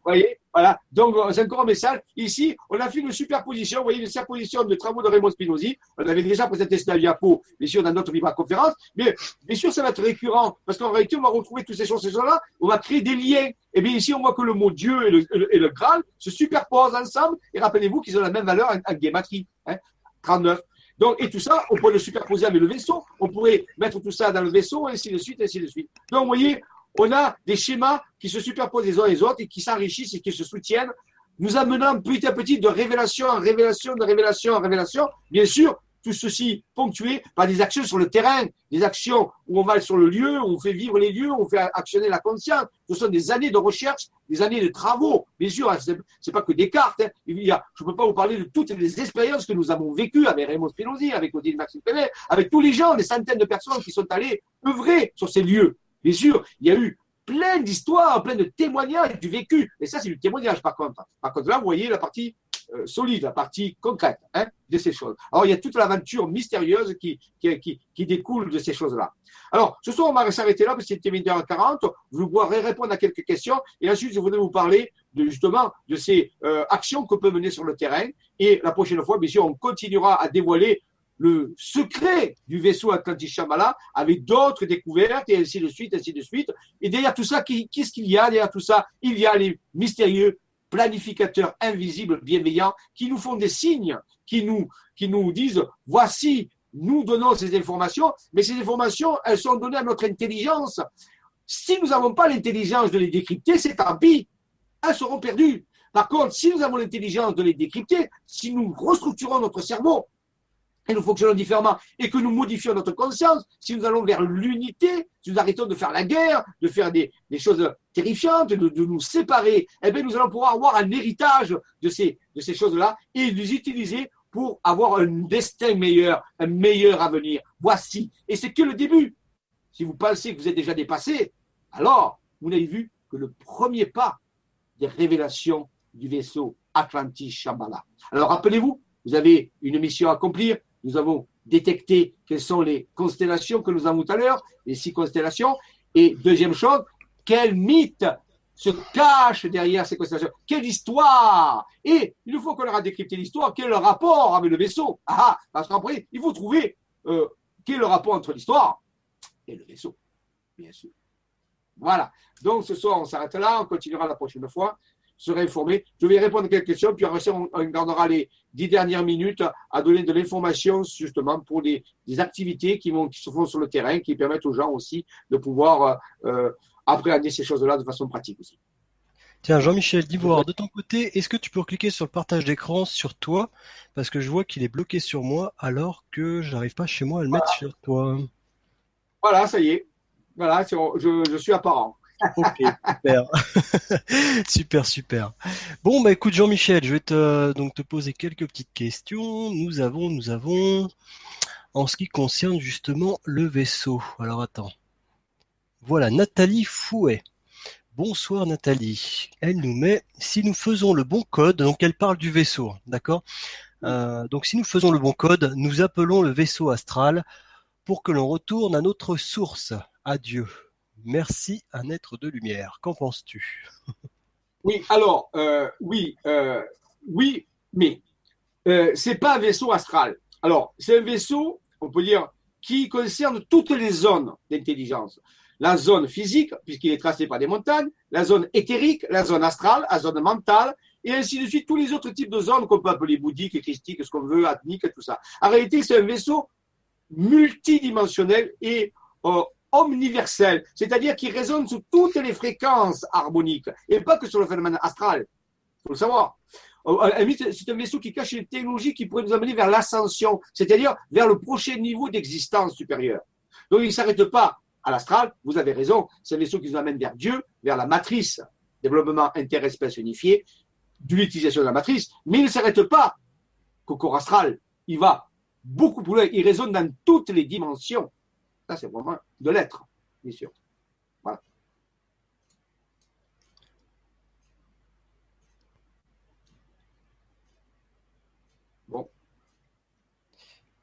Speaker 1: voyez? Voilà. Donc, c'est encore un message. Ici, on a fait une superposition. Vous voyez, une superposition de travaux de Raymond Spinozzi. On avait déjà présenté cette diapo, bien sûr, dans notre Vibra conférence. Mais, bien sûr, ça va être récurrent. Parce qu'en réalité, on va retrouver toutes ces choses, ces choses-là. On va créer des liens. Et bien, ici, on voit que le mot Dieu et le, et Graal se superposent ensemble. Et rappelez-vous qu'ils ont la même valeur en, en Hein 39. Donc, et tout ça, on pourrait le superposer avec le vaisseau. On pourrait mettre tout ça dans le vaisseau, ainsi de suite, ainsi de suite. Donc, vous voyez, on a des schémas qui se superposent les uns les autres et qui s'enrichissent et qui se soutiennent, nous amenant petit à petit de révélation en révélation, de révélation en révélation. Bien sûr, tout ceci ponctué par des actions sur le terrain, des actions où on va sur le lieu, où on fait vivre les lieux, où on fait actionner la conscience. Ce sont des années de recherche, des années de travaux. Bien sûr, c'est pas que des cartes. Hein. Il y a, je ne peux pas vous parler de toutes les expériences que nous avons vécues avec Raymond Spinozzi, avec Odile Maxime Pellet, avec tous les gens, des centaines de personnes qui sont allés œuvrer sur ces lieux. Bien sûr, il y a eu plein d'histoires, plein de témoignages du vécu. Et ça, c'est du témoignage, par contre. Par contre, là, vous voyez la partie euh, solide, la partie concrète hein, de ces choses. Alors, il y a toute l'aventure mystérieuse qui, découle de ces choses-là. Alors, ce soir, on va s'arrêter là parce que c'était 20h40. Je pourrai répondre à quelques questions et ensuite, je voudrais vous parler de, justement de ces euh, actions qu'on peut mener sur le terrain. Et la prochaine fois, bien sûr, on continuera à dévoiler le secret du vaisseau Atlantis Shambhala avec d'autres découvertes et ainsi de suite, ainsi de suite. Et derrière tout ça, qu'est-ce qu'il y a derrière tout ça? Il y a les mystérieux planificateurs invisibles, bienveillants, qui nous font des signes, qui nous, qui nous disent, voici, nous donnons ces informations, mais ces informations, elles sont données à notre intelligence. Si nous n'avons pas l'intelligence de les décrypter, c'est tant pis, elles seront perdues. Par contre, si nous avons l'intelligence de les décrypter, si nous restructurons notre cerveau, et nous fonctionnons différemment et que nous modifions notre conscience, si nous allons vers l'unité, si nous arrêtons de faire la guerre, de faire des, choses terrifiantes, de, nous séparer, eh bien nous allons pouvoir avoir un héritage de ces, de ces choses-là et les utiliser pour avoir un destin meilleur, un meilleur avenir. Voici. Et c'est que le début. Si vous pensez que vous êtes déjà dépassé, alors vous n'avez vu que le premier pas des révélations du vaisseau Atlantis Shambhala. Alors rappelez-vous, vous avez une mission à accomplir, nous avons détecté quelles sont les constellations que nous avons tout à l'heure, les six constellations. Et deuxième chose, quel mythe se cache derrière ces constellations? Quelle histoire? Et une fois qu'on aura décrypté l'histoire, quel est le rapport avec le vaisseau? Ah, parce qu'après, il faut trouver euh, quel est le rapport entre l'histoire et le vaisseau, bien sûr. Voilà. Donc ce soir, on s'arrête là, on continuera la prochaine fois serai informé. Je vais répondre à quelques questions, puis après, on, on gardera les dix dernières minutes à donner de l'information justement pour des, activités qui, vont, qui se font sur le terrain, qui permettent aux gens aussi de pouvoir euh, appréhender ces choses-là de façon pratique aussi.
Speaker 3: Tiens, Jean-Michel d'Ivoire, de ton côté, est-ce que tu peux cliquer sur le partage d'écran sur toi? Parce que je vois qu'il est bloqué sur moi alors que je n'arrive pas chez moi à le mettre sur toi.
Speaker 1: Voilà, ça y est. Voilà, je, je suis apparent.
Speaker 3: Ok, super. super, super. Bon, bah écoute Jean-Michel, je vais te, donc te poser quelques petites questions. Nous avons, nous avons, en ce qui concerne justement le vaisseau. Alors attends. Voilà, Nathalie Fouet. Bonsoir Nathalie. Elle nous met, si nous faisons le bon code, donc elle parle du vaisseau, d'accord? Euh, Donc si nous faisons le bon code, nous appelons le vaisseau astral pour que l'on retourne à notre source, à Dieu. Merci, un être de lumière. Qu'en penses-tu?
Speaker 1: Oui, alors, euh, oui, euh, oui, mais euh, c'est pas un vaisseau astral. Alors, c'est un vaisseau, on peut dire, qui concerne toutes les zones d'intelligence. La zone physique, puisqu'il est tracé par des montagnes, la zone éthérique, la zone astrale, la zone mentale, et ainsi de suite, tous les autres types de zones qu'on peut appeler bouddhiques, christiques, ce qu'on veut, ethniques, tout ça. En réalité, c'est un vaisseau multidimensionnel et euh, omniversel, c'est-à-dire qui résonne sous toutes les fréquences harmoniques et pas que sur le phénomène astral. Il faut le savoir. Euh, c'est un vaisseau qui cache une technologie qui pourrait nous amener vers l'ascension, c'est-à-dire vers le prochain niveau d'existence supérieure. Donc il ne s'arrête pas à l'astral, vous avez raison, c'est un vaisseau qui nous amène vers Dieu, vers la matrice, développement interespèce unifié, de l'utilisation de la matrice, mais il ne s'arrête pas qu'au corps astral. Il va beaucoup plus loin, il résonne dans toutes les dimensions ça, c'est vraiment de l'être, bien sûr. Voilà.
Speaker 3: Bon.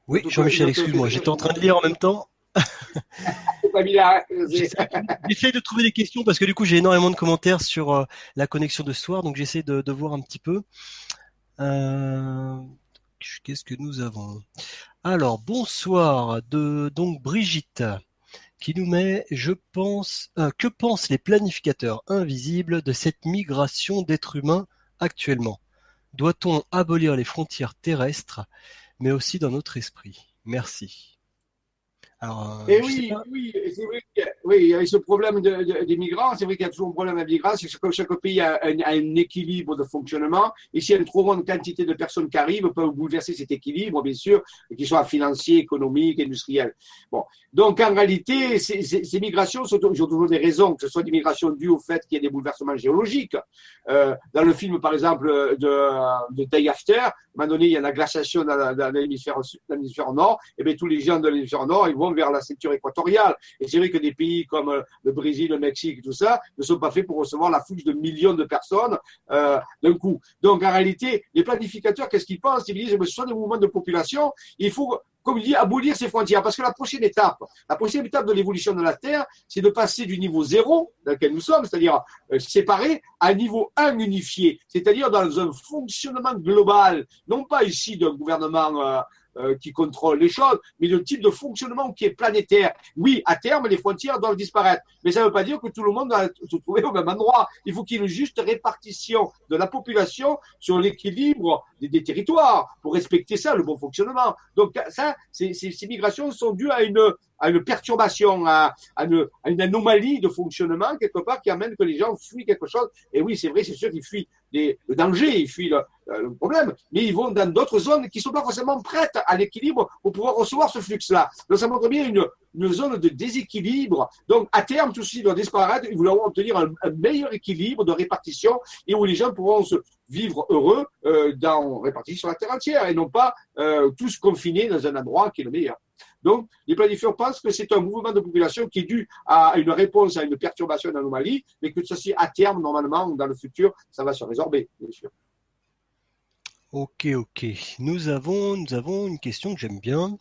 Speaker 3: Oui, Jean-Michel, excuse-moi, j'étais en train de lire en même temps. j'essaie de trouver des questions parce que du coup j'ai énormément de commentaires sur euh, la connexion de ce soir, donc j'essaie de, voir un petit peu. Euh, qu'est-ce que nous avons? Alors, bonsoir de donc Brigitte qui nous met je pense euh, que pensent les planificateurs invisibles de cette migration d'êtres humains actuellement? Doit-on abolir les frontières terrestres mais aussi dans notre esprit? Merci.
Speaker 1: Alors, et oui, oui, c'est vrai oui, il y a ce problème de, des migrants, c'est vrai qu'il y a toujours un problème avec migrants, c'est que chaque pays a un, équilibre de fonctionnement. Et s'il y a une trop grande quantité de personnes qui arrivent, peuvent bouleverser cet équilibre, bien sûr, qu'il soit financier, économique, industriel. Bon. Donc, en réalité, ces, ces, migrations sont, ont toujours des raisons, que ce soit des migrations dues au fait qu'il y ait des bouleversements géologiques. Euh, dans le film, par exemple, de, de Day After, à un moment donné, il y a la glaciation dans, dans l'hémisphère nord, et bien tous les gens de l'hémisphère nord, ils vont vers la ceinture équatoriale. Et c'est vrai que des pays comme euh, le Brésil, le Mexique, tout ça, ne sont pas faits pour recevoir la foule de millions de personnes euh, d'un coup. Donc en réalité, les planificateurs, qu'est-ce qu'ils pensent? Ils disent, ce sont des mouvements de population, il faut comme il dit, abolir ces frontières. Parce que la prochaine étape, la prochaine étape de l'évolution de la Terre, c'est de passer du niveau zéro, dans lequel nous sommes, c'est-à-dire euh, séparé, à niveau 1 unifié, c'est-à-dire dans un fonctionnement global, non pas ici d'un gouvernement euh, euh, qui contrôle les choses, mais le type de fonctionnement qui est planétaire. Oui, à terme, les frontières doivent disparaître, mais ça ne veut pas dire que tout le monde doit se trouver au même endroit. Il faut qu'il y ait une juste répartition de la population sur l'équilibre des, territoires pour respecter ça, le bon fonctionnement. Donc ça, ces, migrations sont dues à une perturbation, à, une, à, une, anomalie de fonctionnement quelque part qui amène que les gens fuient quelque chose. Et oui, c'est vrai, c'est sûr qu'ils fuient le danger, ils fuient le, problème, mais ils vont dans d'autres zones qui sont pas forcément prêtes à l'équilibre pour pouvoir recevoir ce flux-là. Donc ça montre bien une, zone de déséquilibre. Donc à terme, tout ceci doit disparaître. Nous voulons obtenir un, meilleur équilibre de répartition et où les gens pourront se vivre heureux euh, dans répartis sur la terre entière et non pas euh, tous confinés dans un endroit qui est le meilleur. Donc, les planifiants pensent que c'est un mouvement de population qui est dû à une réponse à une perturbation d'anomalie, mais que ceci, à terme, normalement, dans le futur, ça va se résorber, bien sûr.
Speaker 3: Ok, ok. Nous avons, nous avons une question que j'aime bien,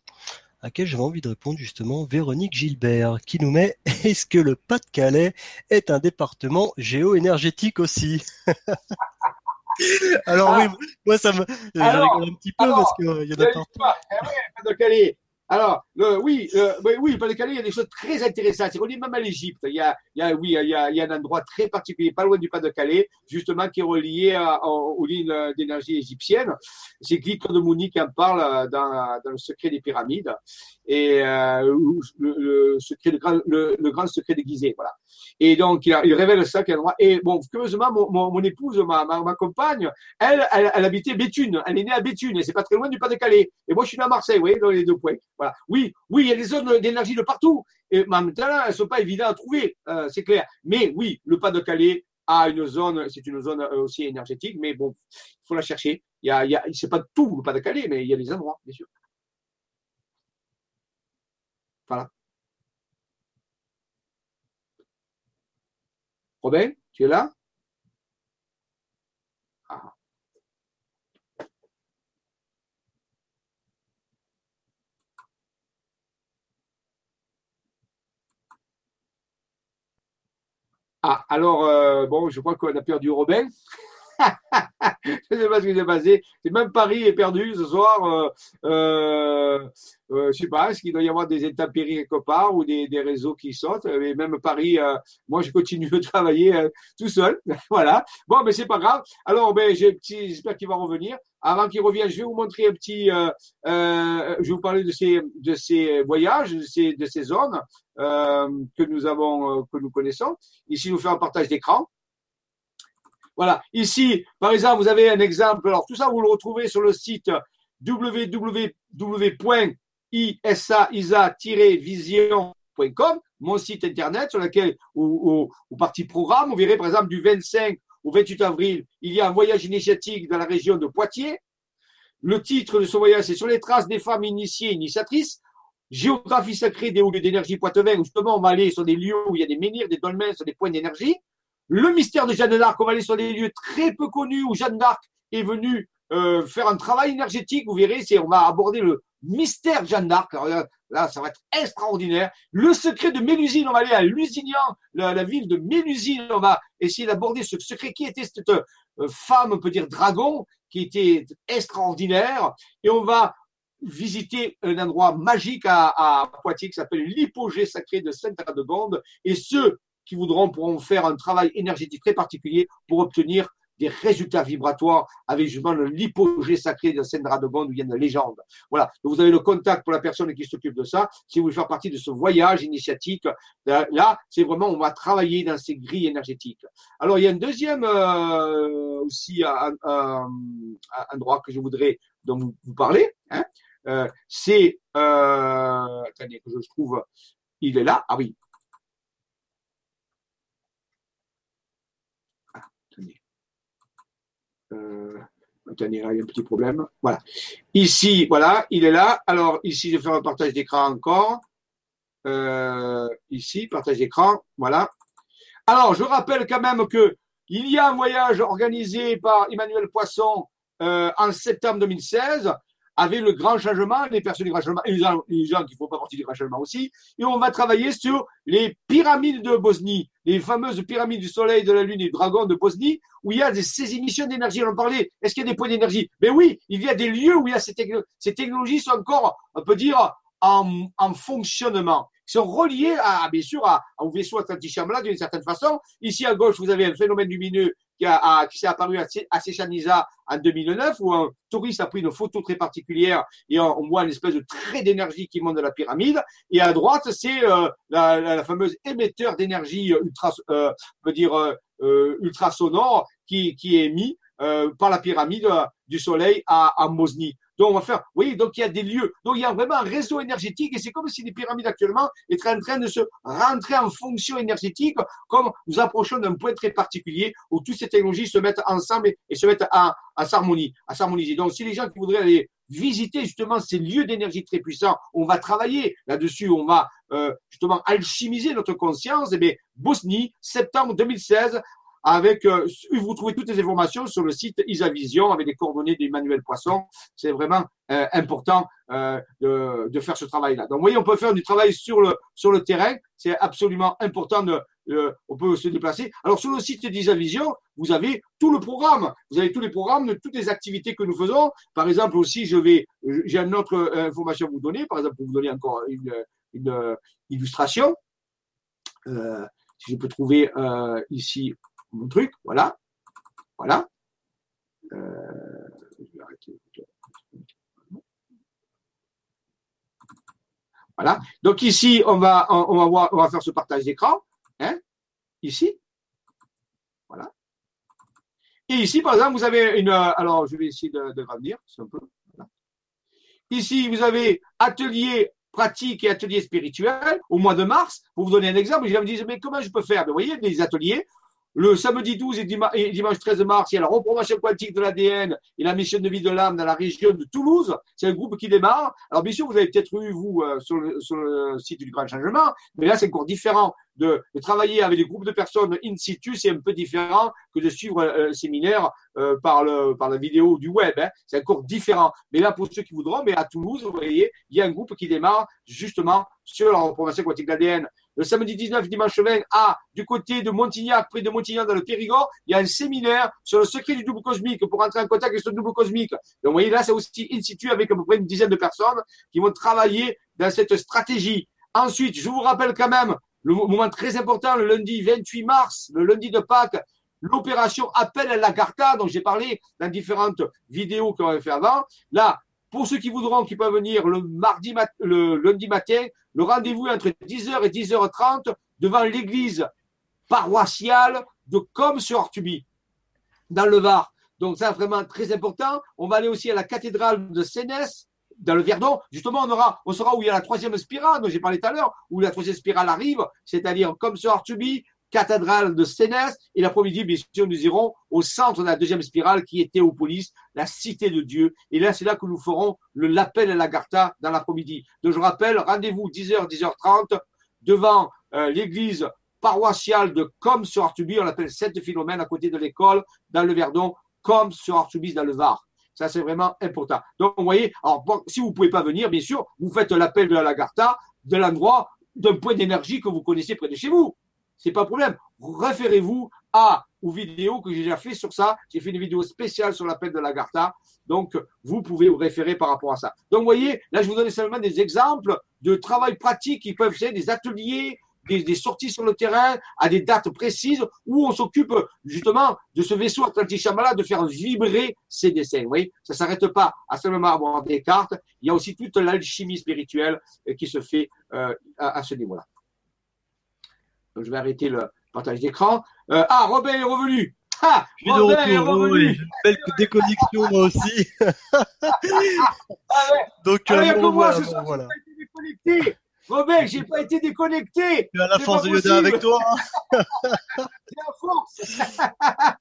Speaker 3: à laquelle j'avais envie de répondre justement. Véronique Gilbert, qui nous met Est-ce que le Pas-de-Calais est un département géo-énergétique aussi? Alors oui, moi ça me, je rigole un petit peu parce qu'il y en a partout.
Speaker 1: Pas-de-Calais, alors, le, oui, euh, oui, pas Pas-de-Calais, il y a des choses très intéressantes. C'est relié même à l'Égypte. Il y a, il y a, oui, il y a, il y a un endroit très particulier, pas loin du Pas-de-Calais, justement, qui est relié à, aux lignes d'énergie égyptiennes. C'est Glitre de Mouni qui en parle euh, dans, dans le secret des pyramides et euh, le, secret, le, grand, secret déguisé, voilà. Et donc, il, révèle ça qu'elle Et bon, curieusement, mon épouse, ma, ma, ma, compagne, elle, elle, elle, habitait Béthune. Elle est née à Béthune et c'est pas très loin du Pas-de-Calais. Et moi, je suis né à Marseille, vous voyez, dans les deux points. Voilà. Oui, oui, il y a des zones d'énergie de partout. Et en même temps, elles sont pas évidentes à trouver, euh, c'est clair. Mais oui, le Pas-de-Calais a une zone, c'est une zone euh, aussi énergétique, mais bon, il faut la chercher. Il y a, il y a, c'est pas tout le Pas-de-Calais, mais il y a des endroits, bien sûr. Voilà. Robin, tu es là? Ah. ah alors, euh, bon, je crois qu'on a perdu Robin. je ne sais pas ce qui s'est passé. Même Paris est perdu ce soir. Euh, euh, euh, je sais pas, est-ce qu'il doit y avoir des intempéries quelque part ou des, réseaux qui sautent? Mais même Paris, euh, moi je continue de travailler euh, tout seul. voilà. Bon, mais c'est pas grave. Alors, ben, j'espère qu'il va revenir. Avant qu'il revienne, je vais vous montrer un petit. Je vais vous parler de ces de ces voyages, de ces de ces zones que nous avons, que nous connaissons. Ici, nous faisons un partage d'écran. Voilà. Ici, par exemple, vous avez un exemple. Alors, tout ça, vous le retrouvez sur le site www.isa-vision.com, mon site internet sur lequel, ou, partie programme, vous verrez par exemple du 25 au 28 avril, il y a un voyage initiatique dans la région de Poitiers. Le titre de ce voyage, c'est sur les traces des femmes initiées, initiatrices. Géographie sacrée des hauts lieux d'énergie Poitevin, justement, on va aller sur des lieux où il y a des menhirs, des dolmens, sur des points d'énergie. Le mystère de Jeanne d'Arc, on va aller sur des lieux très peu connus où Jeanne d'Arc est venue euh, faire un travail énergétique. Vous verrez, on va aborder le mystère de Jeanne d'Arc. là, ça va être extraordinaire. Le secret de Mélusine, on va aller à Lusignan, la, ville de Mélusine. On va essayer d'aborder ce secret qui était cette euh, femme, on peut dire dragon, qui était extraordinaire. Et on va visiter un endroit magique à, à Poitiers qui s'appelle l'hypogée sacré de Sainte-Radegonde. Et ceux qui voudront pourront faire un travail énergétique très particulier pour obtenir des résultats vibratoires avec justement l'hypogée sacré de Sendra de Bond où il y a une légende. Voilà. Donc vous avez le contact pour la personne qui s'occupe de ça. Si vous voulez faire partie de ce voyage initiatique, euh, là, c'est vraiment, on va travailler dans ces grilles énergétiques. Alors, il y a un deuxième euh, aussi un, un, endroit que je voudrais dont vous, vous parler. Hein. Euh, c'est, euh, attendez que je trouve, il est là. Ah oui, Euh, attendez, il y a un petit problème. Voilà. Ici, voilà, il est là. Alors, ici, je vais faire un partage d'écran encore. Euh, ici, partage d'écran. Voilà. Alors, je rappelle quand même que il y a un voyage organisé par Emmanuel Poisson euh, en septembre 2016 avec le grand changement, les personnes du grand changement les gens, qui ne font pas partie du grand changement aussi. Et on va travailler sur les pyramides de Bosnie, les fameuses pyramides du Soleil, de la Lune et du Dragon de Bosnie, où il y a ces émissions d'énergie. On en parlait. Est-ce qu'il y a des points d'énergie? Ben oui, il y a des lieux où il y a ces, technologies. ces technologies sont encore, on peut dire, en fonctionnement qui sont reliés à, bien sûr, à, au vaisseau Atlantique Chamla d'une certaine façon. Ici à gauche, vous avez un phénomène lumineux qui, a, qui s'est apparu à, Sechaniza en 2009, où un touriste a pris une photo très particulière et on, voit une espèce de trait d'énergie qui monte de la pyramide. Et à droite, c'est euh, la, la, fameuse émetteur d'énergie ultra, euh, on peut dire euh, euh ultra sonore qui, qui est émis euh, par la pyramide du Soleil à, à Mosny. Donc, on va faire, oui, donc il y a des lieux. Donc, il y a vraiment un réseau énergétique et c'est comme si les pyramides actuellement étaient en train de se rentrer en fonction énergétique, comme nous approchons d'un point très particulier où toutes ces technologies se mettent ensemble et, se mettent à. À s'harmoniser. Donc, si les gens qui voudraient aller visiter justement ces lieux d'énergie très puissants, on va travailler là-dessus, on va euh, justement alchimiser notre conscience. Et eh bien, Bosnie, septembre 2016, avec, euh, vous trouvez toutes les informations sur le site Isavision avec les coordonnées d'Emmanuel Poisson. C'est vraiment euh, important euh, de, de, faire ce travail-là. Donc, vous voyez, on peut faire du travail sur le, sur le terrain. C'est absolument important de, on peut se déplacer. Alors, sur le site d'Isavision, vous avez tout le programme. Vous avez tous les programmes de toutes les activités que nous faisons. Par exemple, aussi, je vais, j'ai une autre information à vous donner. Par exemple, pour vous donner encore une, une illustration. Euh, si je peux trouver euh, ici mon truc, voilà, voilà. Euh, voilà. Donc ici, on va, on va on va faire ce partage d'écran, hein, ici, voilà. Et ici, par exemple, vous avez une, alors je vais essayer de, grandir, c'est un peu. Ici, vous avez atelier pratique et atelier spirituel au mois de mars. Pour vous donner un exemple, je vais me dire, mais comment je peux faire? vous voyez, des ateliers le samedi 12 et, dimanche 13 mars, il y a la reprogrammation quantique de l'ADN et la mission de vie de l'âme dans la région de Toulouse. C'est un groupe qui démarre. Alors bien sûr, vous avez peut-être eu, vous, euh, sur, le, site du Grand Changement, mais là, c'est encore différent. De, travailler avec des groupes de personnes in situ, c'est un peu différent que de suivre un, séminaire euh, par, le, par la vidéo du web. Hein. C'est encore différent. Mais là, pour ceux qui voudront, mais à Toulouse, vous voyez, il y a un groupe qui démarre justement sur la reprogrammation quantique de l'ADN le samedi 19, dimanche 20, à, du côté de Montignac, près de Montignac, dans le Périgord, il y a un séminaire sur le secret du double cosmique pour entrer en contact avec ce double cosmique. Donc, vous voyez, là, c'est aussi in situ avec à peu près une dizaine de personnes qui vont travailler dans cette stratégie. Ensuite, je vous rappelle quand même le moment très important, le lundi 28 mars, le lundi de Pâques, l'opération Appel à la Garta, dont j'ai parlé dans différentes vidéos qu'on avait fait avant. Là, pour ceux qui voudront, qui peuvent venir le mardi, le lundi matin, le rendez-vous entre 10h et 10h30 devant l'église paroissiale de Com sur Ortuby, dans le Var. Donc ça, vraiment très important. On va aller aussi à la cathédrale de Sénès, dans le Verdon. Justement, on aura, on saura où il y a la troisième spirale, dont j'ai parlé tout à l'heure, où la troisième spirale arrive, c'est-à-dire comme sur Ortuby, cathédrale de Sénès. Et l'après-midi, bien sûr, nous irons au centre de la deuxième spirale qui est Théopolis, la cité de Dieu. Et là, c'est là que nous ferons l'appel à la Garta dans l'après-midi. Donc, je rappelle, rendez-vous 10h, 10h30 devant euh, l'église paroissiale de Com sur Artubis. On l'appelle Sainte Philomène à côté de l'école dans le Verdon, Com sur Artubis dans le Var. Ça, c'est vraiment important. Donc, vous voyez, alors, si vous pouvez pas venir, bien sûr, vous faites l'appel de la Garta de l'endroit d'un point d'énergie que vous connaissez près de chez vous c'est pas un problème. Référez-vous à aux vidéos que j'ai déjà fait sur ça. J'ai fait une vidéo spéciale sur l'appel de l'Agartha. Donc, vous pouvez vous référer par rapport à ça. Donc, vous voyez, là, je vous donne seulement des exemples de travail pratique qui peuvent être des ateliers, des, des, sorties sur le terrain à des dates précises où on s'occupe justement de ce vaisseau Atlantis Shambhala de faire vibrer ses dessins. Oui, ça s'arrête pas à seulement avoir des cartes. Il y a aussi toute l'alchimie spirituelle qui se fait euh, à, à, ce niveau-là. Donc je vais arrêter le partage d'écran. Euh, ah, Robin est revenu. Ah,
Speaker 3: je suis de retour, oui, une belle déconnexion moi aussi.
Speaker 1: ah ouais. Donc,
Speaker 3: Alors,
Speaker 1: il y a
Speaker 3: euh, bon, voilà.
Speaker 1: Déconnecté. Robin, j'ai pas été déconnecté.
Speaker 3: Tu as la force de Yoda avec toi. hein.
Speaker 1: C'est la force.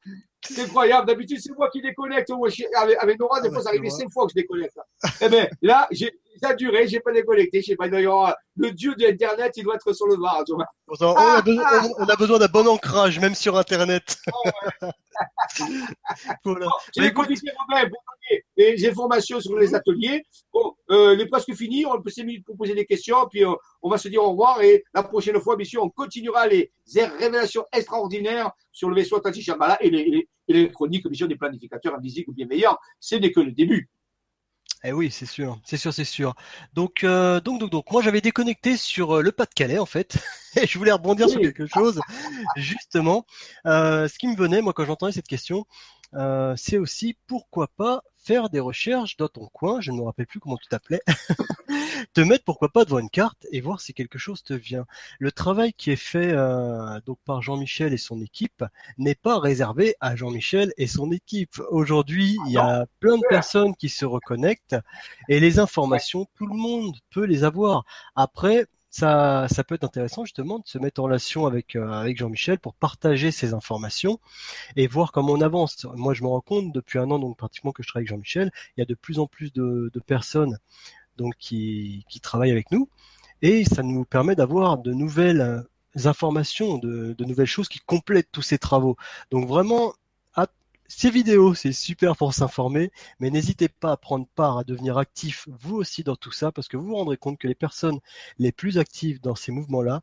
Speaker 1: c'est incroyable. D'habitude, c'est moi qui déconnecte. Avec, avec Nora, des
Speaker 3: Ah
Speaker 1: fois,
Speaker 3: ouais,
Speaker 1: ça arrivait cinq fois que je déconnecte. Eh ben, là, j'ai, ça a duré, j'ai pas déconnecté. Je sais pas, d'ailleurs, le dieu de l'Internet, il doit être sur le bar. tu vois.
Speaker 3: Pourtant, on, a besoin, on- on a besoin d'un bon ancrage, même sur Internet. voilà.
Speaker 1: J'ai
Speaker 3: Bah, écoute,
Speaker 1: profité, Robin, pour donner les informations sur les ateliers. Bon, euh, il est presque fini. On peut mis pour poser des questions, puis euh, on va se dire au revoir. Et la prochaine fois, bien sûr, on continuera les révélations extraordinaires sur le vaisseau Atlantis Shambhala et les, et les, et les chroniques, bien sûr, des planificateurs invisibles ou bienveillants. Ce n'est que le début.
Speaker 3: Eh oui, c'est sûr, c'est sûr, c'est sûr. Donc, euh, donc, donc, donc, moi j'avais déconnecté sur euh, le Pas-de-Calais en fait, et je voulais rebondir sur quelque chose. Justement, euh, ce qui me venait moi quand j'entendais cette question, euh, c'est aussi pourquoi pas faire des recherches dans ton coin. Je ne me rappelle plus comment tu t'appelais. te mettre pourquoi pas devant une carte et voir si quelque chose te vient. Le travail qui est fait euh, donc par Jean-Michel et son équipe n'est pas réservé à Jean-Michel et son équipe. Aujourd'hui, il y a plein de personnes qui se reconnectent et les informations, tout le monde peut les avoir. Après, ça, ça peut être intéressant justement de se mettre en relation avec, euh, avec Jean-Michel pour partager ces informations et voir comment on avance. Moi, je me rends compte depuis un an, donc pratiquement que je travaille avec Jean-Michel, il y a de plus en plus de, de personnes donc qui, qui travaillent avec nous et ça nous permet d'avoir de nouvelles euh, informations, de, de nouvelles choses qui complètent tous ces travaux. Donc vraiment, ces vidéos, c'est super pour s'informer, mais n'hésitez pas à prendre part, à devenir actif vous aussi dans tout ça, parce que vous vous rendrez compte que les personnes les plus actives dans ces mouvements-là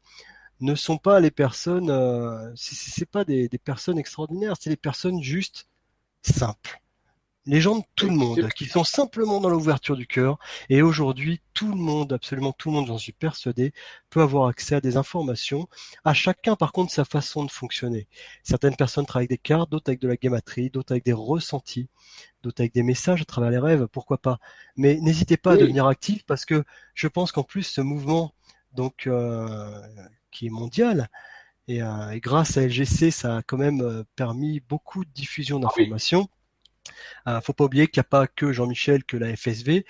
Speaker 3: ne sont pas les personnes, euh, c'est- pas des, des personnes extraordinaires, c'est des personnes juste simples. Les gens de tout le monde, qui sont simplement dans l'ouverture du cœur. Et aujourd'hui, tout le monde, absolument tout le monde, j'en suis persuadé, peut avoir accès à des informations. À chacun, par contre, sa façon de fonctionner. Certaines personnes travaillent avec des cartes, d'autres avec de la gamatrie, d'autres avec des ressentis, d'autres avec des messages à travers les rêves, pourquoi pas. Mais n'hésitez pas à devenir actif parce que je pense qu'en plus, ce mouvement, donc, euh, qui est mondial, et, euh, et grâce à LGC, ça a quand même euh, permis beaucoup de diffusion
Speaker 1: Ah oui.
Speaker 3: D'informations. Euh, faut pas oublier qu'il n'y a pas que Jean-Michel, que la FSV.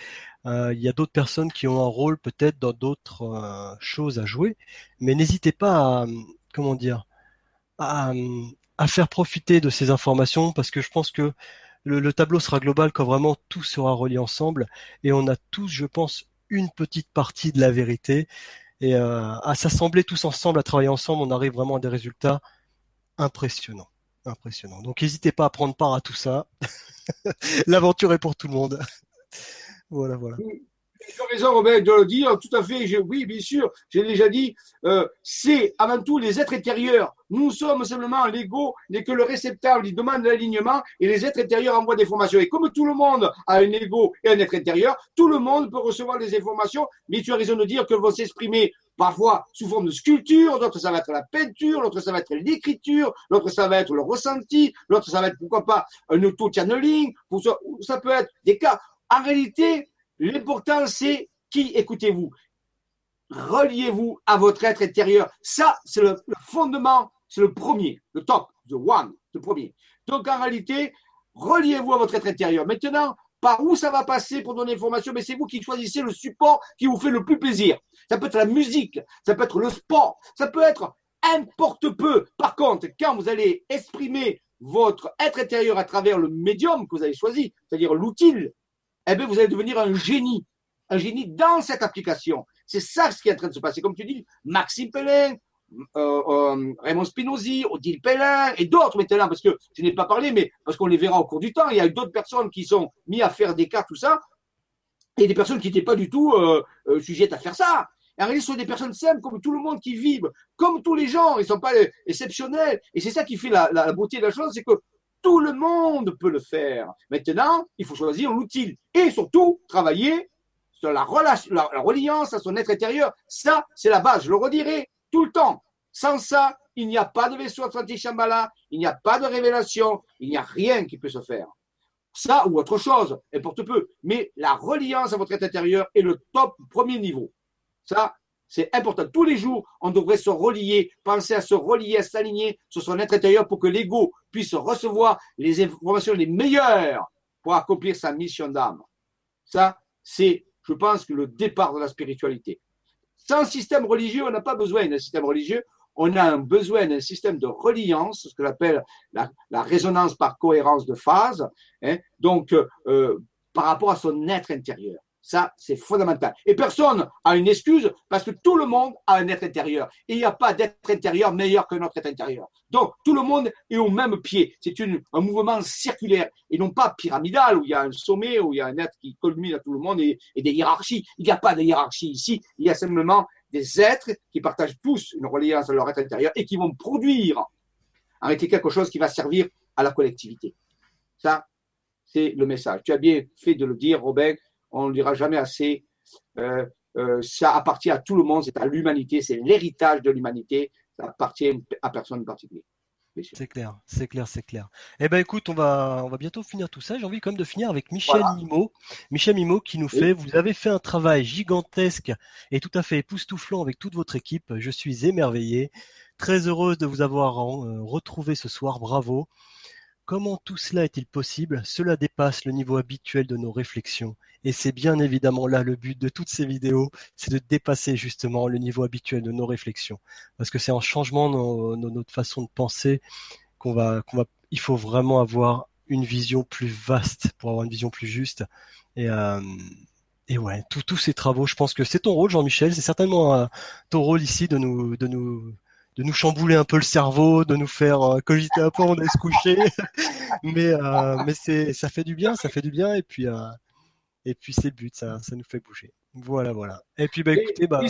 Speaker 3: Euh, il y a d'autres personnes qui ont un rôle peut-être dans d'autres euh, choses à jouer. Mais n'hésitez pas à, comment dire, à, faire profiter de ces informations parce que je pense que le, le tableau sera global quand vraiment tout sera relié ensemble et on a tous, je pense, une petite partie de la vérité. Et à s'assembler tous ensemble, à travailler ensemble, on arrive vraiment à des résultats impressionnants. Impressionnants. Donc n'hésitez pas à prendre part à tout ça. L'aventure est pour tout le monde. voilà, voilà.
Speaker 1: Tu as raison, Robin, de le dire, tout à fait. Oui, bien sûr, j'ai déjà dit, euh, c'est avant tout les êtres intérieurs. Nous sommes simplement l'ego n'est que le réceptacle, il demande l'alignement et les êtres intérieurs envoient des informations. Et comme tout le monde a un ego et un être intérieur, tout le monde peut recevoir des informations, mais tu as raison de dire qu'elles vont s'exprimer parfois sous forme de sculpture, d'autres ça va être la peinture, l'autre ça va être l'écriture, l'autre ça va être le ressenti, l'autre ça va être pourquoi pas un auto-channeling, ça peut être des cas. En réalité, L'important, c'est qui écoutez-vous Reliez-vous à votre être intérieur. Ça, c'est le, le fondement, c'est le premier, le top, the one, le premier. Donc, en réalité, reliez-vous à votre être intérieur. Maintenant, par où ça va passer pour donner information Mais c'est vous qui choisissez le support qui vous fait le plus plaisir. Ça peut être la musique, ça peut être le sport, ça peut être importe peu. Par contre, quand vous allez exprimer votre être intérieur à travers le médium que vous avez choisi, c'est-à-dire l'outil, eh bien, vous allez devenir un génie, un génie dans cette application. C'est ça ce qui est en train de se passer. Comme tu dis, Maxime Pellin, euh, euh, Raymond Spinozzi, Odile Pellin et d'autres maintenant, parce que je n'ai pas parlé, mais parce qu'on les verra au cours du temps. Il y a eu d'autres personnes qui sont mis à faire des cas, tout ça, et des personnes qui n'étaient pas du tout euh, sujettes à faire ça. En réalité, ce sont des personnes simples, comme tout le monde qui vivent, comme tous les gens. Ils ne sont pas exceptionnels. Et c'est ça qui fait la, beauté de la chose, c'est que tout le monde peut le faire. Maintenant, il faut choisir l'outil et surtout travailler sur la, la reliance à son être intérieur. Ça, c'est la base. Je le redirai. Tout le temps. Sans ça, il n'y a pas de vaisseau Atlantique Shambhala, il n'y a pas de révélation, il n'y a rien qui peut se faire. Ça ou autre chose, importe peu. Mais la reliance à votre être intérieur est le top premier niveau. Ça, c'est important. Tous les jours, on devrait se relier, penser à se relier, à s'aligner sur son être intérieur pour que l'ego puisse recevoir les informations les meilleures pour accomplir sa mission d'âme. Ça, c'est, je pense, le départ de la spiritualité. Sans système religieux, on n'a pas besoin d'un système religieux, on a un besoin d'un système de reliance, ce que j'appelle la, résonance par cohérence de phase, hein, donc euh, par rapport à son être intérieur. Ça, c'est fondamental. Et personne a une excuse parce que tout le monde a un être intérieur. Et il n'y a pas d'être intérieur meilleur que notre être intérieur. Donc, tout le monde est au même pied. C'est un mouvement circulaire et non pas pyramidal où il y a un sommet, où il y a un être qui culmine à tout le monde et, des hiérarchies. Il n'y a pas de hiérarchie ici. Il y a simplement des êtres qui partagent tous une reliance à leur être intérieur et qui vont produire réalité quelque chose qui va servir à la collectivité. Ça, c'est le message. Tu as bien fait de le dire, Robin on ne le dira jamais assez. Euh, euh, ça appartient à tout le monde, c'est à l'humanité, c'est l'héritage de l'humanité, ça appartient à personne en particulier.
Speaker 3: C'est clair, c'est clair, c'est clair. Eh ben écoute, on va, on va bientôt finir tout ça. J'ai envie quand même de finir avec Michel Mimo. Michel Mimo qui nous fait, vous avez fait un travail gigantesque et tout à fait époustouflant avec toute votre équipe. Je suis émerveillé, très heureuse de vous avoir euh, retrouvé ce soir. Bravo. Comment tout cela est-il possible? Cela dépasse le niveau habituel de nos réflexions. Et c'est bien évidemment là le but de toutes ces vidéos, c'est de dépasser justement le niveau habituel de nos réflexions. Parce que c'est en changement de notre façon de penser qu'on va, il faut vraiment avoir une vision plus vaste pour avoir une vision plus juste. Et, euh, ouais, tous ces travaux, je pense que c'est ton rôle, Jean-Michel. C'est certainement euh, ton rôle ici de nous, de nous, de nous chambouler un peu le cerveau, de nous faire euh, cogiter un peu, on est se coucher. mais euh, mais c'est ça fait du bien, ça fait du bien et puis euh, et puis c'est le but, ça ça nous fait bouger. Voilà voilà. Et puis bah écoutez bah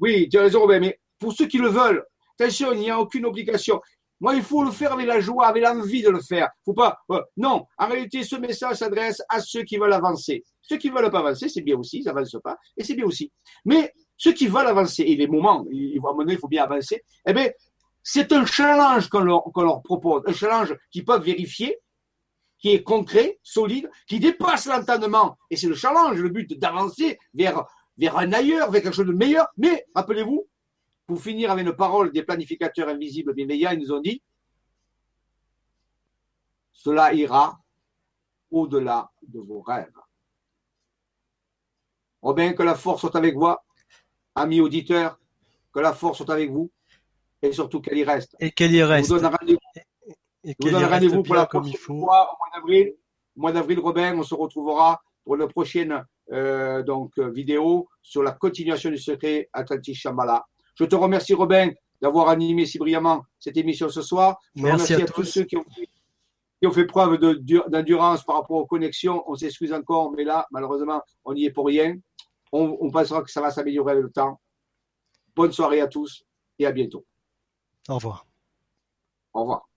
Speaker 1: oui, tu as raison Robert, mais pour ceux qui le veulent, attention, il n'y a aucune obligation. Moi, il faut le faire avec la joie, avec l'envie de le faire. Faut pas. non, en réalité, ce message s'adresse à ceux qui veulent avancer. Ceux qui veulent pas avancer, c'est bien aussi, ils n'avancent pas, et c'est bien aussi. Mais ceux qui veulent avancer, et les moments, il, à un moment il faut bien avancer, eh bien, c'est un challenge qu'on leur, propose, un challenge qu'ils peuvent vérifier, qui est concret, solide, qui dépasse l'entendement. Et c'est le challenge, le but d'avancer vers, vers un ailleurs, vers quelque chose de meilleur. Mais, rappelez-vous, pour finir avec nos paroles des planificateurs invisibles bienveillants, ils nous ont dit, cela ira au-delà de vos rêves. Robin, que la force soit avec vous, amis auditeurs, que la force soit avec vous et surtout qu'elle y reste.
Speaker 3: Et qu'elle y reste.
Speaker 1: vous donne rendez-vous pour la prochaine fois au mois d'avril. Au mois d'avril, Robin, on se retrouvera pour la prochaine euh, donc, vidéo sur la continuation du secret Atlantis Shambhala. Je te remercie, Robin, d'avoir animé si brillamment cette émission ce soir.
Speaker 3: Je Merci
Speaker 1: remercie à, tous. ceux qui ont, qui ont fait preuve d'endurance par rapport aux connexions. On s'excuse encore, mais là, malheureusement, on n'y est pour rien. On, pensera que ça va s'améliorer avec le temps. Bonne soirée à tous et à bientôt.
Speaker 3: Au revoir.
Speaker 1: Au revoir.